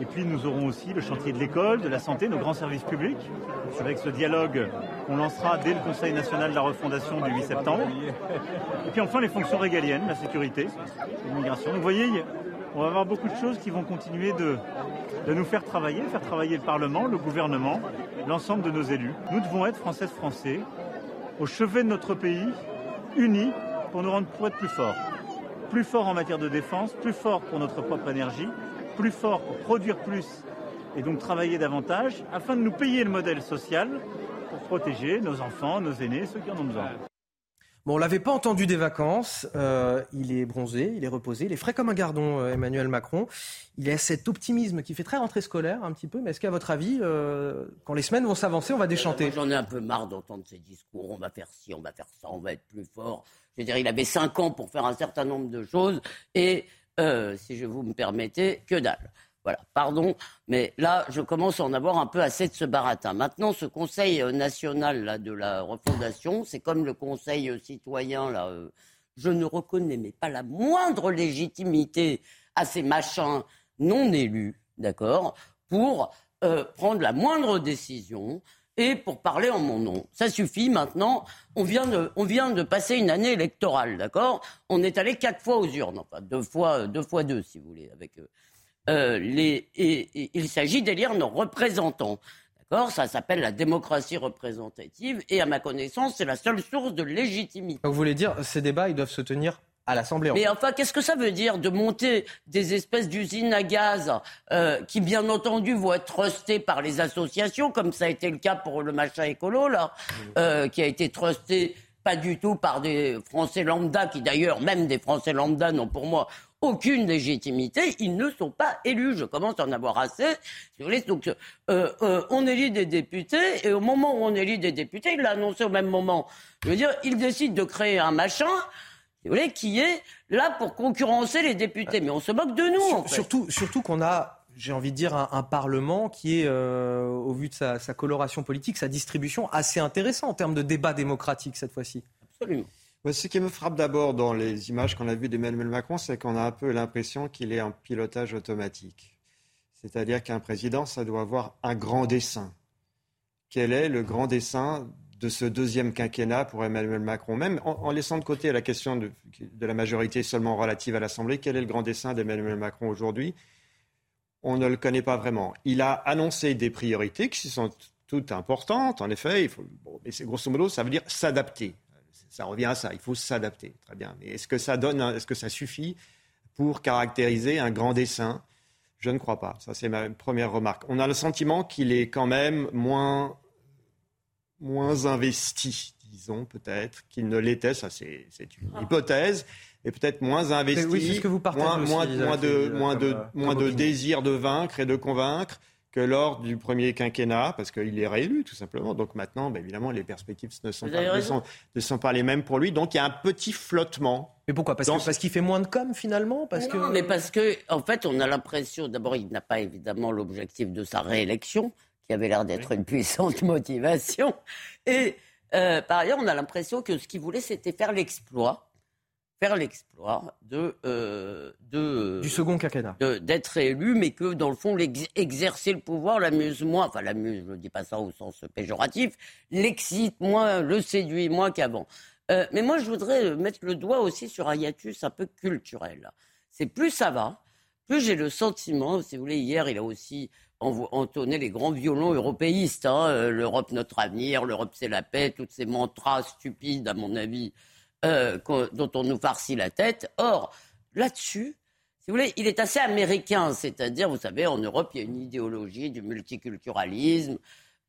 Et puis nous aurons aussi le chantier de l'école, de la santé, nos grands services publics, avec ce dialogue qu'on lancera dès le Conseil national de la refondation du 8 septembre. Et puis enfin les fonctions régaliennes, la sécurité, l'immigration. Vous voyez, on va avoir beaucoup de choses qui vont continuer de, de nous faire travailler, faire travailler le Parlement, le gouvernement, l'ensemble de nos élus. Nous devons être Françaises Français au chevet de notre pays, unis pour nous rendre pour être plus forts. Plus forts en matière de défense, plus forts pour notre propre énergie, plus forts pour produire plus et donc travailler davantage afin de nous payer le modèle social pour protéger nos enfants, nos aînés, ceux qui en ont besoin. Bon, on l'avait pas entendu des vacances. Euh, il est bronzé, il est reposé, il est frais comme un gardon, euh, Emmanuel Macron. Il a cet optimisme qui fait très rentrée scolaire un petit peu. Mais est-ce qu'à votre avis, euh, quand les semaines vont s'avancer, on va déchanter J'en ai un peu marre d'entendre ces discours. On va faire ci, on va faire ça, on va être plus fort. Je veux dire, il avait cinq ans pour faire un certain nombre de choses. Et, si je vous me permettez, que dalle. Voilà, pardon, mais là, je commence à en avoir un peu assez de ce baratin. Maintenant, ce Conseil national là, de la refondation, c'est comme le Conseil citoyen, là, euh, je ne reconnais mais pas la moindre légitimité à ces machins non élus, d'accord, pour euh, prendre la moindre décision et pour parler en mon nom. Ça suffit maintenant. On vient de, on vient de passer une année électorale, d'accord? On est allé quatre fois aux urnes, enfin deux fois, deux fois deux, si vous voulez, avec. Euh, euh, les, et, il s'agit d'élire nos représentants. D'accord? Ça s'appelle la démocratie représentative et à ma connaissance, c'est la seule source de légitimité. Vous voulez dire, ces débats, ils doivent se tenir à l'Assemblée. Mais enfin, qu'est-ce que ça veut dire de monter des espèces d'usines à gaz euh, qui, bien entendu, vont être trustées par les associations, comme ça a été le cas pour le machin écolo, là, euh, qui a été trusté pas du tout par des Français lambda, qui d'ailleurs, même des Français lambda, n'ont pour moi aucune légitimité, ils ne sont pas élus. Je commence à en avoir assez. Donc, euh, euh, on élit des députés, et au moment où on élit des députés, il l'a annoncé au même moment. Je veux dire, il décide de créer un machin, vous voulez, qui est là pour concurrencer les députés. Mais on se moque de nous, en fait. Surtout, surtout qu'on a j'ai envie de dire, un, Parlement qui est, euh, au vu de sa, sa, coloration politique, sa distribution, assez intéressant en termes de débat démocratique cette fois-ci. Absolument. Ce qui me frappe d'abord dans les images qu'on a vues d'Emmanuel Macron, c'est qu'on a un peu l'impression qu'il est en pilotage automatique. C'est-à-dire qu'un président, ça doit avoir un grand dessin. Quel est le grand dessin de ce deuxième quinquennat pour Emmanuel Macron Même en, laissant de côté la question de, la majorité seulement relative à l'Assemblée, quel est le grand dessin d'Emmanuel Macron aujourd'hui? On ne le connaît pas vraiment. Il a annoncé des priorités qui sont toutes importantes, en effet. Mais grosso modo, ça veut dire s'adapter ça revient à ça. Il faut s'adapter. Très bien. Mais est-ce que ça donne, est-ce que ça suffit pour caractériser un grand dessin Je ne crois pas. Ça, c'est ma première remarque. On a le sentiment qu'il est quand même moins, moins investi, disons peut-être, qu'il ne l'était. Ça, c'est, une ah. hypothèse. Et peut-être moins investi, oui, ce que vous moins, moins, moins, de, moins de, moins de désir de vaincre et de convaincre que lors du premier quinquennat, parce qu'il est réélu tout simplement. Donc maintenant, ben, évidemment, les perspectives ne sont, pas, ne, sont, pas, les mêmes pour lui. Donc il y a un petit flottement. Mais pourquoi? Parce qu'il parce fait moins de com finalement? Parce non, que... mais parce que en fait, on a l'impression, d'abord, il n'a pas évidemment l'objectif de sa réélection, qui avait l'air d'être une puissante motivation. Et euh, par ailleurs, on a l'impression que ce qu'il voulait, c'était faire l'exploit faire l'exploit de, euh, de du second quinquennat, d'être élu, mais que dans le fond, exercer le pouvoir l'amuse moins. Enfin, l'amuse, je ne dis pas ça au sens péjoratif, l'excite moins, le séduit moins qu'avant. Euh, mais moi, je voudrais mettre le doigt aussi sur un hiatus un peu culturel. C'est plus ça va, plus j'ai le sentiment, si vous voulez, hier, il a aussi entonné les grands violons européistes. Hein, euh, L'Europe, notre avenir, l'Europe, c'est la paix, toutes ces mantras stupides, à mon avis, euh, dont on nous farcit la tête. Or, là-dessus, si vous voulez, il est assez américain, c'est-à-dire, vous savez, en Europe, il y a une idéologie du multiculturalisme,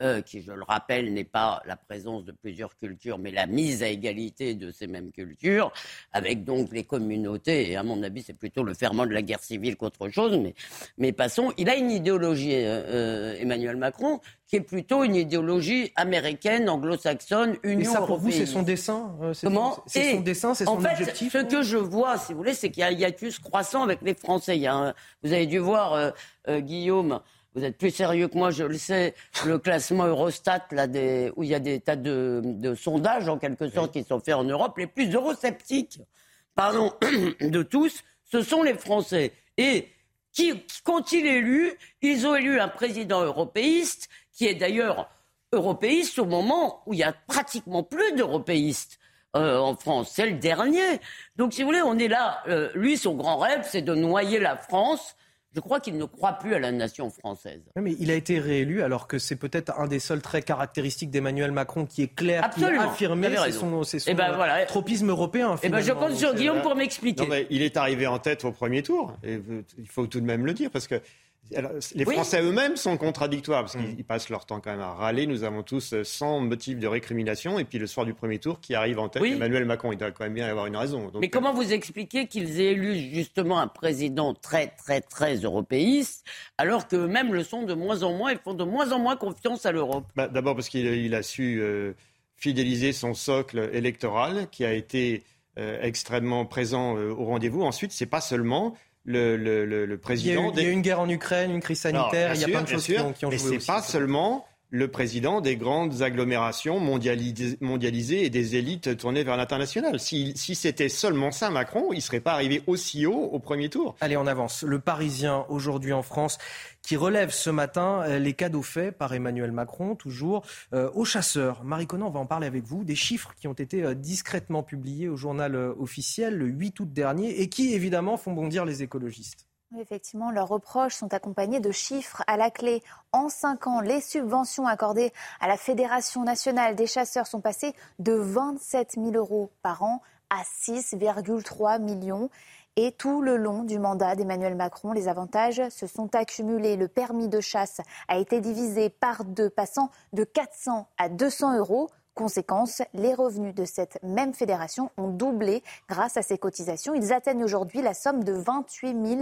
euh, qui, je le rappelle, n'est pas la présence de plusieurs cultures, mais la mise à égalité de ces mêmes cultures, avec donc les communautés. Et à mon avis, c'est plutôt le ferment de la guerre civile qu'autre chose. Mais, mais passons. Il a une idéologie, euh, euh, Emmanuel Macron, qui est plutôt une idéologie américaine, anglo-saxonne, Union Et ça, pour vous, européenne. c'est son dessin euh, c'est Comment C'est son dessin, c'est son en fait, objectif Ce que je vois, si vous voulez, c'est qu'il y a un hiatus croissant avec les Français. Il y a un- vous avez dû voir, euh, euh, Guillaume, vous êtes plus sérieux que moi, je le sais, le classement Eurostat, là, des, où il y a des tas de, de sondages, en quelque sorte, qui sont faits en Europe. Les plus eurosceptiques, pardon, de tous, ce sont les Français. Et qui, qu'ont-ils élu Ils ont élu un président européiste, qui est d'ailleurs européiste au moment où il y a pratiquement plus d'européistes. euh, en France, c'est le dernier. Donc, si vous voulez, on est là. Euh, lui, son grand rêve, c'est de noyer la France. Je crois qu'il ne croit plus à la nation française. Oui, Mais il a été réélu alors que c'est peut-être un des seuls traits caractéristiques d'Emmanuel Macron qui est clair, qui est Absolument. affirmé, c'est son, c'est son Eh ben, euh, voilà. tropisme européen. Eh ben, je compte sur Donc, Guillaume euh, pour m'expliquer. Non, mais il est arrivé en tête au premier tour. Et il faut tout de même le dire, parce que alors, les Oui. Français eux-mêmes sont contradictoires, Mm. parce qu'ils ils passent leur temps quand même à râler. Nous avons tous euh, 100 motifs de récrimination, et puis le soir du premier tour, qui arrive en tête, Oui. Emmanuel Macron. Il doit quand même bien y avoir une raison. Donc, Mais comment vous expliquez qu'ils aient élu justement un président très, très, très européiste, alors qu'eux-mêmes le sont de moins en moins et font de moins en moins confiance à l'Europe? Bah, D'abord parce qu'il il a su euh, fidéliser son socle électoral, qui a été euh, extrêmement présent euh, au rendez-vous. Ensuite, c'est pas seulement le, le- le- le Il y, a eu, président il y a eu une guerre en Ukraine, une crise sanitaire, il y a plein de choses sûr, qui ont, qui ont mais joué c'est aussi. pas seulement le président des grandes agglomérations mondialis- mondialisées et des élites tournées vers l'international. Si, c'était seulement ça, Macron, il serait pas arrivé aussi haut au premier tour. Allez, on avance. Le Parisien, aujourd'hui en France, qui relève ce matin euh, les cadeaux faits par Emmanuel Macron, toujours euh, aux chasseurs. Marie Conan, on va en parler avec vous. Des chiffres qui ont été euh, discrètement publiés au journal officiel le 8 août dernier et qui, évidemment, font bondir les écologistes. Effectivement, leurs reproches sont accompagnés de chiffres à la clé. En cinq ans, les subventions accordées à la Fédération nationale des chasseurs sont passées de 27 000 euros par an à 6,3 millions. Et tout le long du mandat d'Emmanuel Macron, les avantages se sont accumulés. Le permis de chasse a été divisé par deux, passant de 400 à 200 euros. Conséquence, les revenus de cette même fédération ont doublé grâce à ces cotisations. Ils atteignent aujourd'hui la somme de 28, 000,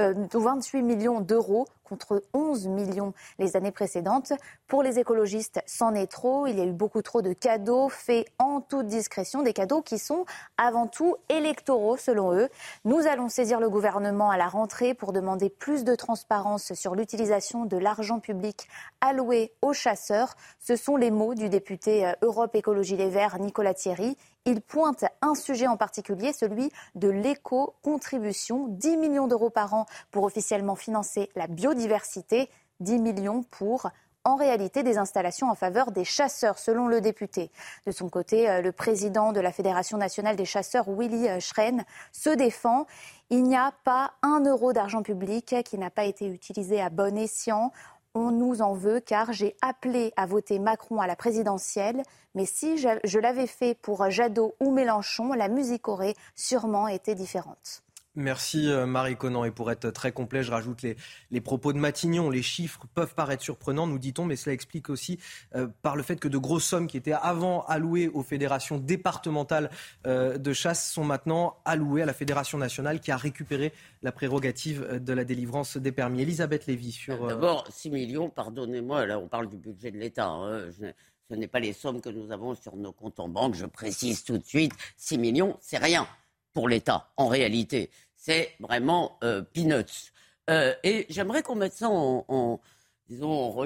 euh, 28 millions d'euros contre 11 millions les années précédentes. Pour les écologistes, c'en est trop. Il y a eu beaucoup trop de cadeaux faits en toute discrétion, des cadeaux qui sont avant tout électoraux selon eux. Nous allons saisir le gouvernement à la rentrée pour demander plus de transparence sur l'utilisation de l'argent public alloué aux chasseurs. Ce sont les mots du député euh, Europe Écologie Les Verts, Nicolas Thierry. Il pointe un sujet en particulier, celui de l'éco-contribution. 10 millions d'euros par an pour officiellement financer la biodiversité, 10 millions pour en réalité des installations en faveur des chasseurs, selon le député. De son côté, euh, le président de la Fédération nationale des chasseurs, Willy euh, Schren, se défend. Il n'y a pas un euro d'argent public qui n'a pas été utilisé à bon escient. On nous en veut car j'ai appelé à voter Macron à la présidentielle. Mais si je, l'avais fait pour Jadot ou Mélenchon, la musique aurait sûrement été différente. Merci euh, Marie Conan. Et pour être très complet, je rajoute les, les propos de Matignon. Les chiffres peuvent paraître surprenants, nous dit-on, mais cela explique aussi euh, par le fait que de grosses sommes qui étaient avant allouées aux fédérations départementales euh, de chasse sont maintenant allouées à la Fédération nationale qui a récupéré la prérogative de la délivrance des permis. Elisabeth Lévy sur... euh, D'abord, 6 millions, pardonnez-moi, là on parle du budget de l'État. hein. Je- ce n'est pas les sommes que nous avons sur nos comptes en banque, je précise tout de suite. 6 millions, c'est rien pour l'État, en réalité. C'est vraiment euh, peanuts. Euh, et j'aimerais qu'on mette ça en, en, disons,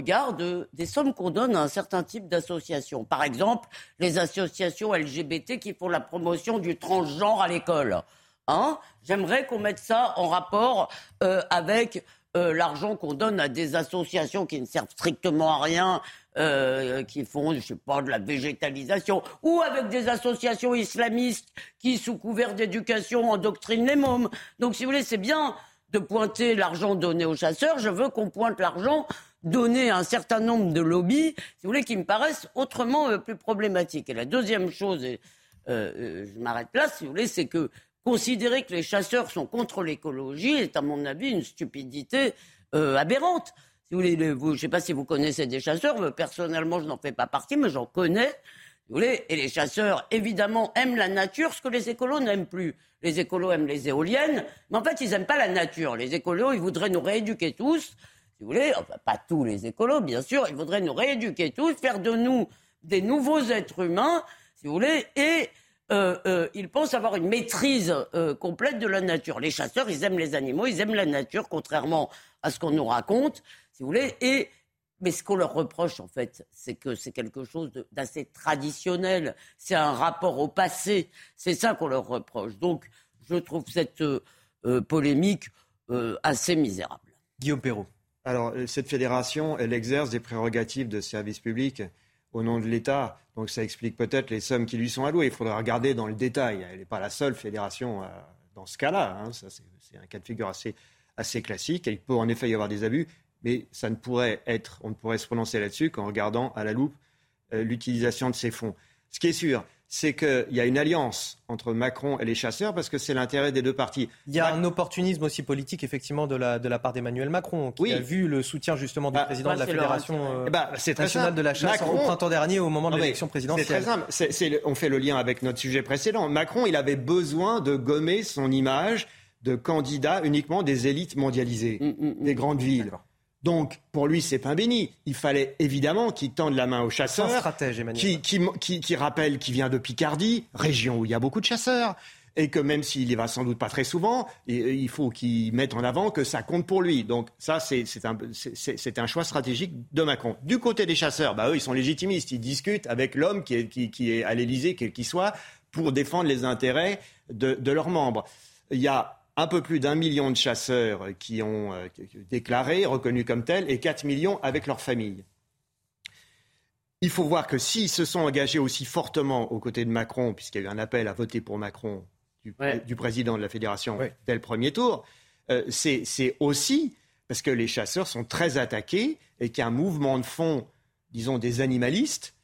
des sommes qu'on donne à un certain type d'associations. Par exemple, les associations LGBT qui font la promotion du transgenre à l'école. Hein J'aimerais qu'on mette ça en rapport euh, avec euh, l'argent qu'on donne à des associations qui ne servent strictement à rien, euh, qui font, je sais pas, de la végétalisation, ou avec des associations islamistes qui, sous couvert d'éducation, endoctrinent les mômes. Donc, si vous voulez, c'est bien de pointer l'argent donné aux chasseurs. Je veux qu'on pointe l'argent donné à un certain nombre de lobbies, si vous voulez, qui me paraissent autrement euh, plus problématiques. Et la deuxième chose, et je m'arrête là, si vous voulez, c'est que considérer que les chasseurs sont contre l'écologie est, à mon avis, une stupidité euh, aberrante. Si vous voulez, je ne sais pas si vous connaissez des chasseurs, personnellement, je n'en fais pas partie, mais j'en connais. Vous voulez, et les chasseurs, évidemment, aiment la nature, ce que les écolos n'aiment plus. Les écolos aiment les éoliennes, mais en fait, ils n'aiment pas la nature. Les écolos, ils voudraient nous rééduquer tous, si vous voulez, enfin, pas tous les écolos, bien sûr, ils voudraient nous rééduquer tous, faire de nous des nouveaux êtres humains, si vous voulez, et euh, euh, ils pensent avoir une maîtrise euh, complète de la nature. Les chasseurs, ils aiment les animaux, ils aiment la nature, contrairement à ce qu'on nous raconte, si vous voulez. Et mais ce qu'on leur reproche, en fait, c'est que c'est quelque chose d'assez traditionnel. C'est un rapport au passé. C'est ça qu'on leur reproche. Donc, je trouve cette polémique assez misérable. Guillaume Perrault. Alors, cette fédération, elle exerce des prérogatives de service public au nom de l'État. Donc ça explique peut-être les sommes qui lui sont allouées. Il faudra regarder dans le détail. Elle n'est pas la seule fédération euh, dans ce cas-là. Hein. c'est un cas de figure assez, assez classique. Il peut en effet y avoir des abus, mais ça ne pourrait être, on ne pourrait se prononcer là-dessus qu'en regardant à la loupe euh, l'utilisation de ces fonds. Ce qui est sûr, c'est qu'il y a une alliance entre Macron et les chasseurs parce que c'est l'intérêt des deux partis. Il y a un opportunisme aussi politique, effectivement, de la, de la part d'Emmanuel Macron, qui a vu le soutien justement du bah, président de la Fédération euh, bah, nationale de la chasse au printemps dernier au moment de l'élection présidentielle. C'est très simple. on fait le lien avec notre sujet précédent. Macron, il avait besoin de gommer son image de candidat uniquement des élites mondialisées, mm, mm, mm. des grandes villes. Donc, pour lui, c'est pain béni. Il fallait évidemment qu'il tende la main aux chasseurs. stratège, Emmanuel. Qui, rappelle qu'il vient de Picardie, région où il y a beaucoup de chasseurs. Et que même s'il y va sans doute pas très souvent, il faut qu'il mette en avant que ça compte pour lui. Donc ça, c'est un, choix stratégique de Macron. Du côté des chasseurs, bah, eux, ils sont légitimistes. Ils discutent avec l'homme qui est, à l'Élysée, quel qu'il soit, pour défendre les intérêts de, de leurs membres. Il y a un peu plus d'un million de chasseurs qui ont euh, déclaré, reconnus comme tels, et 4 millions avec leurs familles. Il faut voir que s'ils se sont engagés aussi fortement aux côtés de Macron, puisqu'il y a eu un appel à voter pour Macron du, président de la fédération dès le premier tour, euh, c'est aussi parce que les chasseurs sont très attaqués et qu'il y a un mouvement de fond, disons, des animalistes,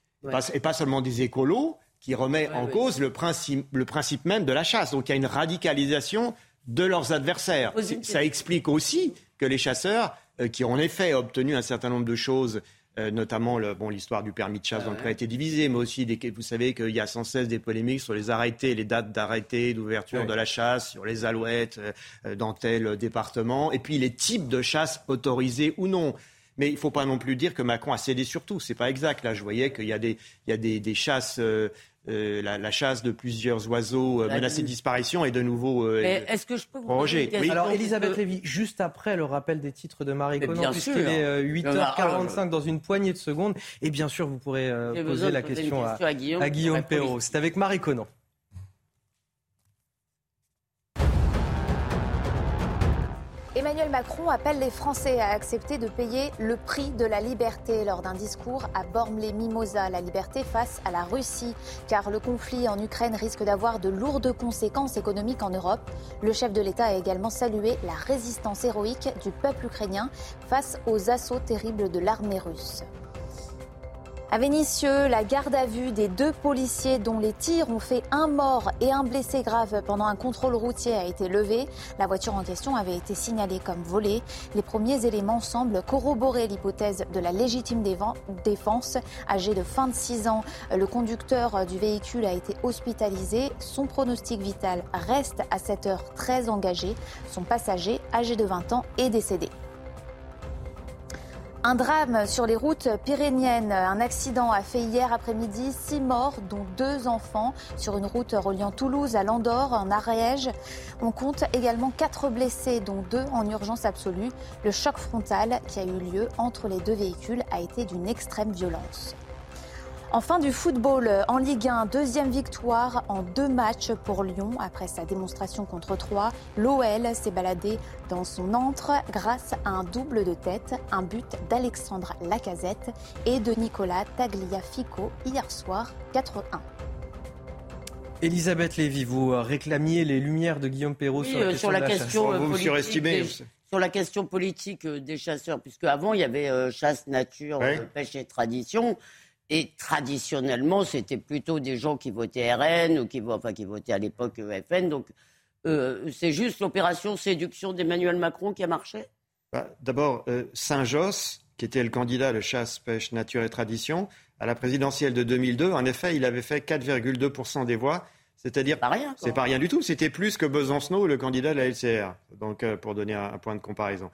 et, pas, seulement des écolos, qui remet en cause le principe, le principe même de la chasse. Donc il y a une radicalisation de leurs adversaires. Ça explique aussi que les chasseurs, euh, qui ont en effet obtenu un certain nombre de choses, euh, notamment l'histoire du permis de chasse dont a été divisé, mais aussi vous savez qu'il y a sans cesse des polémiques sur les arrêtés, les dates d'arrêté, d'ouverture de la chasse, sur les alouettes euh, dans tel département, et puis les types de chasse autorisés ou non. Mais il ne faut pas non plus dire que Macron a cédé sur tout. C'est pas exact. Là, je voyais qu'il y a des, chasses euh, la, chasse de plusieurs oiseaux euh, menacés de disparition est de nouveau euh, Est-ce que je peux vous Alors, Elisabeth Lévy, juste après le rappel des titres de Marie Conan, puisqu'il est 8h45 dans une poignée de secondes, et bien sûr, vous pourrez poser la question, à, Guillaume, à Guillaume Perrault. C'est avec Marie Conan. Emmanuel Macron appelle les Français à accepter de payer le prix de la liberté lors d'un discours à Bormes-les-Mimosas. La liberté face à la Russie, car le conflit en Ukraine risque d'avoir de lourdes conséquences économiques en Europe. Le chef de l'État a également salué la résistance héroïque du peuple ukrainien face aux assauts terribles de l'armée russe. À Vénissieux, la garde à vue des deux policiers dont les tirs ont fait un mort et un blessé grave pendant un contrôle routier a été levée. La voiture en question avait été signalée comme volée. Les premiers éléments semblent corroborer l'hypothèse de la légitime défense. Âgé de fin de 6 ans, le conducteur du véhicule a été hospitalisé. Son pronostic vital reste à cette heure très engagé. Son passager, âgé de 20 ans, est décédé. Un drame sur les routes pyréniennes. Un accident a fait hier après-midi six morts, dont deux enfants, sur une route reliant Toulouse à Landor, en Ariège. On compte également quatre blessés, dont deux en urgence absolue. Le choc frontal qui a eu lieu entre les deux véhicules a été d'une extrême violence. En fin du football, en Ligue 1, deuxième victoire en deux matchs pour Lyon après sa démonstration contre Troyes. L'OL s'est baladé dans son antre grâce à un double de tête, un but d'Alexandre Lacazette et de Nicolas Tagliafico hier soir 4-1. Elisabeth Lévy, vous réclamiez les lumières de Guillaume Perrault sur la question, de la question sur la question politique des chasseurs, puisque avant il y avait euh, chasse, nature, pêche et tradition. Et traditionnellement, c'était plutôt des gens qui votaient RN ou qui, enfin, qui votaient à l'époque FN. Donc, euh, c'est juste l'opération séduction d'Emmanuel Macron qui a marché? Bah, D'abord, euh, Saint-Josse, qui était le candidat de chasse, pêche, nature et tradition, à la présidentielle de 2002, en effet, il avait fait 4,2% des voix. C'est-à-dire, c'est pas rien du tout. C'était plus que Besancenot, le candidat de la LCR. Donc, euh, pour donner un, point de comparaison.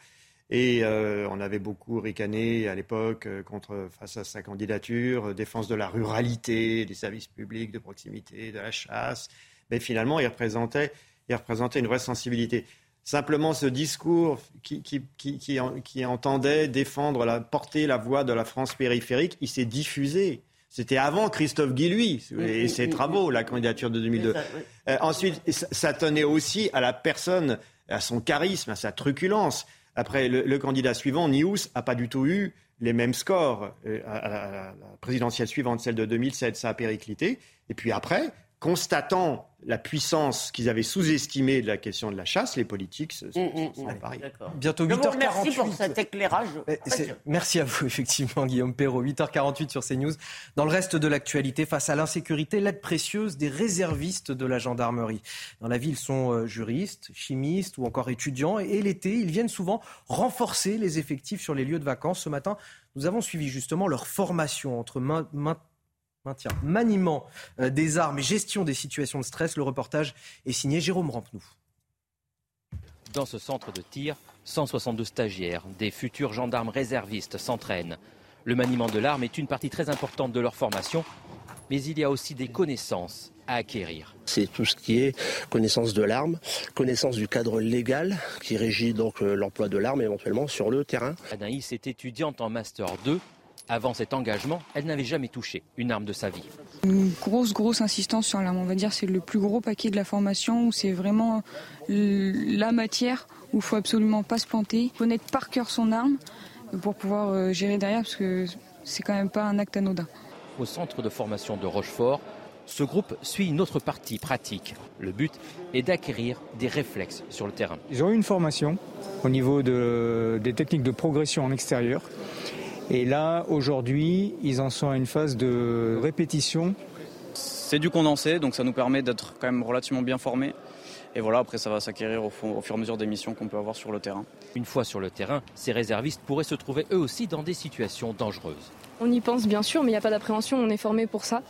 Et euh, on avait beaucoup ricané à l'époque contre face à sa candidature, défense de la ruralité, des services publics de proximité, de la chasse. Mais finalement, il représentait, il représentait une vraie sensibilité. Simplement, ce discours qui, qui, entendait défendre, la, porter la voix de la France périphérique, il s'est diffusé. C'était avant Christophe Guilluy et ses travaux, la candidature de 2002. Euh, ensuite, ça tenait aussi à la personne, à son charisme, à sa truculence. Après, le, candidat suivant, Nious, n'a pas du tout eu les mêmes scores euh, à, la présidentielle suivante, celle de 2007. Ça a périclité. Et puis après, constatant la puissance qu'ils avaient sous-estimée de la question de la chasse, les politiques, c'est mmh, mmh, mmh. Bientôt 8h48. Merci pour cet éclairage. Merci à vous, effectivement, Guillaume Perrault. 8h48 sur CNews. Dans le reste de l'actualité, face à l'insécurité, l'aide précieuse des réservistes de la gendarmerie. Dans la ville, ils sont euh, juristes, chimistes ou encore étudiants. Et l'été, ils viennent souvent renforcer les effectifs sur les lieux de vacances. Ce matin, nous avons suivi justement leur formation entre main, maintien, maniement euh, des armes et gestion des situations de stress. Le reportage est signé Jérôme Rampenou. Dans ce centre de tir, 162 stagiaires, des futurs gendarmes réservistes s'entraînent. Le maniement de l'arme est une partie très importante de leur formation, mais il y a aussi des connaissances à acquérir. C'est tout ce qui est connaissance de l'arme, connaissance du cadre légal qui régit donc euh, l'emploi de l'arme éventuellement sur le terrain. Anaïs est étudiante en Master 2 avant cet engagement, elle n'avait jamais touché une arme de sa vie. Une grosse, grosse insistance sur l'arme. On va dire c'est le plus gros paquet de la formation où c'est vraiment la matière où il faut absolument pas se planter, connaître par cœur son arme pour pouvoir euh, gérer derrière parce que c'est quand même pas un acte anodin. Au centre de formation de Rochefort, ce groupe suit une autre partie pratique. Le but est d'acquérir des réflexes sur le terrain. Ils ont eu une formation au niveau des techniques de progression en extérieur et là, aujourd'hui, ils en sont à une phase de répétition. C'est du condensé, donc ça nous permet d'être quand même relativement bien formés. Et voilà, après, ça va s'acquérir au, au, fur et à mesure des missions qu'on peut avoir sur le terrain. Une fois sur le terrain, ces réservistes pourraient se trouver eux aussi dans des situations dangereuses. On y pense bien sûr, mais il n'y a pas d'appréhension, on est formé pour ça.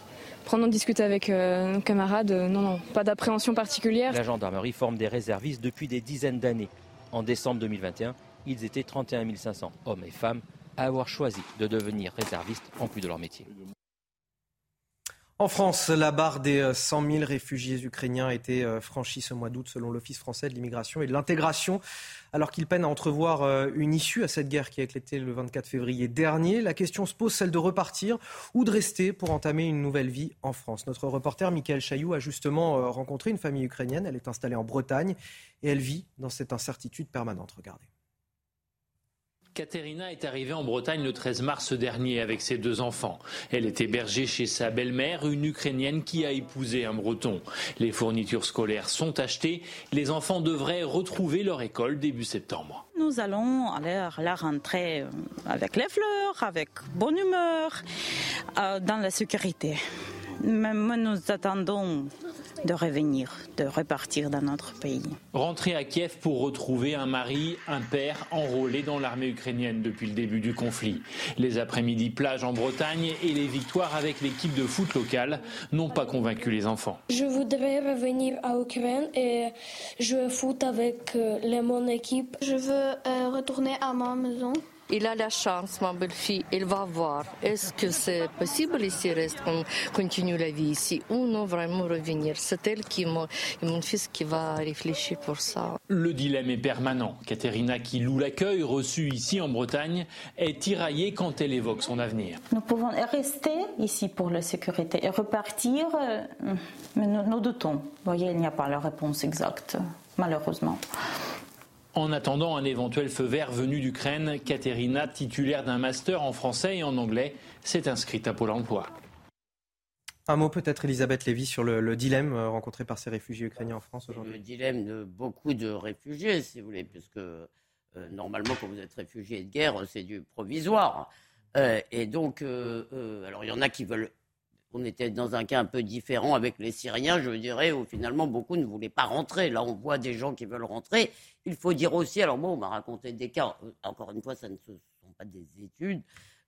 Prendre en discuter avec euh, nos camarades, euh, non, non, pas d'appréhension particulière. La gendarmerie forme des réservistes depuis des dizaines d'années. En décembre 2021, ils étaient 31 500 hommes et femmes à avoir choisi de devenir réservistes en plus de leur métier. En France, la barre des 100 euh, 000 réfugiés ukrainiens a été euh, franchie ce mois d'août selon l'Office français de l'immigration et de l'intégration, alors qu'il peine à entrevoir euh, une issue à cette guerre qui a éclaté le 24 février dernier. La question se pose, celle de repartir ou de rester pour entamer une nouvelle vie en France. Notre reporter Michael Chailloux a justement rencontré une famille ukrainienne. Elle est installée en Bretagne et elle vit dans cette incertitude permanente. Regardez. Katerina est arrivée en Bretagne le 13 mars dernier avec ses deux enfants. Elle est hébergée chez sa belle-mère, une Ukrainienne qui a épousé un Breton. Les fournitures scolaires sont achetées. Les enfants devraient retrouver leur école début septembre. Nous allons aller la rentrée euh, avec les fleurs, avec bonne humeur, euh, dans la sécurité. Même nous attendons de revenir, de repartir dans notre pays. Rentrer à Kiev pour retrouver un mari, un père enrôlé dans l'armée ukrainienne depuis le début du conflit. Les après-midi plages en Bretagne et les victoires avec l'équipe de foot locale n'ont pas convaincu les enfants. Je voudrais revenir à Ukraine et jouer foot avec euh, mon équipe. Je veux euh, retourner à ma maison. Il a la chance, ma belle-fille, il va voir. Est-ce que c'est possible ici, reste, qu'on continue la vie ici, ou non vraiment revenir? C'est elle qui, mon, mon fils qui va réfléchir pour ça. Le dilemme est permanent. Katerina, qui loue l'accueil reçu ici en Bretagne, est tiraillée quand elle évoque son avenir. Nous pouvons rester ici pour la sécurité et repartir, euh, mais nous, nous doutons. Vous voyez, il n'y a pas la réponse exacte, malheureusement. En attendant un éventuel feu vert venu d'Ukraine, Katerina, titulaire d'un master en français et en anglais, s'est inscrite à Pôle emploi. Un mot peut-être, Elisabeth Lévy, sur le, dilemme euh, rencontré par ces réfugiés ukrainiens en France aujourd'hui. Le dilemme de beaucoup de réfugiés, si vous voulez, puisque euh, normalement, quand vous êtes réfugié de guerre, c'est du provisoire. Euh, et donc, alors il y en a qui veulent on était dans un cas un peu différent avec les Syriens, je dirais, où finalement beaucoup ne voulaient pas rentrer. Là, on voit des gens qui veulent rentrer. Il faut dire aussi, alors moi, on m'a raconté des cas, euh, encore une fois, ça ne sont pas des études,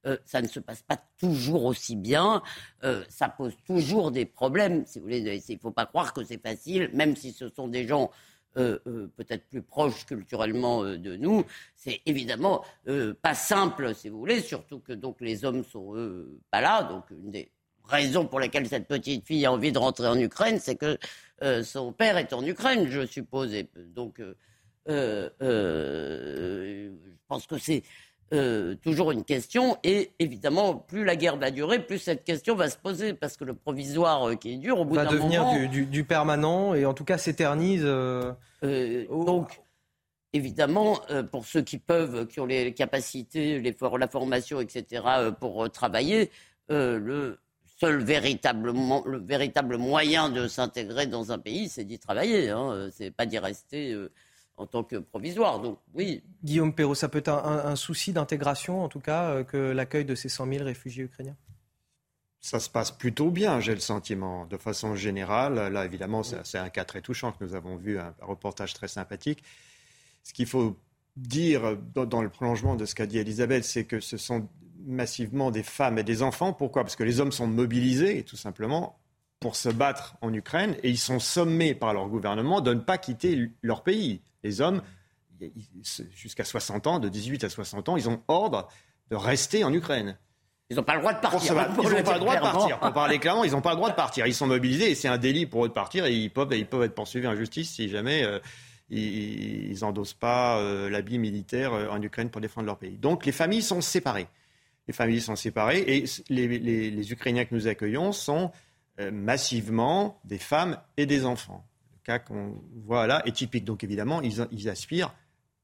euh, ça ne se passe pas toujours aussi bien, euh, ça pose toujours des problèmes. Si vous voulez, il ne faut pas croire que c'est facile, même si ce sont des gens peut-être plus proches culturellement de nous. C'est évidemment pas simple, si vous voulez, surtout que donc les hommes sont pas là. Donc une des raison pour laquelle cette petite fille a envie de rentrer en Ukraine, c'est que euh, son père est en Ukraine, je suppose. donc, euh, euh, je pense que c'est toujours une question. Et évidemment, plus la guerre va durer, plus cette question va se poser, parce que le provisoire qui est dur, au bout d'un moment... Va devenir du, du, permanent, et en tout cas s'éternise. donc, évidemment, pour ceux qui peuvent, qui ont les capacités, les, la formation, etc., pour travailler, le seul véritablement, le véritable moyen de s'intégrer dans un pays, c'est d'y travailler. Hein. C'est pas d'y rester euh, en tant que provisoire. Donc oui. Guillaume Perrault, ça peut être un, souci d'intégration, en tout cas, euh, que l'accueil de ces 100 000 réfugiés ukrainiens? Ça se passe plutôt bien, j'ai le sentiment, de façon générale. Là, évidemment, c'est un cas très touchant que nous avons vu, un reportage très sympathique. Ce qu'il faut dire dans, le prolongement de ce qu'a dit Elisabeth, c'est que ce sont massivement des femmes et des enfants. Pourquoi? Parce que les hommes sont mobilisés, tout simplement, pour se battre en Ukraine, et ils sont sommés par leur gouvernement de ne pas quitter leur pays. Les hommes, jusqu'à 60 ans, de 18 à 60 ans, ils ont ordre de rester en Ukraine. Ils n'ont pas le droit de partir. Ils n'ont pas le droit de partir. Pour parler clairement, ils n'ont pas le droit de partir. Ils sont mobilisés et c'est un délit pour eux de partir et ils peuvent, ils peuvent être poursuivis en justice si jamais euh, ils n'endossent pas euh, l'habit militaire euh, en Ukraine pour défendre leur pays. Donc les familles sont séparées les familles sont séparées et les, Ukrainiens que nous accueillons sont euh, massivement des femmes et des enfants. Le cas qu'on voit là est typique. Donc évidemment, ils, aspirent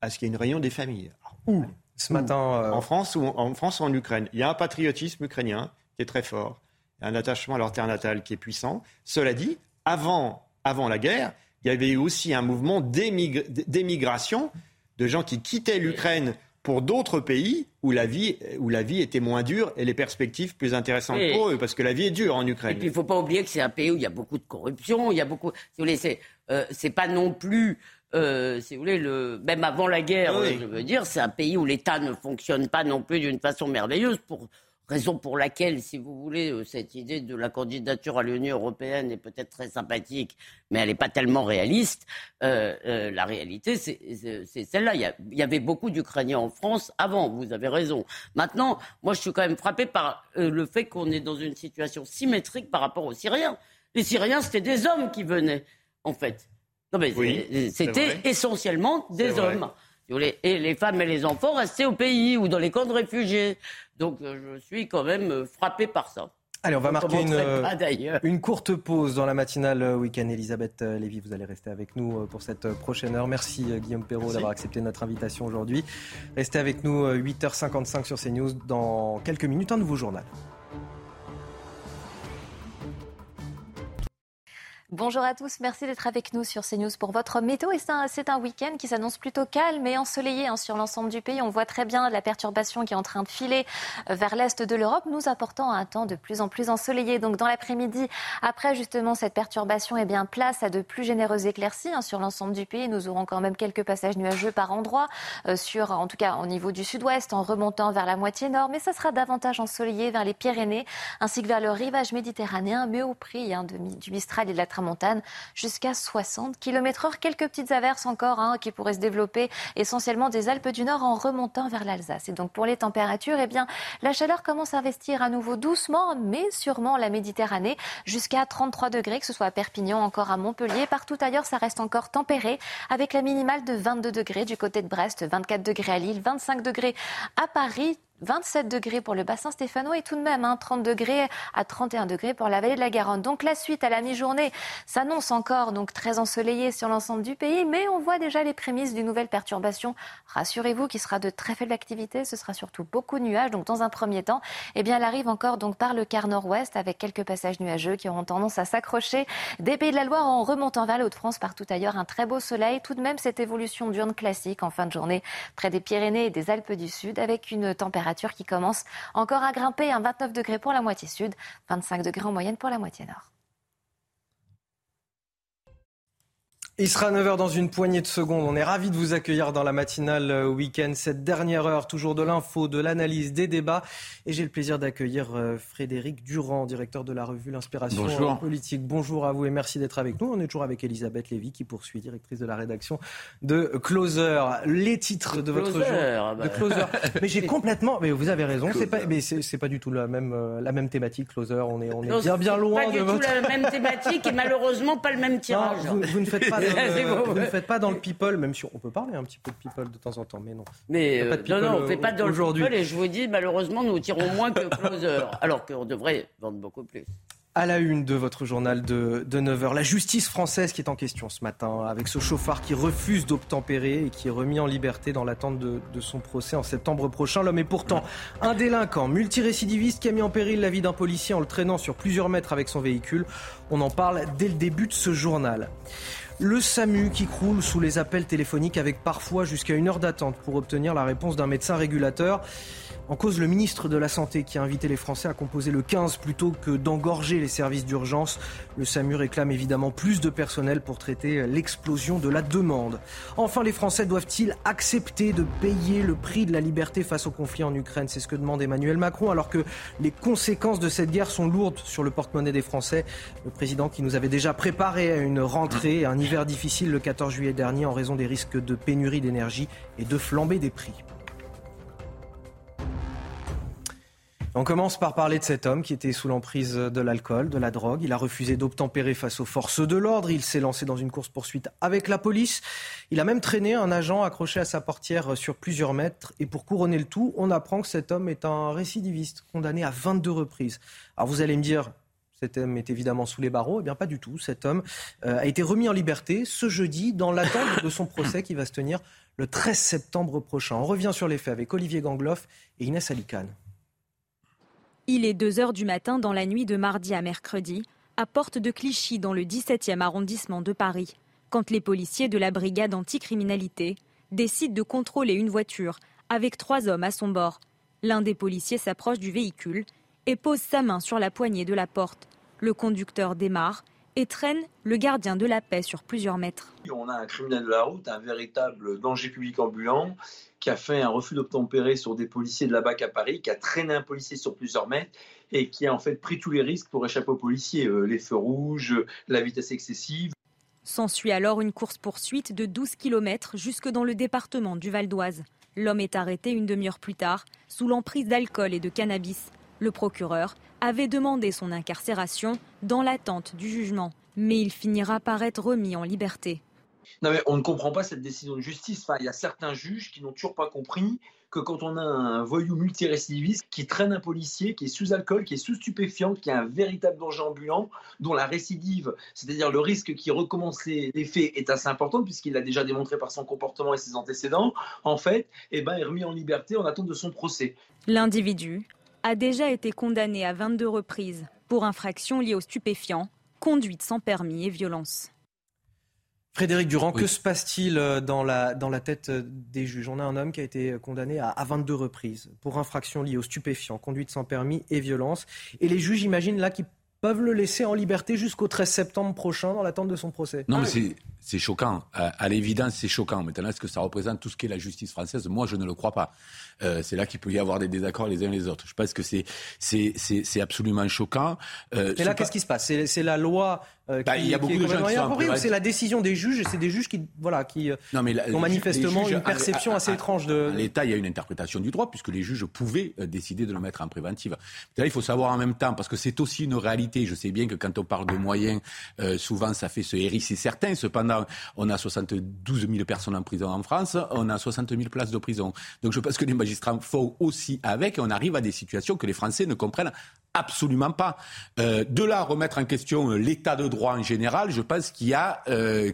à ce qu'il y ait une réunion des familles. où? Ce matin. Euh, en, France ou en, France ou en Ukraine. Il y a un patriotisme ukrainien qui est très fort. Il y a un attachement à leur terre natale qui est puissant. Cela dit, avant, avant la guerre, il y avait aussi un mouvement d'émigration de gens qui quittaient l'Ukraine pour d'autres pays où la, vie, où la vie était moins dure et les perspectives plus intéressantes pour eux, parce que la vie est dure en Ukraine. Et puis il ne faut pas oublier que c'est un pays où il y a beaucoup de corruption, il y a beaucoup. Si vous voulez, c'est, euh, pas non plus. Euh, si vous voulez, le, même avant la guerre, je veux dire, c'est un pays où l'État ne fonctionne pas non plus d'une façon merveilleuse pour Raison pour laquelle, si vous voulez, euh, cette idée de la candidature à l'Union européenne est peut-être très sympathique, mais elle n'est pas tellement réaliste. Euh, euh, la réalité, c'est celle-là. Il, y, avait beaucoup d'Ukrainiens en France avant, vous avez raison. Maintenant, moi, je suis quand même frappé par le fait qu'on est dans une situation symétrique par rapport aux Syriens. Les Syriens, c'était des hommes qui venaient, en fait. Non, mais c'était essentiellement des hommes. Et les femmes et les enfants restaient au pays ou dans les camps de réfugiés. Donc euh, je suis quand même euh, frappé par ça. Allez, on va marquer une, euh, une, courte pause dans la matinale week-end. Elisabeth Lévy, vous allez rester avec nous pour cette prochaine heure. Merci Guillaume Perrault d'avoir accepté notre invitation aujourd'hui. Restez avec nous 8h55 sur CNews. Dans quelques minutes, un nouveau journal. Bonjour à tous, merci d'être avec nous sur CNews pour votre météo. Et c'est un, week-end qui s'annonce plutôt calme et ensoleillé hein, sur l'ensemble du pays. On voit très bien la perturbation qui est en train de filer euh, vers l'est de l'Europe, nous apportant un temps de plus en plus ensoleillé. Donc dans l'après-midi, après justement cette perturbation, eh bien place à de plus généreuses éclaircies hein, sur l'ensemble du pays. Nous aurons quand même quelques passages nuageux par endroit, euh, sur, en tout cas au niveau du sud-ouest, en remontant vers la moitié nord. Mais ça sera davantage ensoleillé vers les Pyrénées, ainsi que vers le rivage méditerranéen, mais au prix hein, du Mistral et de la montagne jusqu'à 60 km/h. Quelques petites averses encore hein, qui pourraient se développer essentiellement des Alpes du Nord en remontant vers l'Alsace. Et donc pour les températures, eh bien, la chaleur commence à investir à nouveau doucement, mais sûrement la Méditerranée jusqu'à 33 degrés, que ce soit à Perpignan, encore à Montpellier. Partout ailleurs, ça reste encore tempéré avec la minimale de 22 degrés du côté de Brest, 24 degrés à Lille, 25 degrés à Paris, 27 degrés pour le bassin stéphanois et tout de même hein, 30 degrés à 31 degrés pour la vallée de la Garonne. Donc la suite à la mi-journée s'annonce encore donc très ensoleillée sur l'ensemble du pays, mais on voit déjà les prémices d'une nouvelle perturbation. Rassurez-vous, qui sera de très faible activité. Ce sera surtout beaucoup de nuages. Donc dans un premier temps, eh bien, elle arrive encore donc par le quart nord-ouest avec quelques passages nuageux qui auront tendance à s'accrocher des Pays de la Loire en remontant vers les Hauts-de-France. Partout ailleurs, un très beau soleil. Tout de même, cette évolution diurne classique en fin de journée près des Pyrénées et des Alpes du Sud avec une température température qui commence encore à grimper. Un 29 degrés pour la moitié sud, 25 degrés en moyenne pour la moitié nord. Il sera 9h dans une poignée de secondes. On est ravis de vous accueillir dans la matinale euh, week-end. Cette dernière heure, toujours de l'info, de l'analyse, des débats. Et j'ai le plaisir d'accueillir euh, Frédéric Durand, directeur de la revue L'Inspiration politique. Bonjour à vous et merci d'être avec nous. On est toujours avec Elisabeth Lévy qui poursuit, directrice de la rédaction de Closer. Les titres de votre jour. Bah. De Closer. mais j'ai complètement, mais vous avez raison, c'est pas, mais c'est pas du tout la même, euh, la même thématique, Closer. On est, on est bien, bien loin pas de du votre... tout la même thématique et malheureusement pas le même tirage. vous, vous ne faites pas C'est vous ne faites pas dans le people, même si on peut parler un petit peu de people de temps en temps, mais non. Mais euh, pas de non, people, non, on euh, fait pas dans le aujourd'hui. people et je vous dis, malheureusement, nous tirons moins que Closer, alors qu'on devrait vendre beaucoup plus. À la une de votre journal de, de 9h, la justice française qui est en question ce matin, avec ce chauffard qui refuse d'obtempérer et qui est remis en liberté dans l'attente de, de son procès en septembre prochain. L'homme est pourtant un délinquant, multirécidiviste qui a mis en péril la vie d'un policier en le traînant sur plusieurs mètres avec son véhicule. On en parle dès le début de ce journal. Le SAMU qui croule sous les appels téléphoniques avec parfois jusqu'à une heure d'attente pour obtenir la réponse d'un médecin régulateur. En cause, le ministre de la Santé qui a invité les Français à composer le 15 plutôt que d'engorger les services d'urgence. Le SAMU réclame évidemment plus de personnel pour traiter l'explosion de la demande. Enfin, les Français doivent-ils accepter de payer le prix de la liberté face au conflit en Ukraine? C'est ce que demande Emmanuel Macron alors que les conséquences de cette guerre sont lourdes sur le porte-monnaie des Français. Le président qui nous avait déjà préparé à une rentrée un hiver difficile le 14 juillet dernier en raison des risques de pénurie d'énergie et de flambée des prix. On commence par parler de cet homme qui était sous l'emprise de l'alcool, de la drogue. Il a refusé d'obtempérer face aux forces de l'ordre. Il s'est lancé dans une course-poursuite avec la police. Il a même traîné un agent accroché à sa portière sur plusieurs mètres. Et pour couronner le tout, on apprend que cet homme est un récidiviste, condamné à 22 reprises. Alors vous allez me dire, cet homme est évidemment sous les barreaux. Eh bien, pas du tout. Cet homme euh, a été remis en liberté ce jeudi dans l'attente de son procès qui va se tenir le 13 septembre prochain. On revient sur les faits avec Olivier Gangloff et Inès Alicane. Il est 2 heures du matin dans la nuit de mardi à mercredi, à Porte de Clichy, dans le 17e arrondissement de Paris, quand les policiers de la brigade anticriminalité décident de contrôler une voiture avec trois hommes à son bord. L'un des policiers s'approche du véhicule et pose sa main sur la poignée de la porte. Le conducteur démarre et traîne le gardien de la paix sur plusieurs mètres. On a un criminel de la route, un véritable danger public ambulant, qui a fait un refus d'obtempérer sur des policiers de la BAC à Paris, qui a traîné un policier sur plusieurs mètres et qui a en fait pris tous les risques pour échapper aux policiers. Euh, les feux rouges, la vitesse excessive. S'ensuit alors une course-poursuite de 12 km jusque dans le département du Val d'Oise. L'homme est arrêté une demi-heure plus tard, sous l'emprise d'alcool et de cannabis. Le procureur avait demandé son incarcération dans l'attente du jugement, mais il finira par être remis en liberté. Non, mais on ne comprend pas cette décision de justice. Enfin, il y a certains juges qui n'ont toujours pas compris que quand on a un voyou multirécidiviste qui traîne un policier, qui est sous alcool, qui est sous stupéfiant, qui a un véritable danger ambulant, dont la récidive, c'est-à-dire le risque qu'il recommence les, les faits, est assez important puisqu'il l'a déjà démontré par son comportement et ses antécédents, en fait, eh ben, est remis en liberté en attente de son procès. L'individu a déjà été condamné à 22 reprises pour infractions liées aux stupéfiants, conduite sans permis et violence. Frédéric Durand, que se passe-t-il euh, dans la, dans la tête euh, des juges? On a un homme qui a été condamné à, à 22 reprises pour infractions liées aux stupéfiants, conduite sans permis et violence. Et les juges, imaginent là, qu'ils peuvent le laisser en liberté jusqu'au 13 septembre prochain dans l'attente de son procès. Non, mais c'est- c'est choquant. À, à l'évidence, c'est choquant. Maintenant, est-ce que ça représente tout ce qu'est la justice française? Moi, je ne le crois pas. Euh, c'est là qu'il peut y avoir des désaccords les uns les autres. Je pense que c'est c'est- c'est c'est absolument choquant. Euh, Et là, qu'est-ce qui se passe? C'est c'est la loi euh, qui, Bah, il y a qui beaucoup est de gens qui sont c'est la décision des juges? Et c'est des juges qui, voilà, qui euh, Non, mais la- ont manifestement juges, une perception à- assez à- étrange de... L'État, il y a une interprétation du droit, puisque les juges pouvaient euh, décider de le mettre en préventive. Là, il faut savoir en même temps, parce que c'est aussi une réalité. Je sais bien que quand on parle de moyens, euh, souvent ça fait se hérisser certains. Cependant, on a 72 000 personnes en prison en France, on a 60 000 places de prison. Donc je pense que les magistrats font aussi avec, et on arrive à des situations que les Français ne comprennent absolument pas. Euh, de là remettre en question euh, l'état de droit en général, je pense qu'il y a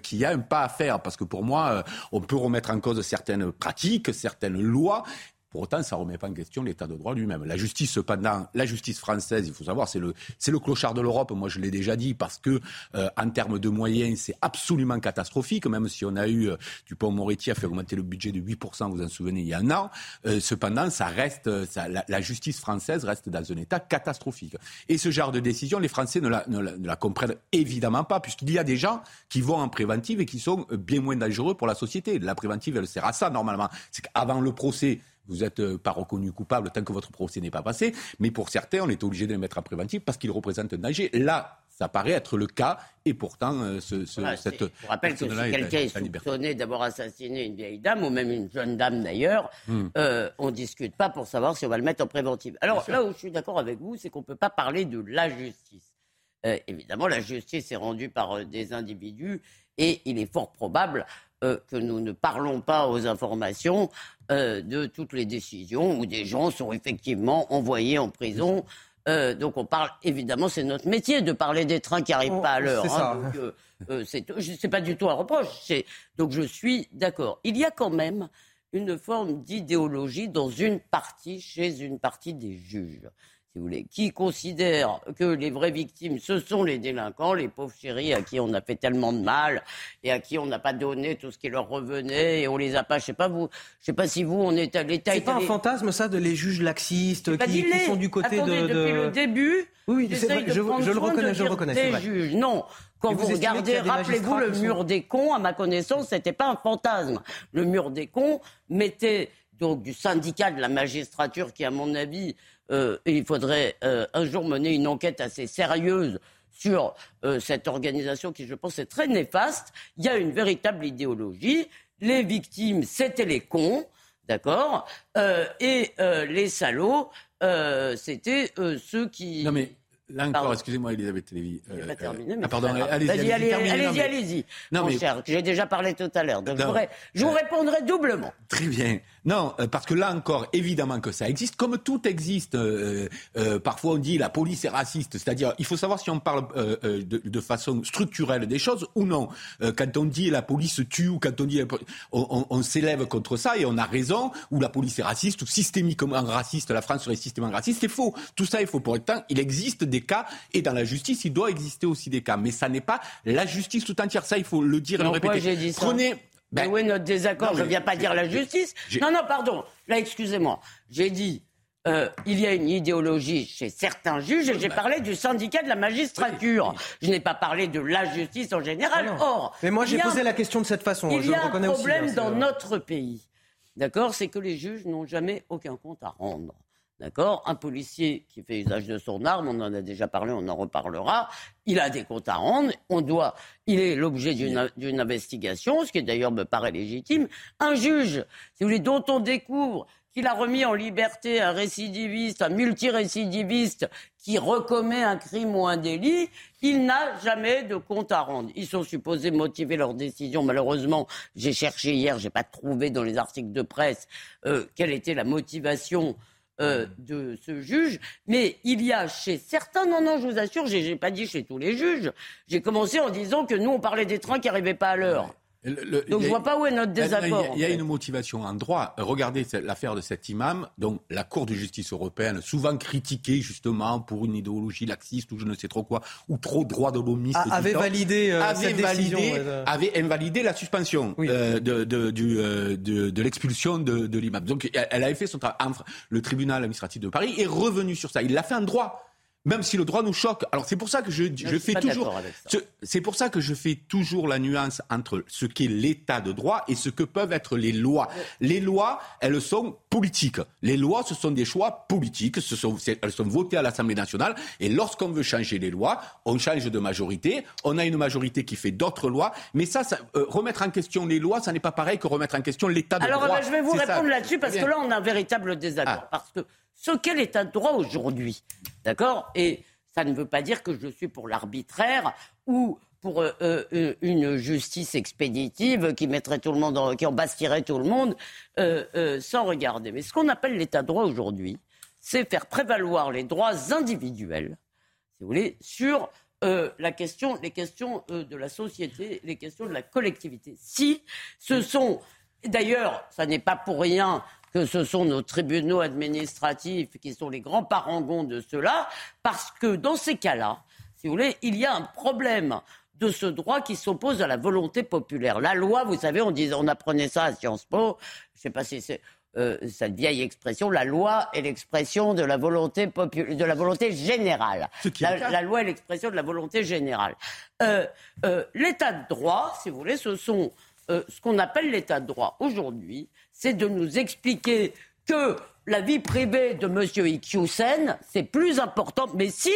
qu'il y a un pas à faire parce que pour moi, on peut remettre en cause certaines pratiques, certaines lois. Pour autant, ça ne remet pas en question l'état de droit lui-même. La justice, cependant, la justice française, il faut savoir, c'est le, c'est le clochard de l'Europe. Moi, je l'ai déjà dit, parce que euh, en termes de moyens, c'est absolument catastrophique. Même si on a eu, euh, Dupont-Moretti a fait augmenter le budget de 8%, vous vous en souvenez, il y a un an. Euh, cependant, ça reste, ça, la, la, justice française reste dans un état catastrophique. Et ce genre de décision, les Français ne la, ne la, ne la comprennent évidemment pas, puisqu'il y a des gens qui vont en préventive et qui sont bien moins dangereux pour la société. La préventive, elle sert à ça, normalement. C'est qu'avant le procès, vous n'êtes euh, pas reconnu coupable tant que votre procès n'est pas passé. Mais pour certains, on est obligé de les mettre en préventif parce qu'ils représentent un danger. Là, ça paraît être le cas, et pourtant, euh, ce, ce, voilà, cette. Je rappelle que si quelqu'un est, soupçonné d'avoir assassiné une vieille dame, ou même une jeune dame d'ailleurs, hmm. euh, on ne discute pas pour savoir si on va le mettre en préventive. Alors là où je suis d'accord avec vous, c'est qu'on ne peut pas parler de la justice. Euh, évidemment, la justice est rendue par des individus, et il est fort probable euh, que nous ne parlons pas aux informations euh, de toutes les décisions où des gens sont effectivement envoyés en prison. Euh, donc on parle, évidemment, c'est notre métier de parler des trains qui n'arrivent pas à l'heure. Hein, c'est pas du tout un reproche. Donc je suis d'accord. Il y a quand même une forme d'idéologie dans une partie, chez une partie des juges si vous voulez, qui considèrent que les vraies victimes, ce sont les délinquants, les pauvres chéris à qui on a fait tellement de mal et à qui on n'a pas donné tout ce qui leur revenait et on les a pas, je sais pas vous, je sais pas si vous, on est à l'État. C'est pas un fantasme ça de les juges laxistes qui, qui, sont du côté Attendez, de, de, Depuis le début, oui, oui vrai, je, je, le reconnais, je le reconnais. Des juges, non. Quand vous, vous regardez, rappelez-vous le mur des cons, à ma connaissance, c'était pas un fantasme. Le mur des cons mettait donc du syndicat de la magistrature qui, à mon avis, euh, il faudrait euh, un jour mener une enquête assez sérieuse sur euh, cette organisation qui, je pense, est très néfaste. Il y a une véritable idéologie. Les victimes, c'était les cons, d'accord? Et les salauds, c'était ceux qui... Non mais Là encore, excusez-moi, Elisabeth Lévy. Euh, pas terminé, mais ah, pardon, allez-y, allez-y, allez-y, allez-y. Non, mais... cher, j'ai déjà parlé tout à l'heure, donc je vous répondrai doublement. Très bien. Non, euh, parce que là encore, évidemment que ça existe, comme tout existe. Euh, euh, parfois, on dit la police est raciste, c'est-à-dire, il faut savoir si on parle de, de, façon structurelle des choses ou non. quand on dit la police tue ou quand on dit, on, on, on s'élève contre ça et on a raison, ou la police est raciste ou systémiquement raciste, la France serait systémiquement raciste, c'est faux. Tout ça est faux. Pour autant, il existe des cas et dans la justice, il doit exister aussi des cas, mais ça n'est pas la justice tout entière. Ça, il faut le dire et le répéter. Dit ça? Prenez ben, où est notre désaccord Je ne viens pas dire la justice. Non, non, pardon. Là, excusez-moi. J'ai dit euh, il y a une idéologie chez certains juges et j'ai parlé du syndicat de la magistrature. Je n'ai pas parlé de la justice en général. Ah Or, mais moi j'ai posé la question de cette façon. Il je y a un problème aussi, dans notre pays. D'accord, c'est que les juges n'ont jamais aucun compte à rendre. D'accord? Un policier qui fait usage de son arme, on en a déjà parlé, on en reparlera, il a des comptes à rendre, on doit, il est l'objet d'une investigation, ce qui d'ailleurs me paraît légitime. Un juge, si vous voulez, dont on découvre qu'il a remis en liberté un récidiviste, un multirécidiviste qui recommet un crime ou un délit, il n'a jamais de compte à rendre. Ils sont supposés motiver leur décision. Malheureusement, j'ai cherché hier, j'ai pas trouvé dans les articles de presse euh, quelle était la motivation euh, de ce juge, mais il y a chez certains, non, non, je vous assure, j'ai, j'ai pas dit chez tous les juges, j'ai commencé en disant que nous, on parlait des trains qui n'arrivaient pas à l'heure. Le, donc je vois pas où est notre désaccord. Il y a, y a une motivation en droit. Regardez l'affaire de cet imam, donc la Cour de justice européenne, souvent critiquée justement pour une idéologie laxiste ou je ne sais trop quoi, ou trop droit de l'homiste. Ah, avait validé, euh, avait, cette validé décision, avait invalidé la suspension oui. euh, de, de, du, euh, de, de l'expulsion de, de l'imam. Donc elle avait fait son travail. Le tribunal administratif de Paris est revenu sur ça. Il l'a fait en droit même si le droit nous choque. Alors c'est pour ça que je, je, je fais toujours, c'est pour ça que je fais toujours la nuance entre ce qu'est l'état de droit et ce que peuvent être les lois. Les lois, elles sont politiques. Les lois, ce sont des choix politiques. Ce sont, elles sont votées à l'Assemblée nationale. Et lorsqu'on veut changer les lois, on change de majorité. On a une majorité qui fait d'autres lois. Mais ça, ça euh, remettre en question les lois, ça n'est pas pareil que remettre en question l'état de Alors, droit. Alors, je vais vous répondre là-dessus parce que là, on a un véritable désaccord. Ah. Parce que ce qu'est l'état de droit aujourd'hui. D'accord? Et ça ne veut pas dire que je suis pour l'arbitraire ou pour euh, euh, une justice expéditive qui mettrait tout le monde, qui embastillerait tout le monde euh, sans regarder. Mais ce qu'on appelle l'état de droit aujourd'hui, c'est faire prévaloir les droits individuels, si vous voulez, sur la question, les questions de la société, les questions de la collectivité. Si ce sont D'ailleurs, ça n'est pas pour rien que ce sont nos tribunaux administratifs qui sont les grands parangons de cela, parce que dans ces cas-là, si vous voulez, il y a un problème de ce droit qui s'oppose à la volonté populaire. La loi, vous savez, on, disait, on apprenait ça à Sciences Po, je ne sais pas si c'est euh, cette vieille expression, la loi est l'expression de la volonté de la volonté générale. La, loi est l'expression de la volonté générale. Euh, euh, l'état de droit, si vous voulez, ce sont ce qu'on appelle l'état de droit aujourd'hui, c'est de nous expliquer que la vie privée de M. Ikyusen, c'est plus important, mais si,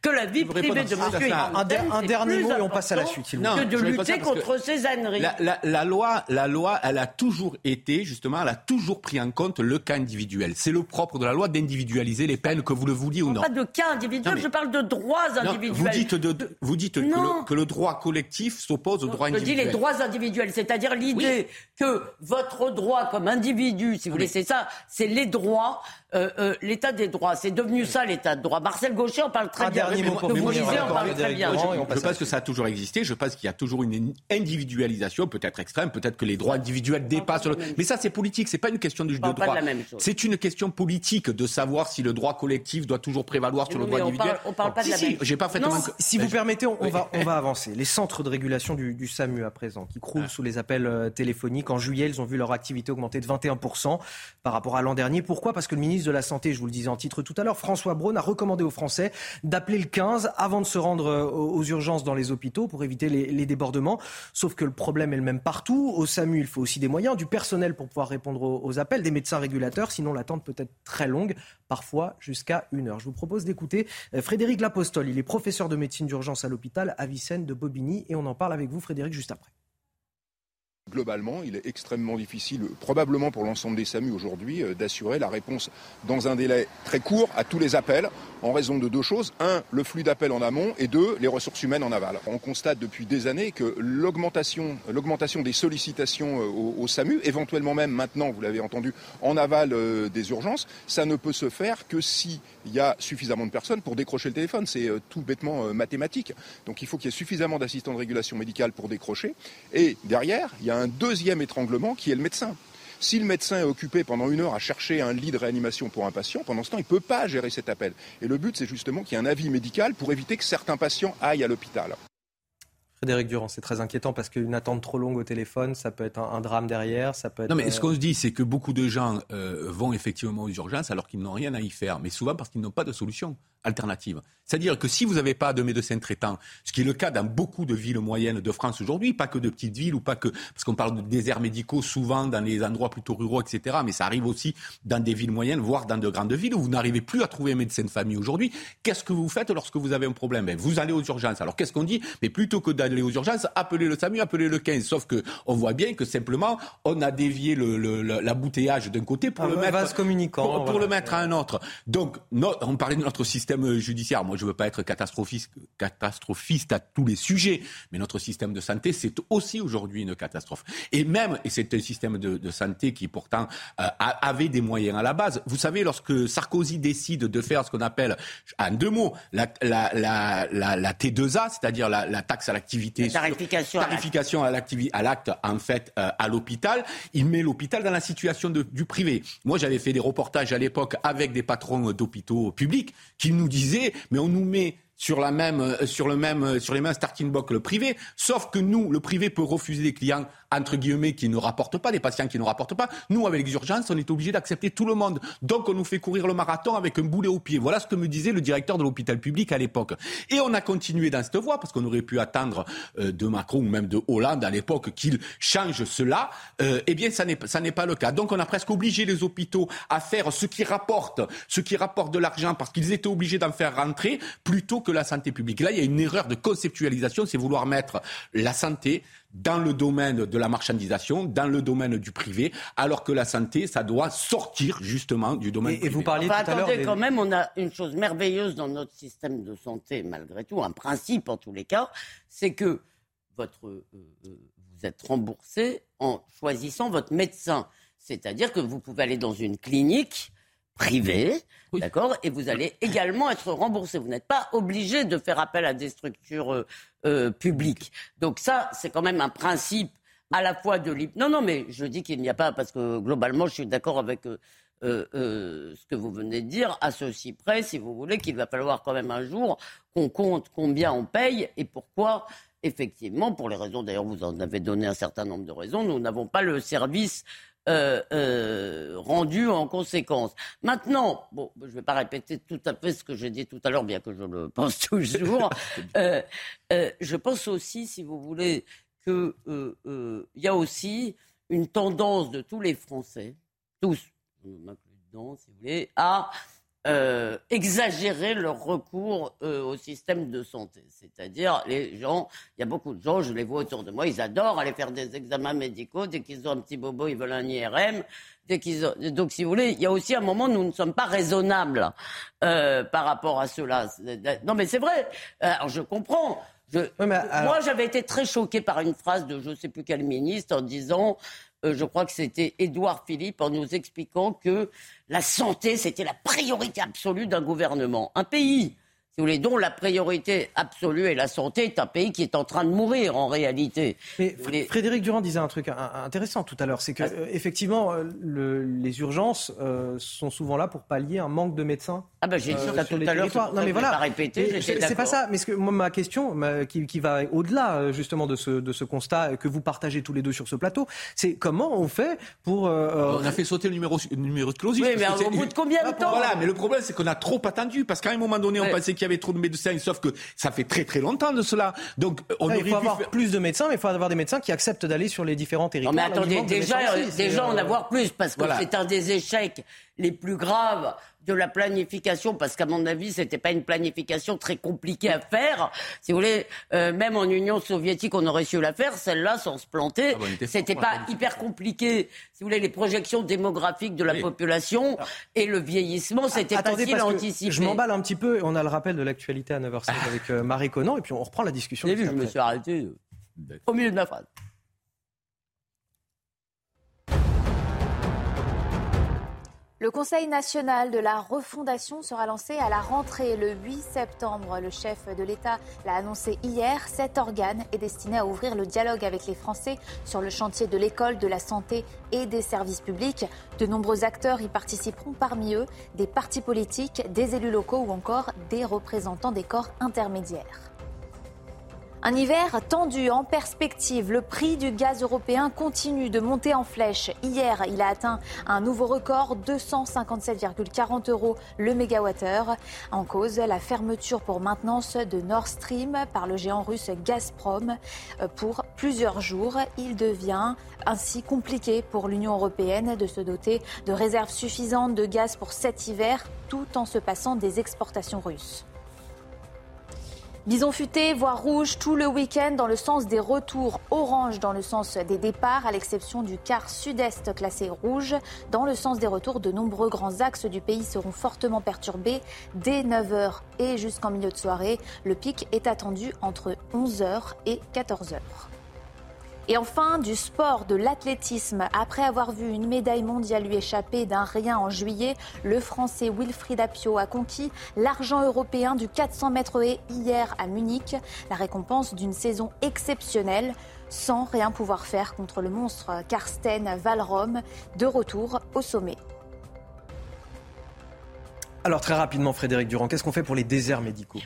que la vie privée de M. Ikyusen. Un, dernier mot et on passe à la suite. Que de lutter contre ces âneries. La, loi, la loi, elle a toujours été, justement, elle a toujours pris en compte le cas individuel. C'est le propre de la loi d'individualiser les peines, que vous le vouliez ou non. Pas de cas individuel, je parle de droits individuels. vous dites, de, vous dites que le, droit collectif s'oppose au droit individuel. Je dis les droits individuels, c'est-à-dire l'idée que votre droit comme individu, si vous voulez, c'est ça, c'est les droits 五 euh, euh, l'état des droits. C'est devenu ça l'état de droit. Marcel Gaucher en parle très bien. vous lisez en parle très bien. Je, pense que ça a toujours existé. Je pense qu'il y a toujours une individualisation, peut-être extrême, peut-être que les droits individuels dépassent. Le... Mais ça, c'est politique. C'est pas une question de, de droit. C'est une question politique de savoir si le droit collectif doit toujours prévaloir sur le droit individuel. on parle pas de la même J'ai pas Si vous permettez, on, va, on va avancer. Les centres de régulation du, du SAMU à présent, qui croulent sous les appels euh, téléphoniques. En juillet, ils ont vu leur activité augmenter de 21% par rapport à l'an dernier. Pourquoi? Parce que le ministre de la Santé, je vous le disais en titre tout à l'heure, François Braun a recommandé aux Français d'appeler le 15 avant de se rendre euh, aux urgences dans les hôpitaux pour éviter les, débordements. Sauf que le problème est le même partout. Au SAMU, il faut aussi des moyens, du personnel pour pouvoir répondre aux, appels, des médecins régulateurs, sinon l'attente peut être très longue, parfois jusqu'à une heure. Je vous propose d'écouter euh, Frédéric Lapostole. Il est professeur de médecine d'urgence à l'hôpital Avicenne de Bobigny et on en parle avec vous, Frédéric, juste après. Globalement, il est extrêmement difficile, probablement pour l'ensemble des SAMU aujourd'hui, euh, d'assurer la réponse dans un délai très court à tous les appels, en raison de deux choses. Un, le flux d'appels en amont, et deux, les ressources humaines en aval. On constate depuis des années que l'augmentation, l'augmentation des sollicitations euh, au, SAMU, éventuellement même maintenant, vous l'avez entendu, en aval euh, des urgences, ça ne peut se faire que s'il y a suffisamment de personnes pour décrocher le téléphone. C'est tout bêtement mathématique. Donc il faut qu'il y ait suffisamment d'assistants de régulation médicale pour décrocher. Et derrière, il y a un deuxième étranglement qui est le médecin. Si le médecin est occupé pendant une heure à chercher un lit de réanimation pour un patient, pendant ce temps, il ne peut pas gérer cet appel. Et le but, c'est justement qu'il y ait un avis médical pour éviter que certains patients aillent à l'hôpital. Frédéric Durand, c'est très inquiétant parce qu'une attente trop longue au téléphone, ça peut être un, drame derrière, ça peut être... Non, mais ce qu'on se dit, c'est que beaucoup de gens euh, vont effectivement aux urgences alors qu'ils n'ont rien à y faire, mais souvent parce qu'ils n'ont pas de solution alternative. C'est-à-dire que si vous n'avez pas de médecin traitant, ce qui est le cas dans beaucoup de villes moyennes de France aujourd'hui, pas que de petites villes ou pas que, parce qu'on parle de déserts médicaux souvent dans les endroits plutôt ruraux, etc., mais ça arrive aussi dans des villes moyennes, voire dans de grandes villes où vous n'arrivez plus à trouver un médecin de famille aujourd'hui. Qu'est-ce que vous faites lorsque vous avez un problème? Ben, Vous allez aux urgences. Alors qu'est-ce qu'on dit? Mais plutôt que d'aller aux urgences, appelez le SAMU, appelez le 15. Sauf que on voit bien que simplement, on a dévié l'embouteillage d'un côté pour, le mettre, communicant, pour, le mettre à un autre. Donc, on parlait de notre système judiciaire. Moi, je ne veux pas être catastrophiste, catastrophiste à tous les sujets, mais notre système de santé, c'est aussi aujourd'hui une catastrophe. Et même, et c'est un système de, santé qui pourtant euh, avait des moyens à la base. Vous savez, lorsque Sarkozy décide de faire ce qu'on appelle, en deux mots, la, T2A, c'est-à-dire la, taxe à l'activité, tarification, tarification à l'acte, en fait, euh, à l'hôpital, il met l'hôpital dans la situation du privé. Moi, j'avais fait des reportages à l'époque avec des patrons d'hôpitaux publics qui nous disaient, mais on nous met sur la même, euh, sur le même, euh, sur les mêmes starting blocks le privé. Sauf que nous, le privé peut refuser des clients entre guillemets qui ne rapportent pas, des patients qui ne rapportent pas. Nous, avec les urgences, on est obligé d'accepter tout le monde. Donc, on nous fait courir le marathon avec un boulet au pied. Voilà ce que me disait le directeur de l'hôpital public à l'époque. Et on a continué dans cette voie parce qu'on aurait pu attendre euh, de Macron ou même de Hollande à l'époque qu'il change cela. eh bien, ça n'est pas le cas. Donc, on a presque obligé les hôpitaux à faire ce qui rapporte, ce qui rapporte de l'argent parce qu'ils étaient obligés d'en faire rentrer plutôt que que la santé publique. Là, il y a une erreur de conceptualisation, c'est vouloir mettre la santé dans le domaine de la marchandisation, dans le domaine du privé, alors que la santé, ça doit sortir justement du domaine privé. Et vous parliez tout à l'heure. quand même, on a une chose merveilleuse dans notre système de santé, malgré tout, un principe en tous les cas, c'est que votre, euh, euh, vous êtes remboursé en choisissant votre médecin. C'est-à-dire que vous pouvez aller dans une clinique privé, d'accord, et vous allez également être remboursé. Vous n'êtes pas obligé de faire appel à des structures euh, euh, publiques. Donc ça, c'est quand même un principe à la fois de l'hyp. Non, non, mais je dis qu'il n'y a pas, parce que globalement, je suis d'accord avec euh, ce que vous venez de dire, à ceci près, si vous voulez, qu'il va falloir quand même un jour qu'on compte combien on paye et pourquoi. Effectivement, pour les raisons, d'ailleurs, vous en avez donné un certain nombre de raisons, nous n'avons pas le service euh, euh, rendu en conséquence. Maintenant, bon, je ne vais pas répéter tout à fait ce que j'ai dit tout à l'heure, bien que je le pense toujours. euh, je pense aussi, si vous voulez, qu'il y a aussi une tendance de tous les Français, tous, dedans, si vous voulez, à euh, exagérer leur recours euh, au système de santé. C'est-à-dire, les gens, il y a beaucoup de gens, je les vois autour de moi, ils adorent aller faire des examens médicaux. Dès qu'ils ont un petit bobo, ils veulent un IRM. Dès qu'ils ont... Donc, si vous voulez, il y a aussi un moment où nous ne sommes pas raisonnables euh, par rapport à cela. Non, mais c'est vrai. Alors, je comprends. Je... Moi, j'avais été très choqué par une phrase de je ne sais plus quel ministre en disant euh, je crois que c'était Édouard Philippe, en nous expliquant que la santé, c'était la priorité absolue d'un gouvernement. Un pays, si vous voulez, dont la priorité absolue est la santé, est un pays qui est en train de mourir en réalité. Mais Frédéric Durand disait un truc intéressant tout à l'heure, c'est que Ah. euh, effectivement, euh, le- les urgences euh, sont souvent là pour pallier un manque de médecins. Ah ben j'ai dit ça tout à l'heure, Non mais voilà. pas j'étais c'est- C'est pas ça. Mais ce que moi, ma question, ma- qui, qui va au-delà justement de ce de ce constat que vous partagez tous les deux sur ce plateau, c'est comment on fait pour. euh, On a fait sauter le numéro, le numéro de clausus. Oui, mais au bout de combien de temps Voilà, mais le problème, c'est qu'on a trop attendu. Parce qu'à un moment donné, on Ouais. pensait qu'il y avait trop de médecins, sauf que ça fait très très longtemps de cela. Donc, on là, aurait il faut pu avoir faire- plus de médecins, mais il faut avoir des médecins qui acceptent d'aller sur les différents Non territoires. mais où il attendez, déjà, médecins euh, déjà en euh, avoir plus, parce que Voilà. c'est un des échecs les plus graves de la planification, parce qu'à mon avis, c'était pas une planification très compliquée à faire. Si vous voulez, euh, même en Union soviétique, on aurait su la faire, celle-là, sans se planter. Ah bah, c'était pas hyper compliqué. Si vous voulez, les projections démographiques de la Oui. population et le vieillissement, c'était Attendez, facile à anticiper. Je m'emballe un petit peu. On a le rappel de l'actualité à 9h05 avec euh, Marie Conan, et puis on reprend la discussion. Vu, je me suis arrêté euh, au milieu de ma phrase. Le Conseil national de la refondation sera lancé à la rentrée le 8 septembre. Le chef de l'État l'a annoncé hier. Cet organe est destiné à ouvrir le dialogue avec les Français sur le chantier de l'école, de la santé et des services publics. De nombreux acteurs y participeront, parmi eux des partis politiques, des élus locaux ou encore des représentants des corps intermédiaires. Un hiver tendu en perspective. Le prix du gaz européen continue de monter en flèche. Hier, il a atteint un nouveau record, 257,40 euros le mégawattheure. En cause, la fermeture pour maintenance de Nord Stream par le géant russe Gazprom euh, pour plusieurs jours. Il devient ainsi compliqué pour l'Union européenne de se doter de réserves suffisantes de gaz pour cet hiver, tout en se passant des exportations russes. Bison futé, voire rouge tout le week-end dans le sens des retours, orange dans le sens des départs, à l'exception du quart sud-est classé rouge. Dans le sens des retours, de nombreux grands axes du pays seront fortement perturbés dès 9h et jusqu'en milieu de soirée. Le pic est attendu entre 11h et 14h. Et enfin, du sport, de l'athlétisme. Après avoir vu une médaille mondiale lui échapper d'un rien en juillet, le Français Wilfried Apio a conquis l'argent européen du 400 mètres haies hier à Munich. La récompense d'une saison exceptionnelle sans rien pouvoir faire contre le monstre Karsten Valrom, de retour au sommet. Alors très rapidement, Frédéric Durand, qu'est-ce qu'on fait pour les déserts médicaux?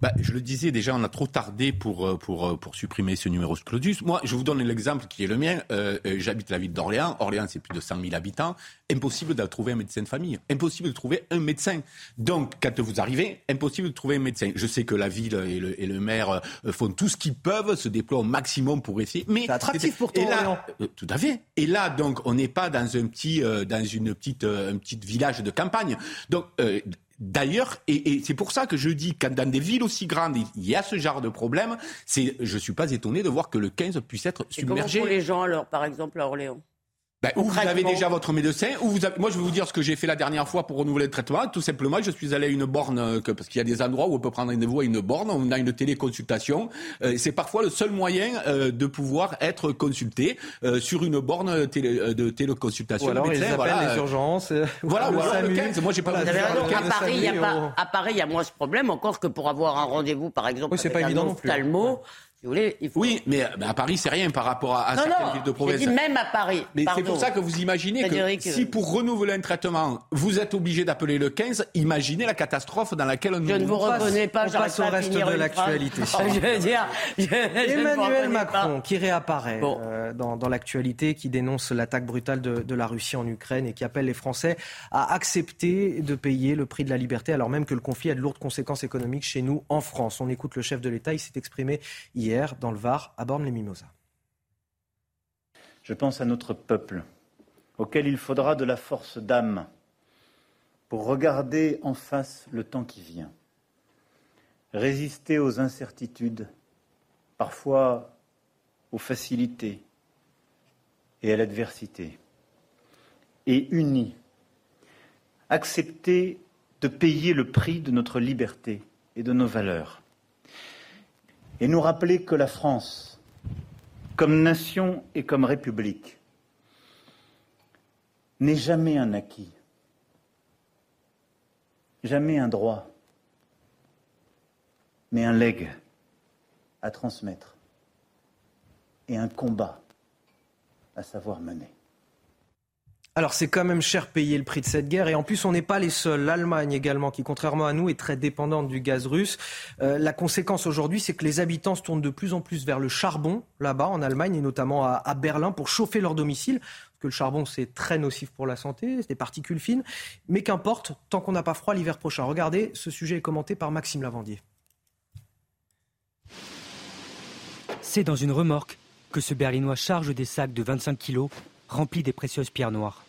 Bah, je le disais déjà, on a trop tardé pour, euh, pour, euh, pour supprimer ce numéro clausus. Moi, je vous donne l'exemple qui est le mien. Euh, J'habite la ville d'Orléans. Orléans, c'est plus de 100 000 habitants. Impossible de trouver un médecin de famille. Impossible de trouver un médecin. Donc, quand vous arrivez, impossible de trouver un médecin. Je sais que la ville et le, et le maire font tout ce qu'ils peuvent, se déploient au maximum pour essayer. Mais C'est attractif pour toi, Et là, euh, tout à fait. Et là, donc, on n'est pas dans un petit, euh, dans une petite, un petit village de campagne. Donc, D'ailleurs, et, et c'est pour ça que je dis quand dans des villes aussi grandes, il y a ce genre de problème, c'est, je suis pas étonné de voir que le 15 puisse être Et comment submergé. font les gens alors, par exemple, à Orléans? Ben, ou vous avez déjà votre médecin, ou vous avez- moi je vais vous dire ce que j'ai fait la dernière fois pour renouveler le traitement. Tout simplement, je suis allé à une borne, euh, que- parce qu'il y a des endroits où on peut prendre rendez-vous à une borne, on a une téléconsultation. Euh, c'est parfois le seul moyen euh, de pouvoir être consulté euh, sur une borne télé- euh, de téléconsultation. Ou alors Le ils médecin, appellent voilà, les euh, urgences. euh, Voilà, le ou alors le SAMU. 15. Moi, j'ai pas Voilà, besoin Vous avez de raison, faire à le Paris, il y a pas, à Paris, il y a moins ce problème, encore que pour avoir un rendez-vous, par exemple, Oui, avec pas un évident non Oui, mais, à Paris, c'est rien par rapport à, certaines villes de province. Dit même à Paris. Mais c'est pour ça que vous imaginez que si pour renouveler un traitement, vous êtes obligé d'appeler le 15, imaginez la catastrophe dans laquelle nous Je ne vous reconnais pas, on passe au reste de l'actualité. Emmanuel Macron qui réapparaît euh, dans, dans l'actualité, qui dénonce l'attaque brutale de, de la Russie en Ukraine et qui appelle les Français à accepter de payer le prix de la liberté alors même que le conflit a de lourdes conséquences économiques chez nous en France. On écoute le chef de l'État, il s'est exprimé hier dans le Var, à Borne-les-Mimosas. Je pense à notre peuple, auquel il faudra de la force d'âme pour regarder en face le temps qui vient, résister aux incertitudes, parfois aux facilités et à l'adversité, et unis, accepter de payer le prix de notre liberté et de nos valeurs et nous rappeler que la France, comme nation et comme république, n'est jamais un acquis, jamais un droit, mais un legs à transmettre et un combat à savoir mener. Alors c'est quand même cher payer le prix de cette guerre et en plus on n'est pas les seuls. L'Allemagne également qui contrairement à nous est très dépendante du gaz russe. Euh, la conséquence aujourd'hui c'est que les habitants se tournent de plus en plus vers le charbon là-bas en Allemagne et notamment à, Berlin pour chauffer leur domicile. Parce que le charbon c'est très nocif pour la santé, c'est des particules fines. Mais qu'importe, tant qu'on n'a pas froid l'hiver prochain. Regardez, ce sujet est commenté par Maxime Lavandier. C'est dans une remorque que ce Berlinois charge des sacs de 25 kilos remplis des précieuses pierres noires.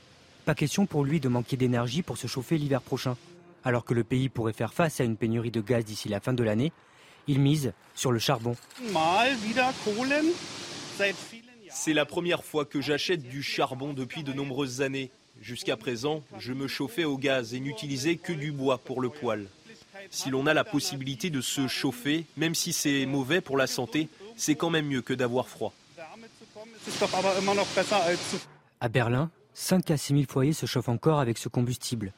Pas question pour lui de manquer d'énergie pour se chauffer l'hiver prochain. Alors que le pays pourrait faire face à une pénurie de gaz d'ici la fin de l'année, il mise sur le charbon. C'est la première fois que j'achète du charbon depuis de nombreuses années. Jusqu'à présent, je me chauffais au gaz et n'utilisais que du bois pour le poêle. Si l'on a la possibilité de se chauffer, même si c'est mauvais pour la santé, c'est quand même mieux que d'avoir froid. À Berlin, 5 à 6 000 foyers se chauffent encore avec ce combustible.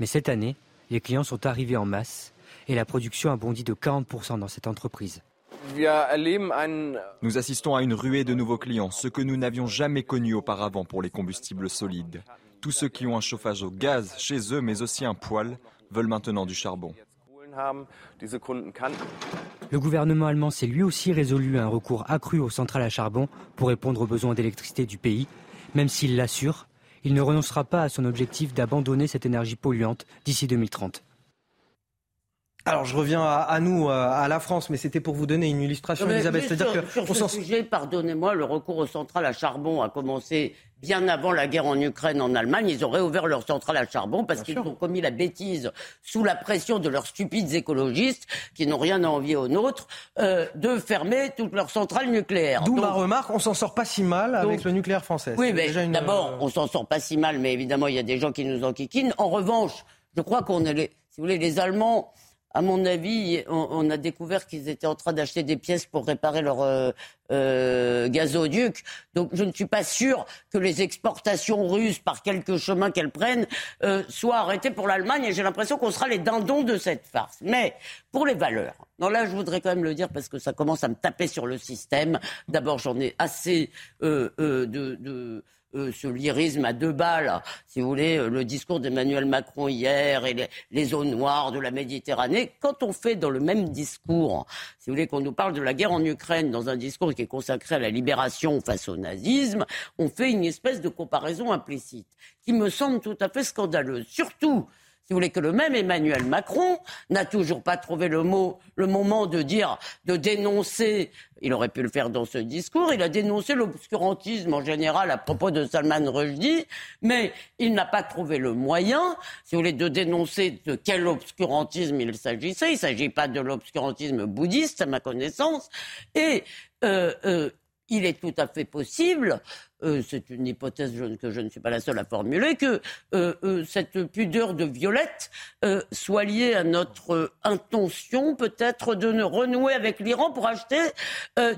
Mais cette année, les clients sont arrivés en masse et la production a bondi de 40% dans cette entreprise. Nous assistons à une ruée de nouveaux clients, ce que nous n'avions jamais connu auparavant pour les combustibles solides. Tous ceux qui ont un chauffage au gaz chez eux, mais aussi un poêle, veulent maintenant du charbon. Le gouvernement allemand s'est lui aussi résolu à un recours accru aux centrales à charbon pour répondre aux besoins d'électricité du pays, même s'il l'assure, il ne renoncera pas à son objectif d'abandonner cette énergie polluante d'ici 2030. Alors je reviens à, nous, à la France, mais c'était pour vous donner une illustration, Elisabeth. C'est-à-dire que sur ce sujet, pardonnez-moi, le recours aux centrales à charbon a commencé bien avant la guerre en Ukraine, en Allemagne. Ils ont réouvert leurs centrales à charbon parce qu'ils ont commis la bêtise, sous la pression de leurs stupides écologistes, qui n'ont rien à envier aux nôtres, euh, de fermer toutes leurs centrales nucléaires. D'où ma remarque, on s'en sort pas si mal avec le nucléaire français. Oui, mais d'abord, on s'en sort pas si mal, mais évidemment, il y a des gens qui nous enquiquinent. En revanche, je crois qu'on est les, si vous voulez, les Allemands à mon avis, on, a découvert qu'ils étaient en train d'acheter des pièces pour réparer leur euh, euh, gazoduc. Donc je ne suis pas sûr que les exportations russes, par quelque chemin qu'elles prennent, euh, soient arrêtées pour l'Allemagne. Et j'ai l'impression qu'on sera les dindons de cette farce. Mais pour les valeurs, non là je voudrais quand même le dire parce que ça commence à me taper sur le système. D'abord j'en ai assez de, de euh, ce lyrisme à deux balles, si vous voulez, euh, le discours d'Emmanuel Macron hier et les, zones noires de la Méditerranée, quand on fait dans le même discours, si vous voulez, qu'on nous parle de la guerre en Ukraine dans un discours qui est consacré à la libération face au nazisme, on fait une espèce de comparaison implicite qui me semble tout à fait scandaleuse. Surtout si vous voulez, que le même Emmanuel Macron n'a toujours pas trouvé le mot, le moment de dire, de dénoncer. Il aurait pu le faire dans ce discours. Il a dénoncé l'obscurantisme en général à propos de Salman Rushdie, mais il n'a pas trouvé le moyen, si vous voulez, de dénoncer de quel obscurantisme il s'agissait. Il ne s'agit pas de l'obscurantisme bouddhiste, à ma connaissance. Et euh, euh, il est tout à fait possible euh, c'est une hypothèse que je ne suis pas la seule à formuler, que euh, euh, cette pudeur de Violette soit liée à notre intention peut-être de ne renouer avec l'Iran pour acheter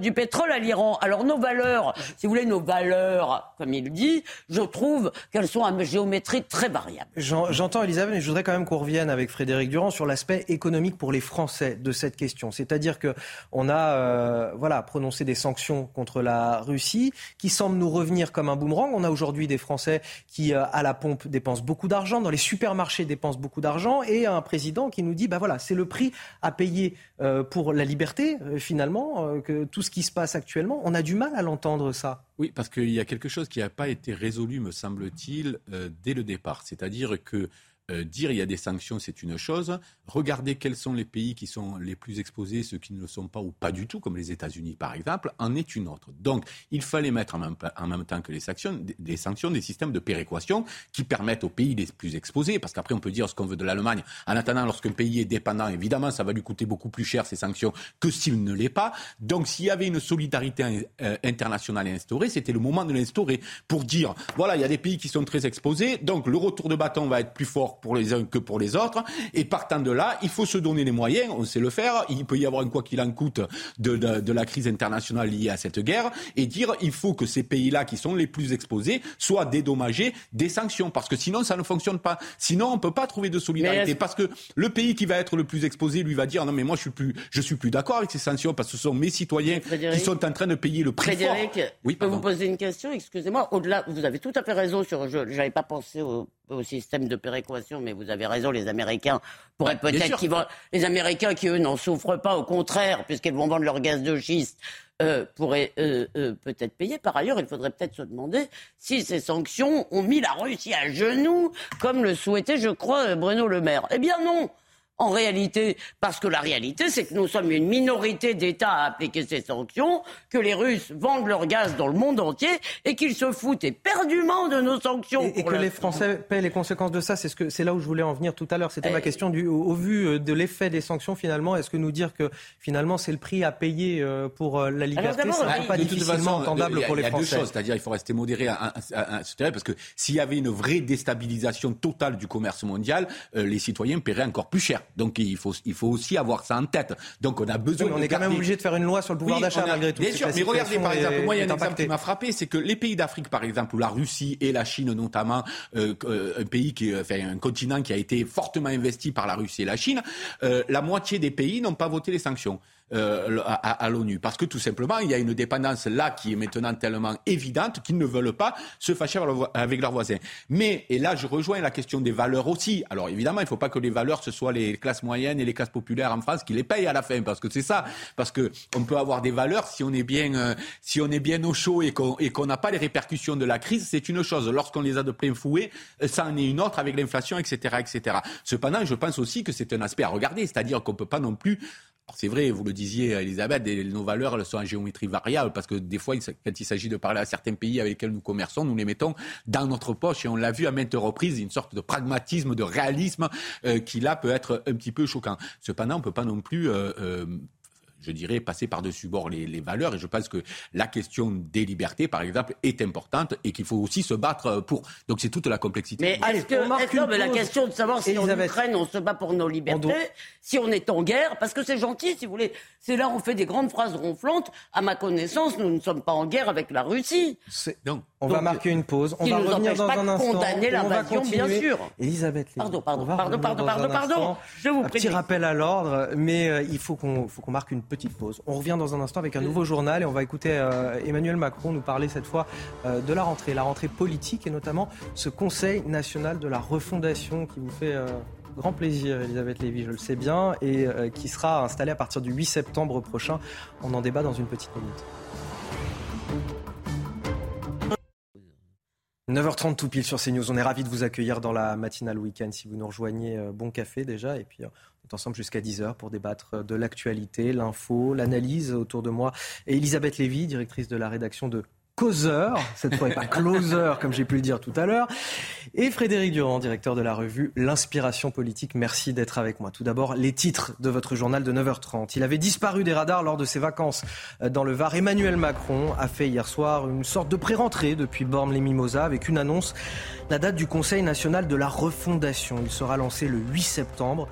du pétrole à l'Iran. Alors nos valeurs, si vous voulez, nos valeurs, comme il dit, je trouve qu'elles sont à géométrie très variable. J'entends Elisabeth, mais je voudrais quand même qu'on revienne avec Frédéric Durand sur l'aspect économique pour les Français de cette question. C'est-à-dire que on a voilà prononcé des sanctions contre la Russie qui semblent nous revenir comme un boomerang. On a aujourd'hui des Français qui, euh, à la pompe, dépensent beaucoup d'argent, dans les supermarchés dépensent beaucoup d'argent, et un président qui nous dit, bah voilà, c'est le prix à payer euh, pour la liberté, euh, finalement, que tout ce qui se passe actuellement. On a du mal à l'entendre, ça. Oui, parce qu'il y a quelque chose qui n'a pas été résolu, me semble-t-il, dès le départ. C'est-à-dire que euh, dire il y a des sanctions, c'est une chose. Regarder quels sont les pays qui sont les plus exposés, ceux qui ne le sont pas ou pas du tout, comme les États-Unis par exemple, en est une autre. Donc, il fallait mettre en même, temps que les sanctions, des sanctions, des systèmes de péréquation qui permettent aux pays les plus exposés, parce qu'après on peut dire ce qu'on veut de l'Allemagne. En attendant, lorsqu'un pays est dépendant, évidemment, ça va lui coûter beaucoup plus cher ces sanctions que s'il ne l'est pas. Donc, s'il y avait une solidarité euh, internationale instaurée, c'était le moment de l'instaurer pour dire voilà, il y a des pays qui sont très exposés, donc le retour de bâton va être plus fort pour les uns que pour les autres. Et partant de là, il faut se donner les moyens, on sait le faire. Il peut y avoir un quoi qu'il en coûte de, de, la crise internationale liée à cette guerre et dire il faut que ces pays-là qui sont les plus exposés soient dédommagés des sanctions parce que sinon ça ne fonctionne pas. Sinon on peut pas trouver de solidarité parce que le pays qui va être le plus exposé lui va dire non mais moi je suis plus je suis plus d'accord avec ces sanctions parce que ce sont mes citoyens qui sont en train de payer le prix Frédéric, fort. Oui, je peux vous poser une question, excusez-moi. Au-delà, vous avez tout à fait raison sur. Je n'avais pas pensé au, au système de péréquation, mais vous avez raison, les Américains pourraient peut-être qu'ils vont, les Américains qui eux n'en souffrent pas, au contraire, puisqu'ils vont vendre leur gaz de schiste, euh, pourraient euh, euh, peut-être payer. Par ailleurs, il faudrait peut-être se demander si ces sanctions ont mis la Russie à genoux, comme le souhaitait, je crois, Bruno Le Maire. Eh bien non en réalité, parce que la réalité, c'est que nous sommes une minorité d'États à appliquer ces sanctions, que les Russes vendent leur gaz dans le monde entier et qu'ils se foutent éperdument de nos sanctions. Et, que les Français paient les conséquences de ça, c'est ce que, c'est là où je voulais en venir tout à l'heure. C'était ma question du, au, vu euh, de l'effet des sanctions finalement. Est-ce que nous dire que finalement c'est le prix à payer euh, pour euh, la liberté, c'est pas difficilement entendable pour les Français. Il y a deux choses, c'est-à-dire il faut rester modéré à, à, parce que s'il y avait une vraie déstabilisation totale du commerce mondial, les citoyens paieraient encore plus cher. Donc il faut, il faut aussi avoir ça en tête. Donc on a besoin. on est quand même obligé de faire une loi sur le pouvoir d'achat malgré tout. Bien sûr, mais regardez par exemple, moi il y a un exemple qui m'a frappé, c'est que les pays d'Afrique par exemple, ou la Russie et la Chine notamment, euh, euh, un pays qui, enfin un continent qui a été fortement investi par la Russie et la Chine, euh, la moitié des pays n'ont pas voté les sanctions. Euh, à, l'ONU. Parce que tout simplement, il y a une dépendance là qui est maintenant tellement évidente qu'ils ne veulent pas se fâcher avec leurs voisins. Mais, et là je rejoins la question des valeurs aussi. Alors évidemment, il ne faut pas que les valeurs, ce soit les classes moyennes et les classes populaires en France qui les payent à la fin. Parce que c'est ça. Parce qu'on peut avoir des valeurs si on est bien, euh, si on est bien au chaud et qu'on n'a pas les répercussions de la crise, c'est une chose. Lorsqu'on les a de plein fouet, euh, ça en est une autre avec l'inflation, etc., etc. Cependant, je pense aussi que c'est un aspect à regarder. C'est-à-dire qu'on ne peut pas non plus c'est vrai, vous le disiez, Elisabeth, nos valeurs elles sont en géométrie variable parce que des fois, quand il s'agit de parler à certains pays avec lesquels nous commerçons, nous les mettons dans notre poche et on l'a vu à maintes reprises, une sorte de pragmatisme, de réalisme euh, qui là peut être un petit peu choquant. Cependant, on ne peut pas non plus euh, euh, je dirais, passer par-dessus bord les, valeurs. Et je pense que la question des libertés, par exemple, est importante et qu'il faut aussi se battre pour. Donc c'est toute la complexité. Mais est-ce que, la question de savoir si en Ukraine on se bat pour nos libertés, si on est en guerre, parce que c'est gentil, si vous voulez. C'est là où on fait des grandes phrases ronflantes. À ma connaissance, nous ne sommes pas en guerre avec la Russie. Donc, on va marquer une pause. On va revenir dans un instant. condamner l'invasion, bien sûr. Elisabeth, pardon, pardon, pardon, pardon, pardon, pardon. Je vous prie. Un petit rappel à l'ordre, mais euh, il faut qu'on marque une petite pause. On revient dans un instant avec un nouveau journal et on va écouter euh, Emmanuel Macron nous parler cette fois euh, de la rentrée, la rentrée politique et notamment ce Conseil national de la refondation qui vous fait grand plaisir, Elisabeth Lévy, je le sais bien, et qui sera installé à partir du 8 septembre prochain. On en débat dans une petite minute. 9h30 tout pile sur CNews. On est ravis de vous accueillir dans la matinale week-end. Si vous nous rejoignez, euh, bon café déjà. Et puis, euh, on est ensemble jusqu'à 10h pour débattre de l'actualité, l'info, l'analyse autour de moi. Et Elisabeth Lévy, directrice de la rédaction de causeur, cette fois et pas closer comme j'ai pu le dire tout à l'heure, et Frédéric Durand, directeur de la revue L'Inspiration politique. Merci d'être avec moi. Tout d'abord, les titres de votre journal de 9h30. Il avait disparu des radars lors de ses vacances dans le Var. Emmanuel Macron a fait hier soir une sorte de pré-rentrée depuis Bormes-les-Mimosas avec une annonce, la date du Conseil national de la refondation. Il sera lancé le 8 septembre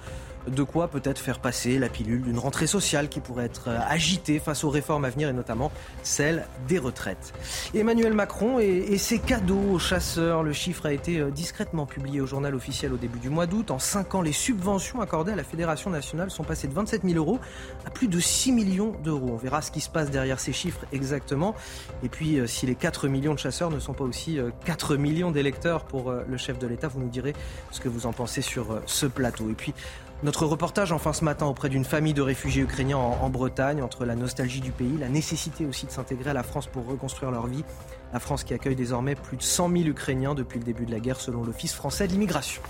de quoi peut-être faire passer la pilule d'une rentrée sociale qui pourrait être euh, agitée face aux réformes à venir et notamment celle des retraites. Emmanuel Macron et, ses cadeaux aux chasseurs, le chiffre a été euh, discrètement publié au journal officiel au début du mois d'août. En 5 ans, les subventions accordées à la Fédération nationale sont passées de 27 000 euros à plus de 6 millions d'euros. On verra ce qui se passe derrière ces chiffres exactement. Et puis, euh, si les 4 millions de chasseurs ne sont pas aussi 4 millions d'électeurs pour le chef de l'État, vous nous direz ce que vous en pensez sur ce plateau. Et puis, notre reportage enfin ce matin auprès d'une famille de réfugiés ukrainiens en, Bretagne, entre la nostalgie du pays, la nécessité aussi de s'intégrer à la France pour reconstruire leur vie. La France qui accueille désormais plus de 100 000 Ukrainiens depuis le début de la guerre selon l'Office français de l'immigration.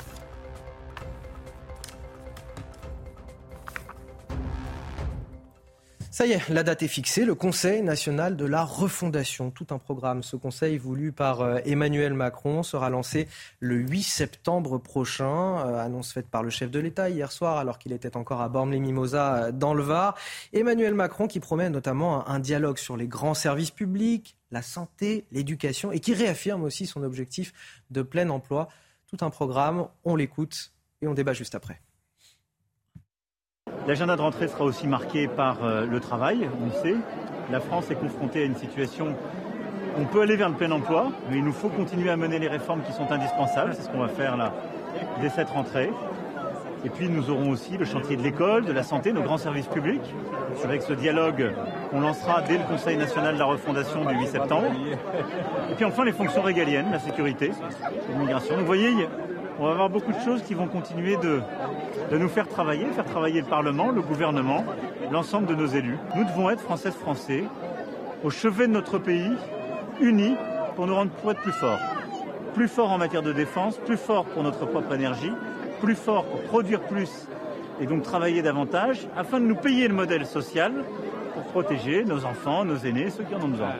Ça y est, la date est fixée, le Conseil national de la refondation, tout un programme. Ce conseil voulu par euh, Emmanuel Macron sera lancé le 8 septembre prochain, euh, annonce faite par le chef de l'État hier soir alors qu'il était encore à Bormes-les-Mimosas euh, dans le Var. Emmanuel Macron qui promet notamment un dialogue sur les grands services publics, la santé, l'éducation et qui réaffirme aussi son objectif de plein emploi. Tout un programme, on l'écoute et on débat juste après. L'agenda de rentrée sera aussi marqué par euh, le travail, on le sait. La France est confrontée à une situation on peut aller vers le plein emploi, mais il nous faut continuer à mener les réformes qui sont indispensables. C'est ce qu'on va faire là dès cette rentrée. Et puis nous aurons aussi le chantier de l'école, de la santé, nos grands services publics. avec ce dialogue qu'on lancera dès le Conseil national de la refondation du 8 septembre. Et puis enfin les fonctions régaliennes, la sécurité, l'immigration. vous voyez, on va avoir beaucoup de choses qui vont continuer de, de nous faire travailler, faire travailler le Parlement, le gouvernement, l'ensemble de nos élus. Nous devons être Françaises Français au chevet de notre pays, unis pour nous rendre pour être plus forts. Plus forts en matière de défense, plus forts pour notre propre énergie, plus forts pour produire plus et donc travailler davantage afin de nous payer le modèle social pour protéger nos enfants, nos aînés, ceux qui en ont besoin.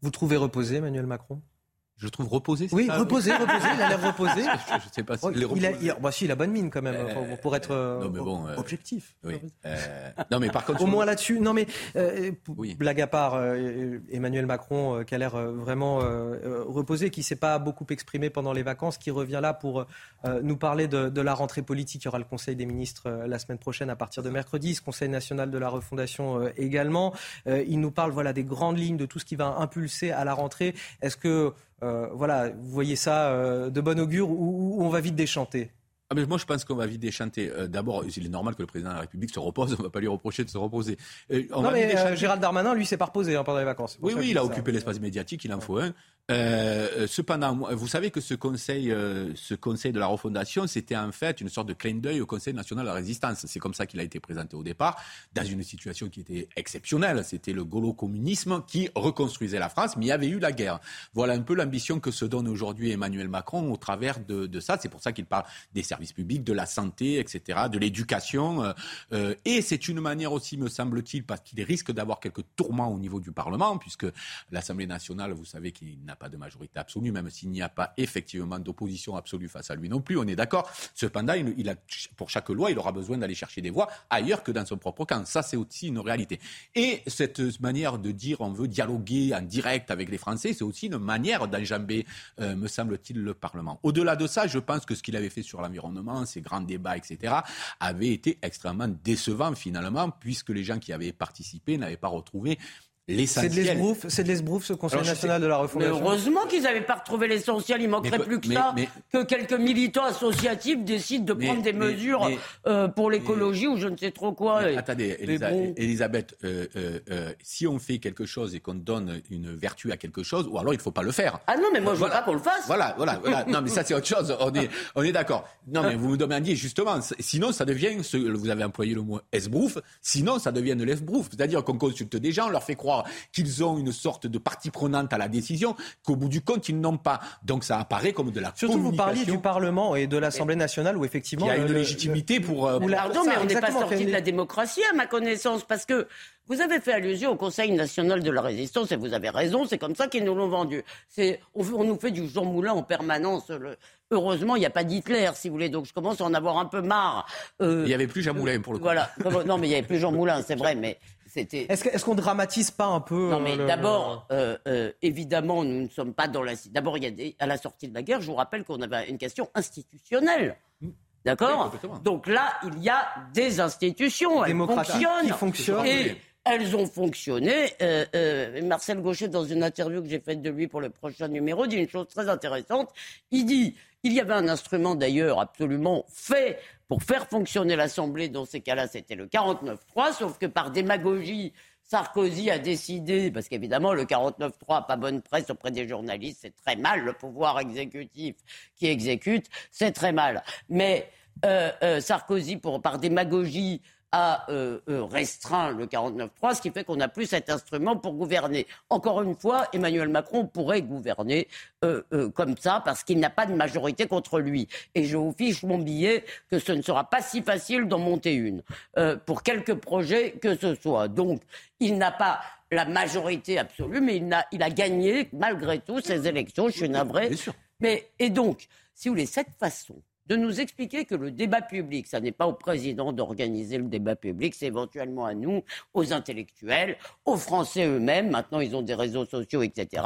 Vous trouvez reposé Emmanuel Macron? Je trouve reposé. Oui, reposé, reposé. Il a l'air reposé. je, ne sais pas si il, il, a, il, bah, si, il a bonne mine quand même euh, pour, être euh, bon, euh, objectif. Oui. non, mais par contre, au moins là-dessus. Non, mais blague à part, Emmanuel Macron, qui a l'air vraiment reposé, qui s'est pas beaucoup exprimé pendant les vacances, qui revient là pour nous parler de, de, la rentrée politique. Il y aura le Conseil des ministres la semaine prochaine à partir de mercredi, ce Conseil national de la refondation également. il nous parle voilà des grandes lignes de tout ce qui va impulser à la rentrée. Est-ce que euh, voilà, vous voyez ça euh, de bon augure ou, on va vite déchanter? Ah mais moi, je pense qu'on va vite déchanter. Euh, d'abord, il est normal que le président de la République se repose. On ne va pas lui reprocher de se reposer. non, mais Gérald Darmanin, lui, s'est pas reposé hein, pendant les vacances. Oui, oui, il a occupé l'espace médiatique. Il en faut un. Euh, cependant, vous savez que ce conseil, euh, ce conseil de la refondation, c'était en fait une sorte de clin d'œil au Conseil national de la résistance. C'est comme ça qu'il a été présenté au départ, dans une situation qui était exceptionnelle. C'était le gaulo-communisme qui reconstruisait la France, mais il y avait eu la guerre. Voilà un peu l'ambition que se donne aujourd'hui Emmanuel Macron au travers de, de ça. C'est pour ça qu'il parle des services publics, de la santé, etc., de l'éducation. Euh, et c'est une manière aussi, me semble-t-il, parce qu'il risque d'avoir quelques tourments au niveau du Parlement, puisque l'Assemblée nationale, vous savez qu'il n'a pas de majorité absolue, même s'il n'y a pas effectivement d'opposition absolue face à lui non plus, on est d'accord. Cependant, pour chaque loi, il aura besoin d'aller chercher des voix ailleurs que dans son propre camp. Ça, c'est aussi une réalité. Et cette manière de dire on veut dialoguer en direct avec les Français, c'est aussi une manière d'enjamber, euh, me semble-t-il, le Parlement. Au-delà de ça, je pense que ce qu'il avait fait sur l'environnement, ces grands débats, etc., avait été extrêmement décevant finalement, puisque les gens qui avaient participé n'avaient pas retrouvé c'est de l'esbrouf, c'est de l'esbrouf ce Conseil national de la refondation. Mais heureusement qu'ils n'avaient pas retrouvé l'essentiel. Il manquerait plus que ça que quelques militants associatifs décident de prendre des mesures euh, pour l'écologie ou je ne sais trop quoi. attendez, Elisabeth, euh, euh, si on fait quelque chose et qu'on donne une vertu à quelque chose, ou alors il ne faut pas le faire. Ah non, mais moi je voilà. veux pas qu'on le fasse. Voilà, voilà, voilà. non, mais ça c'est autre chose. On est, on est d'accord. Non, mais vous me demandiez justement. Sinon, ça devient. Vous avez employé le mot esbrouf. Sinon, ça devient de l'esbrouf. C'est-à-dire qu'on consulte des gens, on leur fait croire qu'ils ont une sorte de partie prenante à la décision qu'au bout du compte, ils n'ont pas. Donc ça apparaît comme de la Surtout, vous parliez du Parlement et de l'Assemblée nationale où effectivement... Il y a une légitimité pour... Pardon, mais on n'est pas sorti de la démocratie à ma connaissance parce que Vous avez fait allusion au Conseil national de la résistance et vous avez raison, c'est comme ça qu'ils nous l'ont vendu. C'est, on, on nous fait du Jean Moulin en permanence. Le, heureusement, il n'y a pas d'Hitler, si vous voulez, donc je commence à en avoir un peu marre. Euh, il n'y avait plus Jean Moulin, pour le coup. Voilà. non, mais il n'y avait plus Jean Moulin, c'est vrai, mais c'était... Est-ce, est qu'on dramatise pas un peu Non, mais euh, le- d'abord, euh, euh, évidemment, nous ne sommes pas dans la... D'abord, il y a des... à la sortie de la guerre, je vous rappelle qu'on avait une question institutionnelle. D'accord Donc là, il y a des institutions, elles fonctionnent. qui fonctionnent. Et elles ont fonctionné. Euh, euh, Marcel Gaucher, dans une interview que j'ai faite de lui pour le prochain numéro, dit une chose très intéressante. Il dit, il y avait un instrument d'ailleurs absolument fait pour faire fonctionner l'Assemblée. Dans ces cas-là, c'était le 49-3, sauf que par démagogie, Sarkozy a décidé, parce qu'évidemment, le 49-3 n'a pas bonne presse auprès des journalistes, c'est très mal, le pouvoir exécutif qui exécute, c'est très mal. Mais euh, euh, Sarkozy, par démagogie, a euh, euh, restreint le 49-3, ce qui fait qu'on n'a plus cet instrument pour gouverner. Encore une fois, Emmanuel Macron pourrait gouverner euh, euh, comme ça parce qu'il n'a pas de majorité contre lui. Et je vous fiche mon billet que ce ne sera pas si facile d'en monter une pour quelques projets que ce soit. Donc, il n'a pas la majorité absolue, mais il a, il a gagné malgré tout ces élections. Je suis navré. Mais et donc, si vous voulez, cette façon de nous expliquer que le débat public, ça n'est pas au président d'organiser le débat public, c'est éventuellement à nous, aux intellectuels, aux Français eux-mêmes. Maintenant, ils ont des réseaux sociaux, etc.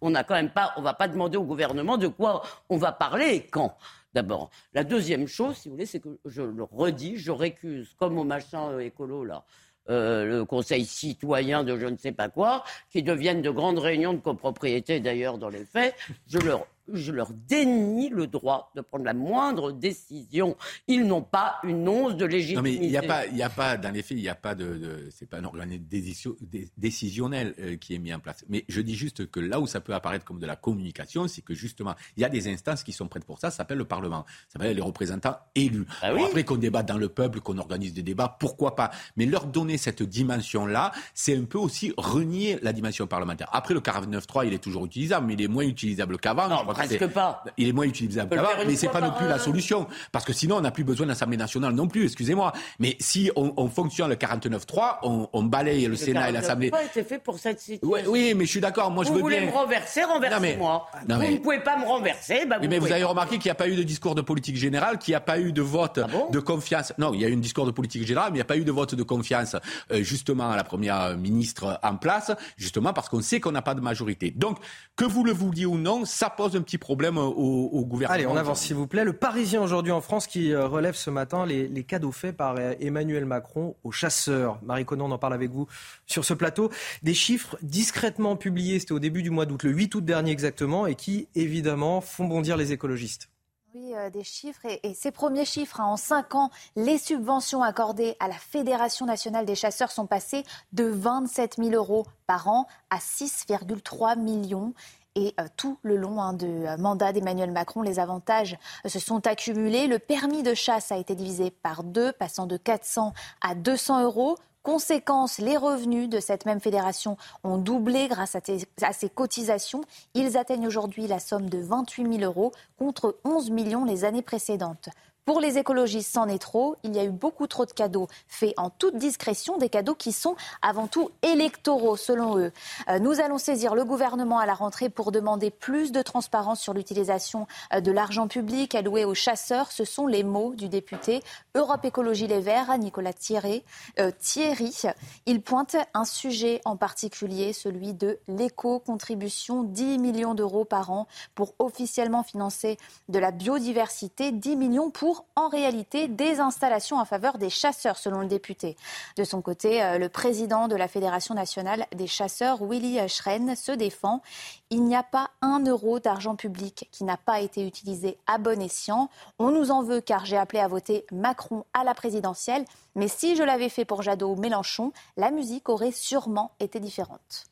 On n'a quand même pas, on va pas demander au gouvernement de quoi on va parler et quand. D'abord. La deuxième chose, si vous voulez, c'est que je le redis, je récuse, comme au machin euh, écolo là, euh, le conseil citoyen de je ne sais pas quoi, qui deviennent de grandes réunions de copropriété d'ailleurs dans les faits, je leur, je leur dénie le droit de prendre la moindre décision. Ils n'ont pas une once de Non, légitimité. mais il n'y a pas, il a pas, dans les faits, il n'y a pas de, de- c'est pas un organe décisio- dé- décisionnel euh, qui est mis en place. Mais je dis juste que là où ça peut apparaître comme de la communication, c'est que justement, il y a des instances qui sont prêtes pour ça. Ça s'appelle le Parlement. Ça s'appelle les représentants élus. Ah après qu'on débatte dans le peuple, qu'on organise des débats, pourquoi pas? Mais leur donner cette dimension-là, c'est un peu aussi renier la dimension parlementaire. Après, le 49.3, il est toujours utilisable, mais il est moins utilisable qu'avant. Presque pas. Il est moins utilisable le qu'avant, mais c'est pas non plus la an. solution. Parce que sinon, on n'a plus besoin d'Assemblée nationale non plus, excusez-moi. Mais si on, on fonctionne le 49.3, on, on balaye le, Sénat et l'Assemblée. pas été fait pour cette situation. Oui, oui, mais je suis d'accord, moi je vous veux voulez bien. me renverser, renversez-moi. Non, Vous mais- ne pouvez pas me renverser, bah Oui, mais vous avez pas. remarqué qu'il n'y a pas eu de discours de politique générale, qu'il n'y a pas eu de vote Ah de confiance. Non, il y a eu un discours de politique générale, mais il n'y a pas eu de vote de confiance euh, justement à la première ministre en place, justement parce qu'on sait qu'on n'a pas de majorité. Donc, que vous le vouliez ou non, ça pose un petit problème au, au gouvernement. Allez, on avance s'il vous plaît. Le Parisien aujourd'hui en France qui euh, relève ce matin les, les cadeaux faits par euh, Emmanuel Macron aux chasseurs. Marie Conan, on en parle avec vous sur ce plateau. Des chiffres discrètement publiés, c'était au début du mois d'août, le 8 août dernier exactement, et qui évidemment font bondir les écologistes. Oui, euh, des chiffres. Et, et ces premiers chiffres, hein, en cinq ans, les subventions accordées à la Fédération nationale des chasseurs sont passées de 27 000 euros par an à 6,3 millions. Et euh, tout le long hein, de euh, mandat d'Emmanuel Macron, les avantages euh, se sont accumulés. Le permis de chasse a été divisé par deux, passant de 400 à 200 euros. Conséquence, les revenus de cette même fédération ont doublé grâce à, à ces cotisations. Ils atteignent aujourd'hui la somme de 28 000 euros contre 11 millions les années précédentes. Pour les écologistes, c'en est trop. Il y a eu beaucoup trop de cadeaux faits en toute discrétion, des cadeaux qui sont avant tout électoraux, selon eux. Euh, nous allons saisir le gouvernement à la rentrée pour demander plus de transparence sur l'utilisation euh, de l'argent public alloué aux chasseurs. Ce sont les mots du député Europe Écologie Les Verts, Nicolas Thierry. Euh, Thierry. Il pointe un sujet en particulier, celui de l'éco-contribution, 10 millions d'euros par an pour officiellement financer de la biodiversité, 10 millions pour, en réalité, des installations en faveur des chasseurs, selon le député. De son côté, euh, le président de la Fédération nationale des chasseurs, Willy Schren, se défend. Il n'y a pas un euro d'argent public qui n'a pas été utilisé à bon escient. On nous en veut car j'ai appelé à voter Macron à la présidentielle. Mais si je l'avais fait pour Jadot ou Mélenchon, la musique aurait sûrement été différente.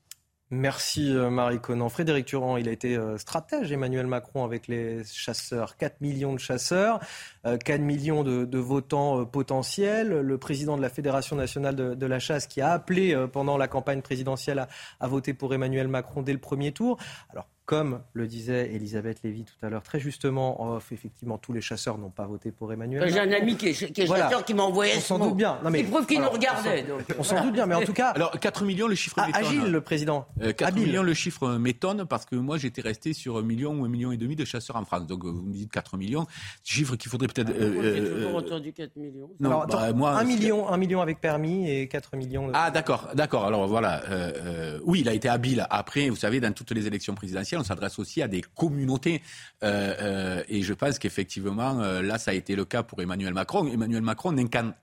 Merci euh, Marie Conan. Frédéric Durand, il a été euh, stratège Emmanuel Macron avec les chasseurs. 4 millions de chasseurs, euh, 4 millions de, votants euh, potentiels. Le président de la Fédération nationale de, la chasse qui a appelé euh, pendant la campagne présidentielle à, à voter pour Emmanuel Macron dès le premier tour. Alors comme le disait Elisabeth Lévy tout à l'heure, très justement, en off, effectivement, tous les chasseurs n'ont pas voté pour Emmanuel J'ai un ami qui est, qui est chasseur qui m'a envoyé On ce s'en mot. doute bien. Non, mais- Il prouve qu'il nous regardait. on s'en- voilà. doute bien, mais en tout cas. Alors 4 millions, le chiffre Ah, m'étonne. agile, le président. Euh, 4 Habile. millions, le chiffre m'étonne parce que moi j'étais resté sur un million ou un million et demi de chasseurs en France. Donc euh, vous me dites 4 millions, chiffre qu'il faudrait peut-être. euh, Moi, J'ai euh, toujours euh, entendu 4 millions. non, Alors, bah, attends, moi, un, c'est- million, un million avec permis et 4 millions. de- Ah d'accord, d'accord. Alors voilà, euh, euh, oui, il a été habile. Après, vous savez, dans toutes les élections présidentielles, on s'adresse aussi à des communautés, Euh, euh, et je pense qu'effectivement, euh, là, ça a été le cas pour Emmanuel Macron. Emmanuel Macron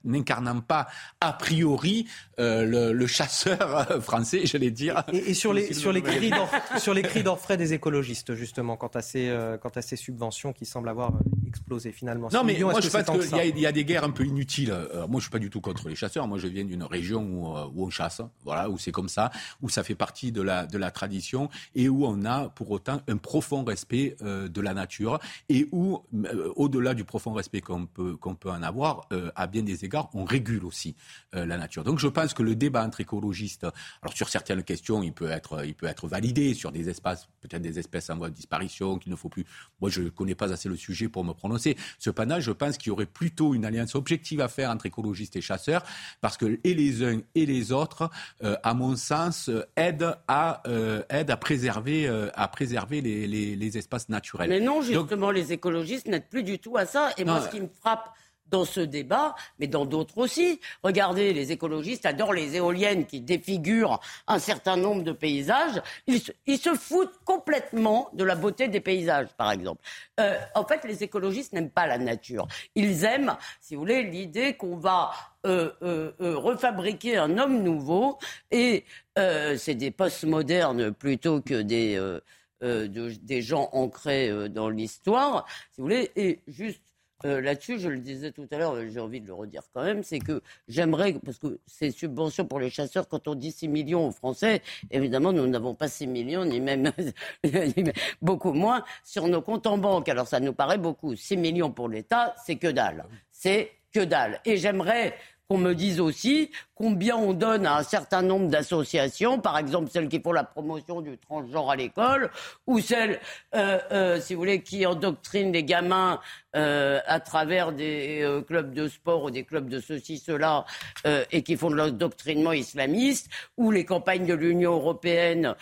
n'incarnant pas a priori le, le chasseur français, j'allais dire. Et, et sur les, sur, le les cris d'or- sur les cris d'orfraie des écologistes, justement, quant à, ces, quant à ces subventions qui semblent avoir explosé finalement. Non, mais millions, moi, je pense qu'il y, a- y des guerres un peu inutiles. Moi, je suis pas du tout contre les chasseurs. Moi, je viens d'une région où, où on chasse, voilà, où c'est comme ça, où ça fait partie de la, de la tradition et où on a pour autant un profond respect euh, de la nature et où, euh, au-delà du profond respect qu'on peut, qu'on peut en avoir, euh, à bien des égards, on régule aussi la nature. Donc, je pense que le débat entre écologistes, alors sur certaines questions, il peut être, il peut être validé, sur des espaces, peut-être des espèces en voie de disparition, qu'il ne faut plus. Moi, je ne connais pas assez le sujet pour me prononcer. Cependant, je pense qu'il y aurait plutôt une alliance objective à faire entre écologistes et chasseurs, parce que et les uns et les autres, à mon sens, aident à, aident à préserver, à préserver les, les- les espaces naturels. Mais non, Donc, justement, les écologistes n'aident plus du tout à ça. Et moi, ce qui me frappe dans ce débat, mais dans d'autres aussi, regardez, les écologistes adorent les éoliennes qui défigurent un certain nombre de paysages. Ils se, ils se foutent complètement de la beauté des paysages, par exemple. Euh, en fait, les écologistes n'aiment pas la nature. Ils aiment, si vous voulez, l'idée qu'on va euh, euh, refabriquer un homme nouveau et c'est des postmodernes plutôt que des, euh, de- des gens ancrés euh, dans l'histoire, si vous voulez. Et juste euh, là-dessus, je le disais tout à l'heure, j'ai envie de le redire quand même, c'est que j'aimerais, parce que ces subventions pour les chasseurs, quand on dit 6 millions aux Français, évidemment, nous n'avons pas 6 millions, ni même, ni même beaucoup moins, sur nos comptes en banque. Alors ça nous paraît beaucoup. 6 millions pour l'État, c'est que dalle. C'est que dalle. Et j'aimerais qu'on me dise aussi combien on donne à un certain nombre d'associations, par exemple celles qui font la promotion du transgenre à l'école, ou celles, euh, euh, si vous voulez, qui endoctrinent les gamins euh, à travers des clubs de sport ou des clubs de ceci, cela, et qui font de l'endoctrinement islamiste, ou les campagnes de l'Union européenne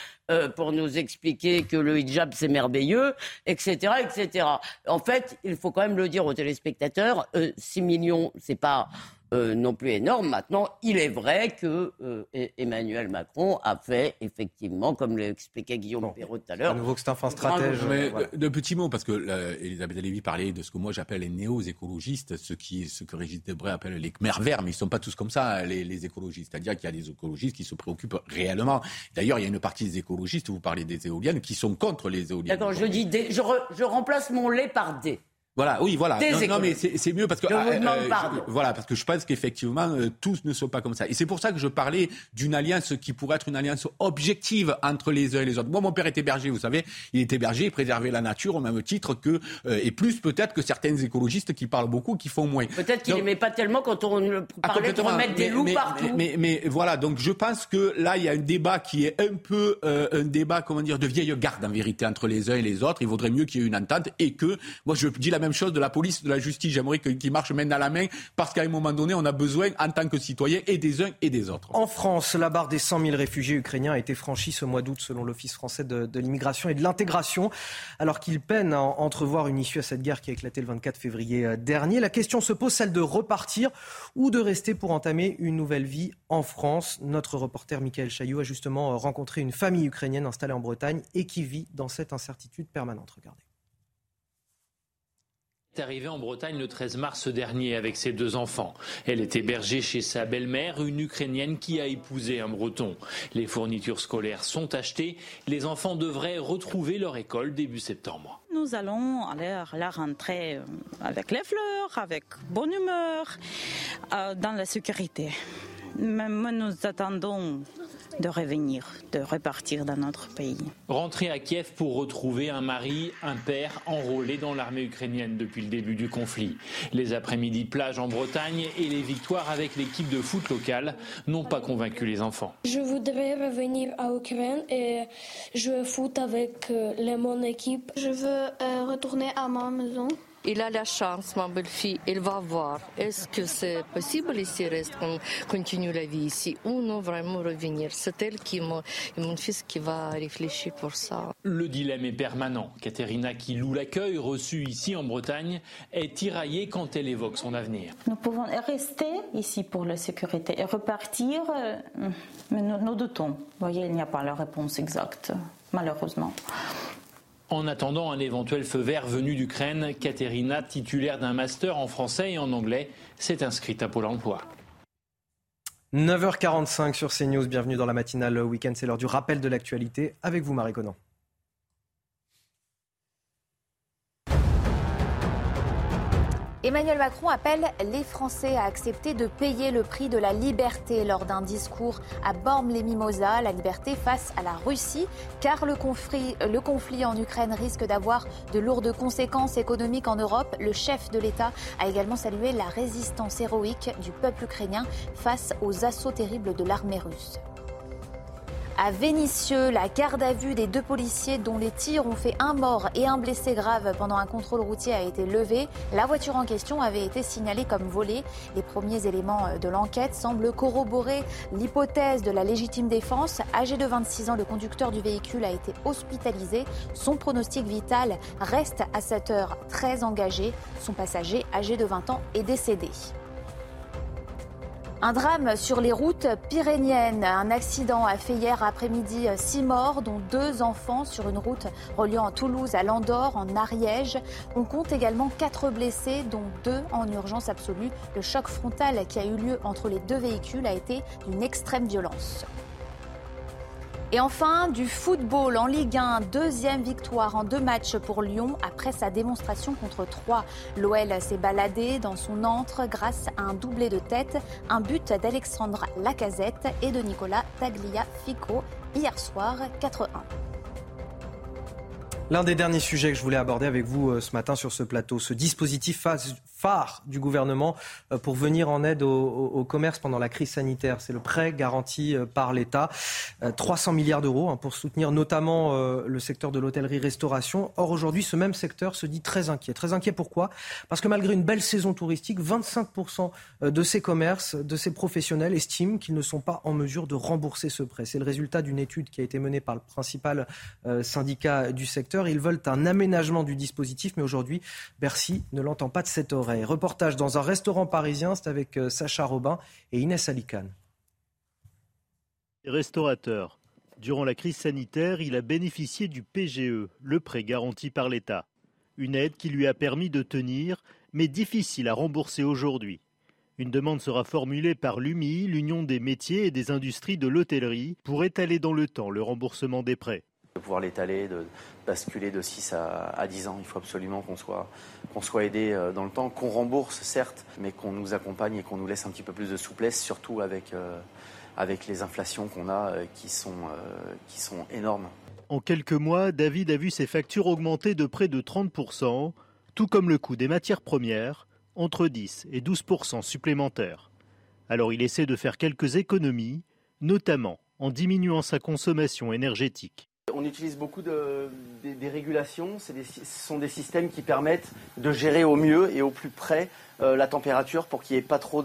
pour nous expliquer que le hijab c'est merveilleux, etc., etc. En fait, il faut quand même le dire aux téléspectateurs, euh, 6 millions, c'est pas euh, non plus énorme. Maintenant, il est vrai que euh, E- Emmanuel Macron a fait effectivement, comme l'expliquait Guillaume Perrault tout à l'heure. À nouveau que c'est un fin stratège. Mais, voilà. de, de petits mots, parce que euh, Elisabeth Lévy parlait de ce que moi j'appelle les néo-écologistes, ce, qui, ce que Régis Debray appelle les Khmer verts, mais ils ne sont pas tous comme ça, les, les écologistes. C'est-à-dire qu'il y a des écologistes qui se préoccupent réellement. D'ailleurs, il y a une partie des écologistes, vous parlez des éoliennes, qui sont contre les éoliennes. D'accord, je dis des, je, re- je remplace mon lait par des. Voilà, oui, voilà. Des Non, non, mais c'est mieux parce que ah, je- pardon. voilà, parce que je pense qu'effectivement euh, tous ne sont pas comme ça. Et c'est pour ça que je parlais d'une alliance qui pourrait être une alliance objective entre les uns et les autres. Moi, mon père était berger, vous savez, il était berger, il préservait la nature au même titre que euh, et plus peut-être que certains écologistes qui parlent beaucoup, qui font moins. Peut-être qu'il n'aimait pas tellement quand on ah, parlait de remettre des Mais- loups mais, partout. Mais, mais, mais voilà, donc je pense que là, il y a un débat qui est un peu euh, un débat, comment dire, de vieille garde en vérité entre les uns et les autres. Il vaudrait mieux qu'il y ait une entente et que, moi, je dis la même chose de la police, de la justice. J'aimerais qu'ils marchent main dans la main parce qu'à un moment donné, on a besoin, en tant que citoyen, et des uns et des autres. En France, la barre des 100 000 réfugiés ukrainiens a été franchie ce mois d'août selon l'Office français de, l'immigration et de l'intégration, alors qu'il peine à entrevoir une issue à cette guerre qui a éclaté le 24 février euh, dernier. La question se pose, celle de repartir ou de rester pour entamer une nouvelle vie en France. Notre reporter Michael Chaillot a justement euh, rencontré une famille ukrainienne installée en Bretagne et qui vit dans cette incertitude permanente. Regardez. Est arrivée en Bretagne le 13 mars dernier avec ses deux enfants. Elle est hébergée chez sa belle-mère, une Ukrainienne qui a épousé un Breton. Les fournitures scolaires sont achetées. Les enfants devraient retrouver leur école début septembre. Nous allons aller la rentrée euh, avec les fleurs, avec bonne humeur, euh, dans la sécurité. Même nous attendons de revenir, de repartir dans notre pays. Rentrer à Kiev pour retrouver un mari, un père enrôlé dans l'armée ukrainienne depuis le début du conflit. Les après-midi plage en Bretagne et les victoires avec l'équipe de foot locale n'ont pas convaincu les enfants. Je voudrais revenir à Ukraine et jouer foot avec euh, mon équipe. Je veux euh, retourner à ma maison. Il a la chance, ma belle-fille, il va voir. Est-ce que c'est possible ici, reste, qu'on continue la vie ici, ou non vraiment revenir? C'est elle qui, mon, mon fils, qui va réfléchir pour ça. Le dilemme est permanent. Katerina, qui loue l'accueil reçu ici en Bretagne, est tiraillée quand elle évoque son avenir. Nous pouvons rester ici pour la sécurité et repartir, euh, mais nous, nous doutons. Vous voyez, il n'y a pas la réponse exacte, malheureusement. En attendant un éventuel feu vert venu d'Ukraine, Katerina, titulaire d'un master en français et en anglais, s'est inscrite à Pôle emploi. 9h45 sur CNews, bienvenue dans la matinale week-end, c'est l'heure du rappel de l'actualité avec vous Marie Conan. Emmanuel Macron appelle les Français à accepter de payer le prix de la liberté lors d'un discours à Bormes-les-Mimosas, la liberté face à la Russie, car le conflit, le conflit en Ukraine risque d'avoir de lourdes conséquences économiques en Europe. Le chef de l'État a également salué la résistance héroïque du peuple ukrainien face aux assauts terribles de l'armée russe. À Vénissieux, la garde à vue des deux policiers dont les tirs ont fait un mort et un blessé grave pendant un contrôle routier a été levée. La voiture en question avait été signalée comme volée. Les premiers éléments de l'enquête semblent corroborer l'hypothèse de la légitime défense. Âgé de 26 ans, le conducteur du véhicule a été hospitalisé. Son pronostic vital reste à cette heure très engagé. Son passager, âgé de 20 ans, est décédé. Un drame sur les routes pyréniennes. Un accident a fait hier après-midi six morts, dont deux enfants sur une route reliant Toulouse à Landor, en Ariège. On compte également quatre blessés, dont deux en urgence absolue. Le choc frontal qui a eu lieu entre les deux véhicules a été d'une extrême violence. Et enfin, du football en Ligue 1, deuxième victoire en deux matchs pour Lyon après sa démonstration contre Troyes. L'OL s'est baladé dans son antre grâce à un doublé de tête, un but d'Alexandre Lacazette et de Nicolas Tagliafico hier soir 4-1. L'un des derniers sujets que je voulais aborder avec vous ce matin sur ce plateau, ce dispositif phare du gouvernement pour venir en aide au, au commerce pendant la crise sanitaire. C'est le prêt garanti par l'État. 300 milliards d'euros hein, pour soutenir notamment le secteur de l'hôtellerie-restauration. Or, aujourd'hui, ce même secteur se dit très inquiet. Très inquiet pourquoi? Parce que malgré une belle saison touristique, 25% de ces commerces, de ces professionnels estiment qu'ils ne sont pas en mesure de rembourser ce prêt. C'est le résultat d'une étude qui a été menée par le principal syndicat du secteur. Ils veulent un aménagement du dispositif, mais aujourd'hui, Bercy ne l'entend pas de cette oreille. Reportage dans un restaurant parisien, c'est avec Sacha Robin et Inès Alicane. Restaurateur. Durant la crise sanitaire, il a bénéficié du PGE, le prêt garanti par l'État. Une aide qui lui a permis de tenir, mais difficile à rembourser aujourd'hui. Une demande sera formulée par l'UMI, l'Union des métiers et des industries de l'hôtellerie, pour étaler dans le temps le remboursement des prêts. De pouvoir l'étaler, de basculer de 6 à, à 10 ans. Il faut absolument qu'on soit, aidé dans le temps, qu'on rembourse certes, mais qu'on nous accompagne et qu'on nous laisse un petit peu plus de souplesse, surtout avec, euh, les inflations qu'on a euh, qui, sont, euh, qui sont énormes. En quelques mois, David a vu ses factures augmenter de près de 30%, tout comme le coût des matières premières, entre 10 et 12% supplémentaires. Alors il essaie de faire quelques économies, notamment en diminuant sa consommation énergétique. On utilise beaucoup de, des, régulations. Ce sont des systèmes qui permettent de gérer au mieux et au plus près euh, la température pour qu'il n'y ait pas trop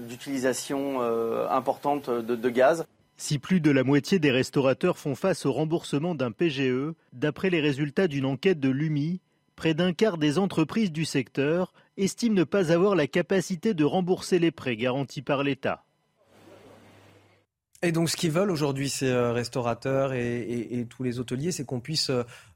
d'utilisation euh, importante de gaz. Si plus de la moitié des restaurateurs font face au remboursement d'un PGE, d'après les résultats d'une enquête de l'UMI, près d'un quart des entreprises du secteur estiment ne pas avoir la capacité de rembourser les prêts garantis par l'État. Et donc, ce qu'ils veulent aujourd'hui, ces euh, restaurateurs et, et, et, tous les hôteliers, c'est qu'on puisse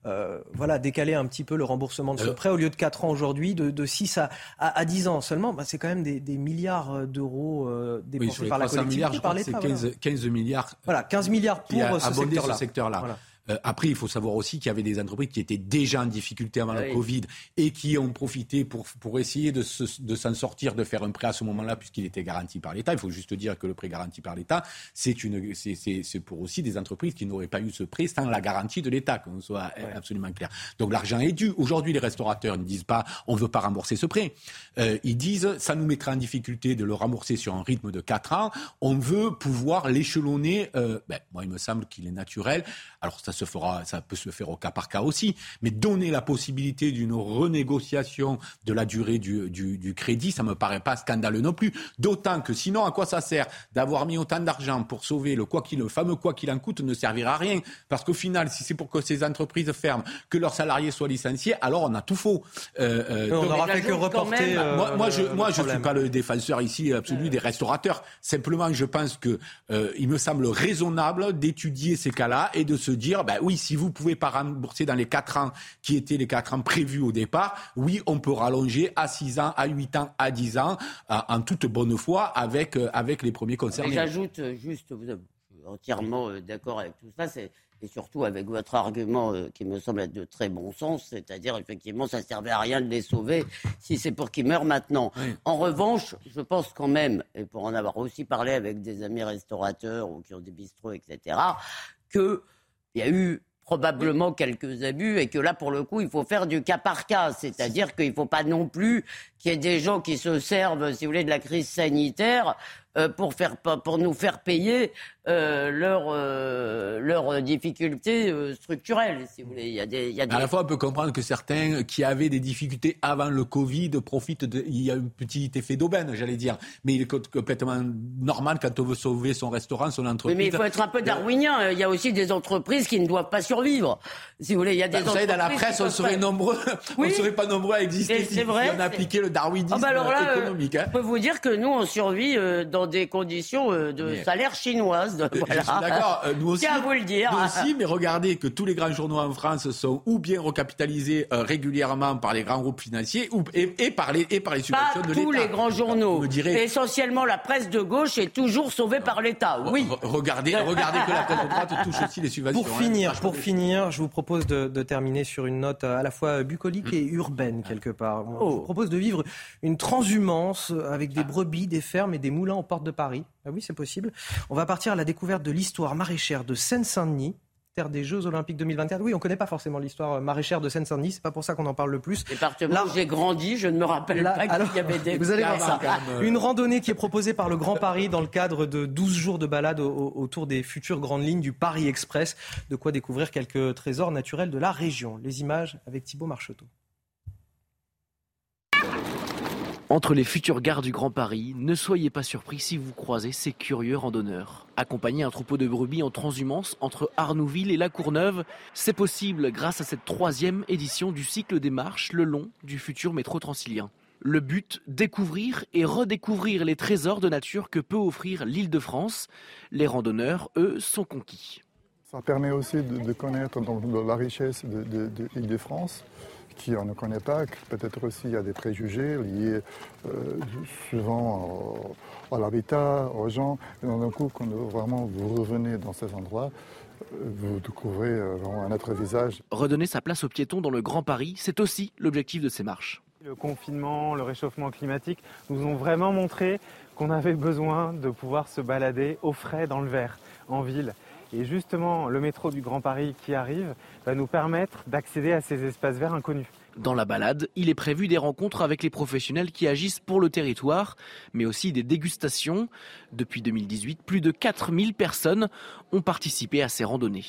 euh, voilà, décaler un petit peu le remboursement de ce prêt. Au lieu de 4 ans aujourd'hui, de, de 6 à, à, à, 10 ans seulement, bah, c'est quand même des, des milliards d'euros euh, dépensés oui, par la collectivité, milliards, je par l'État. C'est 15, voilà. 15, milliards. Voilà, 15 milliards pour ce secteur-là. Ce secteur voilà. Euh, après, il faut savoir aussi qu'il y avait des entreprises qui étaient déjà en difficulté avant le Covid et qui ont profité pour, pour essayer de, de s'en sortir, de faire un prêt à ce moment-là, puisqu'il était garanti par l'État. Il faut juste dire que le prêt garanti par l'État, c'est, une, c'est, pour aussi des entreprises qui n'auraient pas eu ce prêt sans la garantie de l'État, qu'on soit absolument clair. Donc l'argent est dû. Aujourd'hui, les restaurateurs ne disent pas on ne veut pas rembourser ce prêt. Euh, ils disent ça nous mettra en difficulté de le rembourser sur un rythme de 4 ans. On veut pouvoir l'échelonner. Euh, ben, moi, il me semble qu'il est naturel. Alors ça se fera, ça peut se faire au cas par cas aussi, mais donner la possibilité d'une renégociation de la durée du, du, crédit, ça me paraît pas scandaleux non plus. D'autant que sinon, à quoi ça sert d'avoir mis autant d'argent pour sauver le quoi qu'il, le fameux quoi qu'il en coûte, ne servira à rien, parce qu'au final, si c'est pour que ces entreprises ferment, que leurs salariés soient licenciés, alors on a tout faux. Euh, euh, on n'aura fait que reporter. Euh, moi, moi, je, moi, je suis pas le défenseur ici absolu des restaurateurs. Simplement, je pense que il me semble raisonnable d'étudier ces cas-là et de se dire, ben oui, si vous pouvez pas rembourser dans les quatre ans qui étaient les quatre ans prévus au départ, oui, on peut rallonger à 6 ans, à 8 ans, à 10 ans, en toute bonne foi avec, avec les premiers concernés. J'ajoute juste, vous êtes entièrement d'accord avec tout ça, c'est et surtout avec votre argument euh, qui me semble être de très bon sens, c'est-à-dire effectivement ça ne servait à rien de les sauver si c'est pour qu'ils meurent maintenant. En revanche, je pense quand même, et pour en avoir aussi parlé avec des amis restaurateurs ou qui ont des bistrots, etc., qu'il y a eu probablement quelques abus et que là, pour le coup, il faut faire du cas par cas. C'est-à-dire qu'il ne faut pas non plus qu'il y ait des gens qui se servent, si vous voulez, de la crise sanitaire euh, pour, faire, pour nous faire payer euh, leurs leur euh, difficultés structurelles, si vous voulez. Il y a des, il y a des... À la fois, on peut comprendre que certains qui avaient des difficultés avant le Covid profitent de... Il y a un petit effet d'aubaine, j'allais dire. Mais il est complètement normal quand on veut sauver son restaurant, son entreprise. mais il faut être un peu darwinien. Il y a aussi des entreprises qui ne doivent pas survivre. Si vous voulez, il y a des bah, vous savez, dans la presse, on serait nombreux, on serait pas nombreux à exister si, vrai, on appliquait le darwinisme ah bah alors là, économique. Hein. Je peux vous dire que nous, on survit dans des conditions euh, de salaire chinoises. D'accord, euh, nous aussi. Tiens à vous le dire. Nous aussi, mais regardez que tous les grands journaux en France sont ou bien recapitalisés euh, régulièrement par les grands groupes financiers ou, et, par les, et par les subventions de l'État. tous les grands journaux. Essentiellement, la presse de gauche est toujours sauvée par l'État. Oui. regardez, regardez que la presse de droite touche aussi les subventions. Pour hein. finir, pour finir, je vous propose de, terminer sur une note à la fois bucolique et urbaine quelque part. Je vous oh. propose de vivre une transhumance avec des brebis, des fermes et des moulins aux portes de Paris. Ah oui, c'est possible. On va partir à la découverte de l'histoire maraîchère de Seine-Saint-Denis terre des Jeux Olympiques 2024. Oui, on ne connaît pas forcément l'histoire euh, maraîchère de Seine-Saint-Denis, c'est pas pour ça qu'on en parle le plus. Là, où j'ai grandi, je ne me rappelle pas qu'il y avait des... Vous allez voir ça. Une randonnée qui est proposée par le Grand Paris dans le cadre de 12 jours de balade autour des futures grandes lignes du Paris Express. De quoi découvrir quelques trésors naturels de la région. Les images avec Thibault Marcheteau. Entre les futures gares du Grand Paris, ne soyez pas surpris si vous croisez ces curieux randonneurs. Accompagner un troupeau de brebis en transhumance entre Arnouville et La Courneuve, c'est possible grâce à cette troisième édition du cycle des marches le long du futur métro transilien. Le but, découvrir et redécouvrir les trésors de nature que peut offrir l'île de France. Les randonneurs, eux, sont conquis. Ça permet aussi de, connaître la richesse de l'île de France qui on ne connaît pas, peut-être aussi il y a des préjugés liés euh, souvent à l'habitat, aux gens. Et d'un coup, quand vraiment vous revenez dans ces endroits, euh, vous découvrez euh, un autre visage. Redonner sa place aux piétons dans le Grand Paris, c'est aussi l'objectif de ces marches. Le confinement, le réchauffement climatique nous ont vraiment montré qu'on avait besoin de pouvoir se balader au frais dans le vert, en ville. Et justement, le métro du Grand Paris qui arrive va nous permettre d'accéder à ces espaces verts inconnus. Dans la balade, il est prévu des rencontres avec les professionnels qui agissent pour le territoire, mais aussi des dégustations. Depuis 2018, plus de 4000 personnes ont participé à ces randonnées.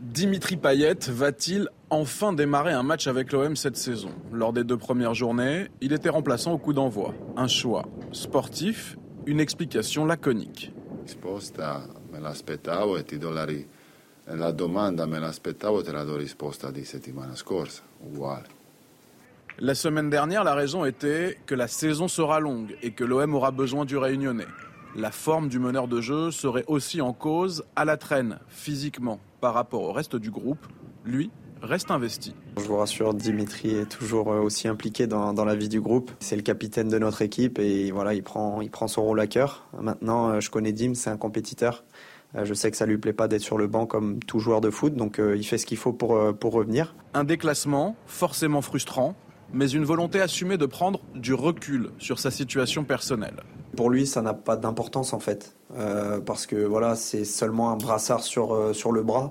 Dimitri Payet va-t-il enfin démarrer un match avec l'OM cette saison? Lors des deux premières journées, il était remplaçant au coup d'envoi. Un choix sportif, une explication laconique. Me l'aspettavo e ti do la, ri- la domanda me l'aspettavo te la do risposta di settimana scorsa, uguale. La semaine dernière, la raison était que la saison sera longue et que l'OM aura besoin du Réunionnais. La forme du meneur de jeu serait aussi en cause à la traîne, physiquement, par rapport au reste du groupe. Lui, reste investi. Je vous rassure, Dimitri est toujours euh, aussi impliqué dans, la vie du groupe. C'est le capitaine de notre équipe et voilà, il prend, il prend son rôle à cœur. Maintenant, euh, je connais Dim, c'est un compétiteur. Je sais que ça lui plaît pas d'être sur le banc comme tout joueur de foot, donc il fait ce qu'il faut pour, pour revenir. Un déclassement forcément frustrant, mais une volonté assumée de prendre du recul sur sa situation personnelle. Pour lui, ça n'a pas d'importance en fait, parce que voilà, c'est seulement un brassard sur, sur le bras.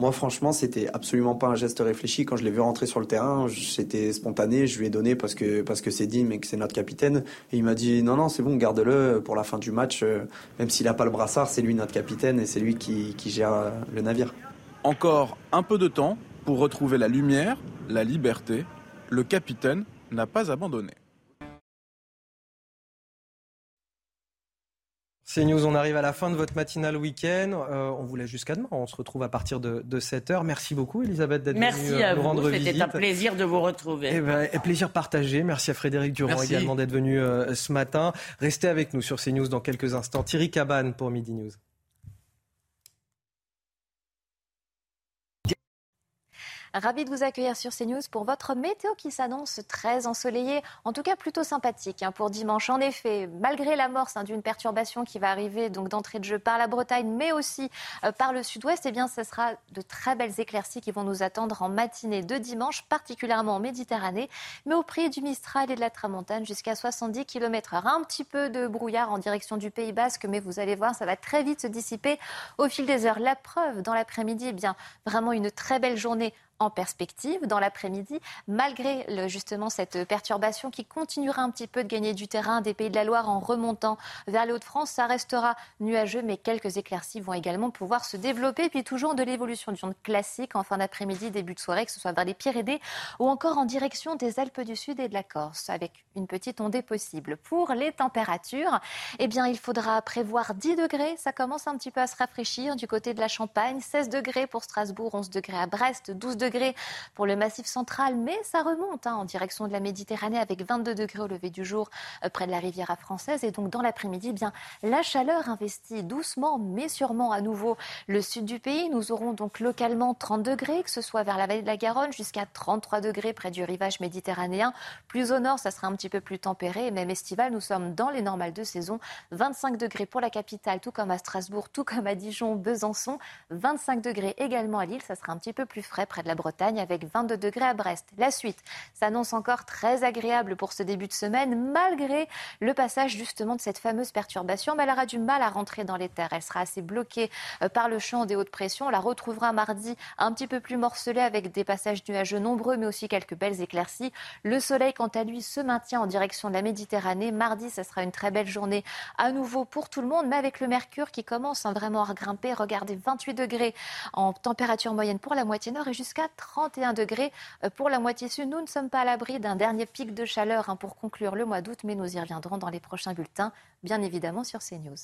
Moi, franchement, c'était absolument pas un geste réfléchi. Quand je l'ai vu rentrer sur le terrain, c'était spontané. Je lui ai donné parce que c'est Dim et que c'est notre capitaine. Et il m'a dit non, non, c'est bon, garde-le pour la fin du match. Euh, même s'il n'a pas le brassard, c'est lui notre capitaine et c'est lui qui, qui gère euh, le navire. Encore un peu de temps pour retrouver la lumière, la liberté. Le capitaine n'a pas abandonné. C'est News, on arrive à la fin de votre matinale week-end. Euh, on vous laisse jusqu'à demain. On se retrouve à partir de, 7h. Merci beaucoup, Elisabeth, d'être venue euh, nous rendre visite. C'était un plaisir de vous retrouver. Et, eh ben, plaisir partagé. Merci à Frédéric Durand également d'être venu euh, ce matin. Restez avec nous sur CNews dans quelques instants. Thierry Cabane pour Midi News. Ravi de vous accueillir sur CNews pour votre météo qui s'annonce très ensoleillée, en tout cas plutôt sympathique hein, pour dimanche. En effet, malgré l'amorce hein, d'une perturbation qui va arriver donc d'entrée de jeu par la Bretagne, mais aussi euh, par le sud-ouest, eh bien, ce sera de très belles éclaircies qui vont nous attendre en matinée de dimanche, particulièrement en Méditerranée, mais au prix du Mistral et de la Tramontane jusqu'à 70 km/h. Un petit peu de brouillard en direction du Pays Basque, mais vous allez voir, ça va très vite se dissiper au fil des heures. La preuve dans l'après-midi, eh bien, vraiment une très belle journée en perspective dans l'après-midi, malgré justement cette perturbation qui continuera un petit peu de gagner du terrain des Pays de la Loire en remontant vers les Hauts-de-France. Ça restera nuageux, mais quelques éclaircies vont également pouvoir se développer. Puis toujours de l'évolution du monde classique en fin d'après-midi, début de soirée, que ce soit vers les Pyrénées ou encore en direction des Alpes du Sud et de la Corse, avec une petite ondée possible. Pour les températures, eh bien, il faudra prévoir 10 degrés. Ça commence un petit peu à se rafraîchir du côté de la Champagne. 16 degrés pour Strasbourg, 11 degrés à Brest, 12 degrés pour le massif central, mais ça remonte hein, en direction de la Méditerranée avec 22 degrés au lever du jour euh, près de la Riviera française. Et donc dans l'après-midi, eh la chaleur investit doucement mais sûrement à nouveau le sud du pays. Nous aurons donc localement 30 degrés, que ce soit vers la vallée de la Garonne jusqu'à 33 degrés près du rivage méditerranéen. Plus au nord, ça sera un petit peu plus tempéré. Même estival, nous sommes dans les normales de saison. 25 degrés pour la capitale, tout comme à Strasbourg, tout comme à Dijon, Besançon. 25 degrés également à Lille, ça sera un petit peu plus frais près de la Bretagne avec 22 degrés à Brest. La suite s'annonce encore très agréable pour ce début de semaine malgré le passage justement de cette fameuse perturbation. Mais elle aura du mal à rentrer dans les terres. Elle sera assez bloquée euh, par le champ des hautes pressions. On la retrouvera mardi un petit peu plus morcelée avec des passages nuageux nombreux mais aussi quelques belles éclaircies. Le soleil quant à lui se maintient en direction de la Méditerranée. Mardi, ce sera une très belle journée à nouveau pour tout le monde mais avec le mercure qui commence hein, vraiment à grimper. Regardez 28 degrés en température moyenne pour la moitié nord et jusqu'à 31 degrés euh, pour la moitié sud. Nous ne sommes pas à l'abri d'un dernier pic de chaleur hein, pour conclure le mois d'août, mais nous y reviendrons dans les prochains bulletins, bien évidemment sur CNews.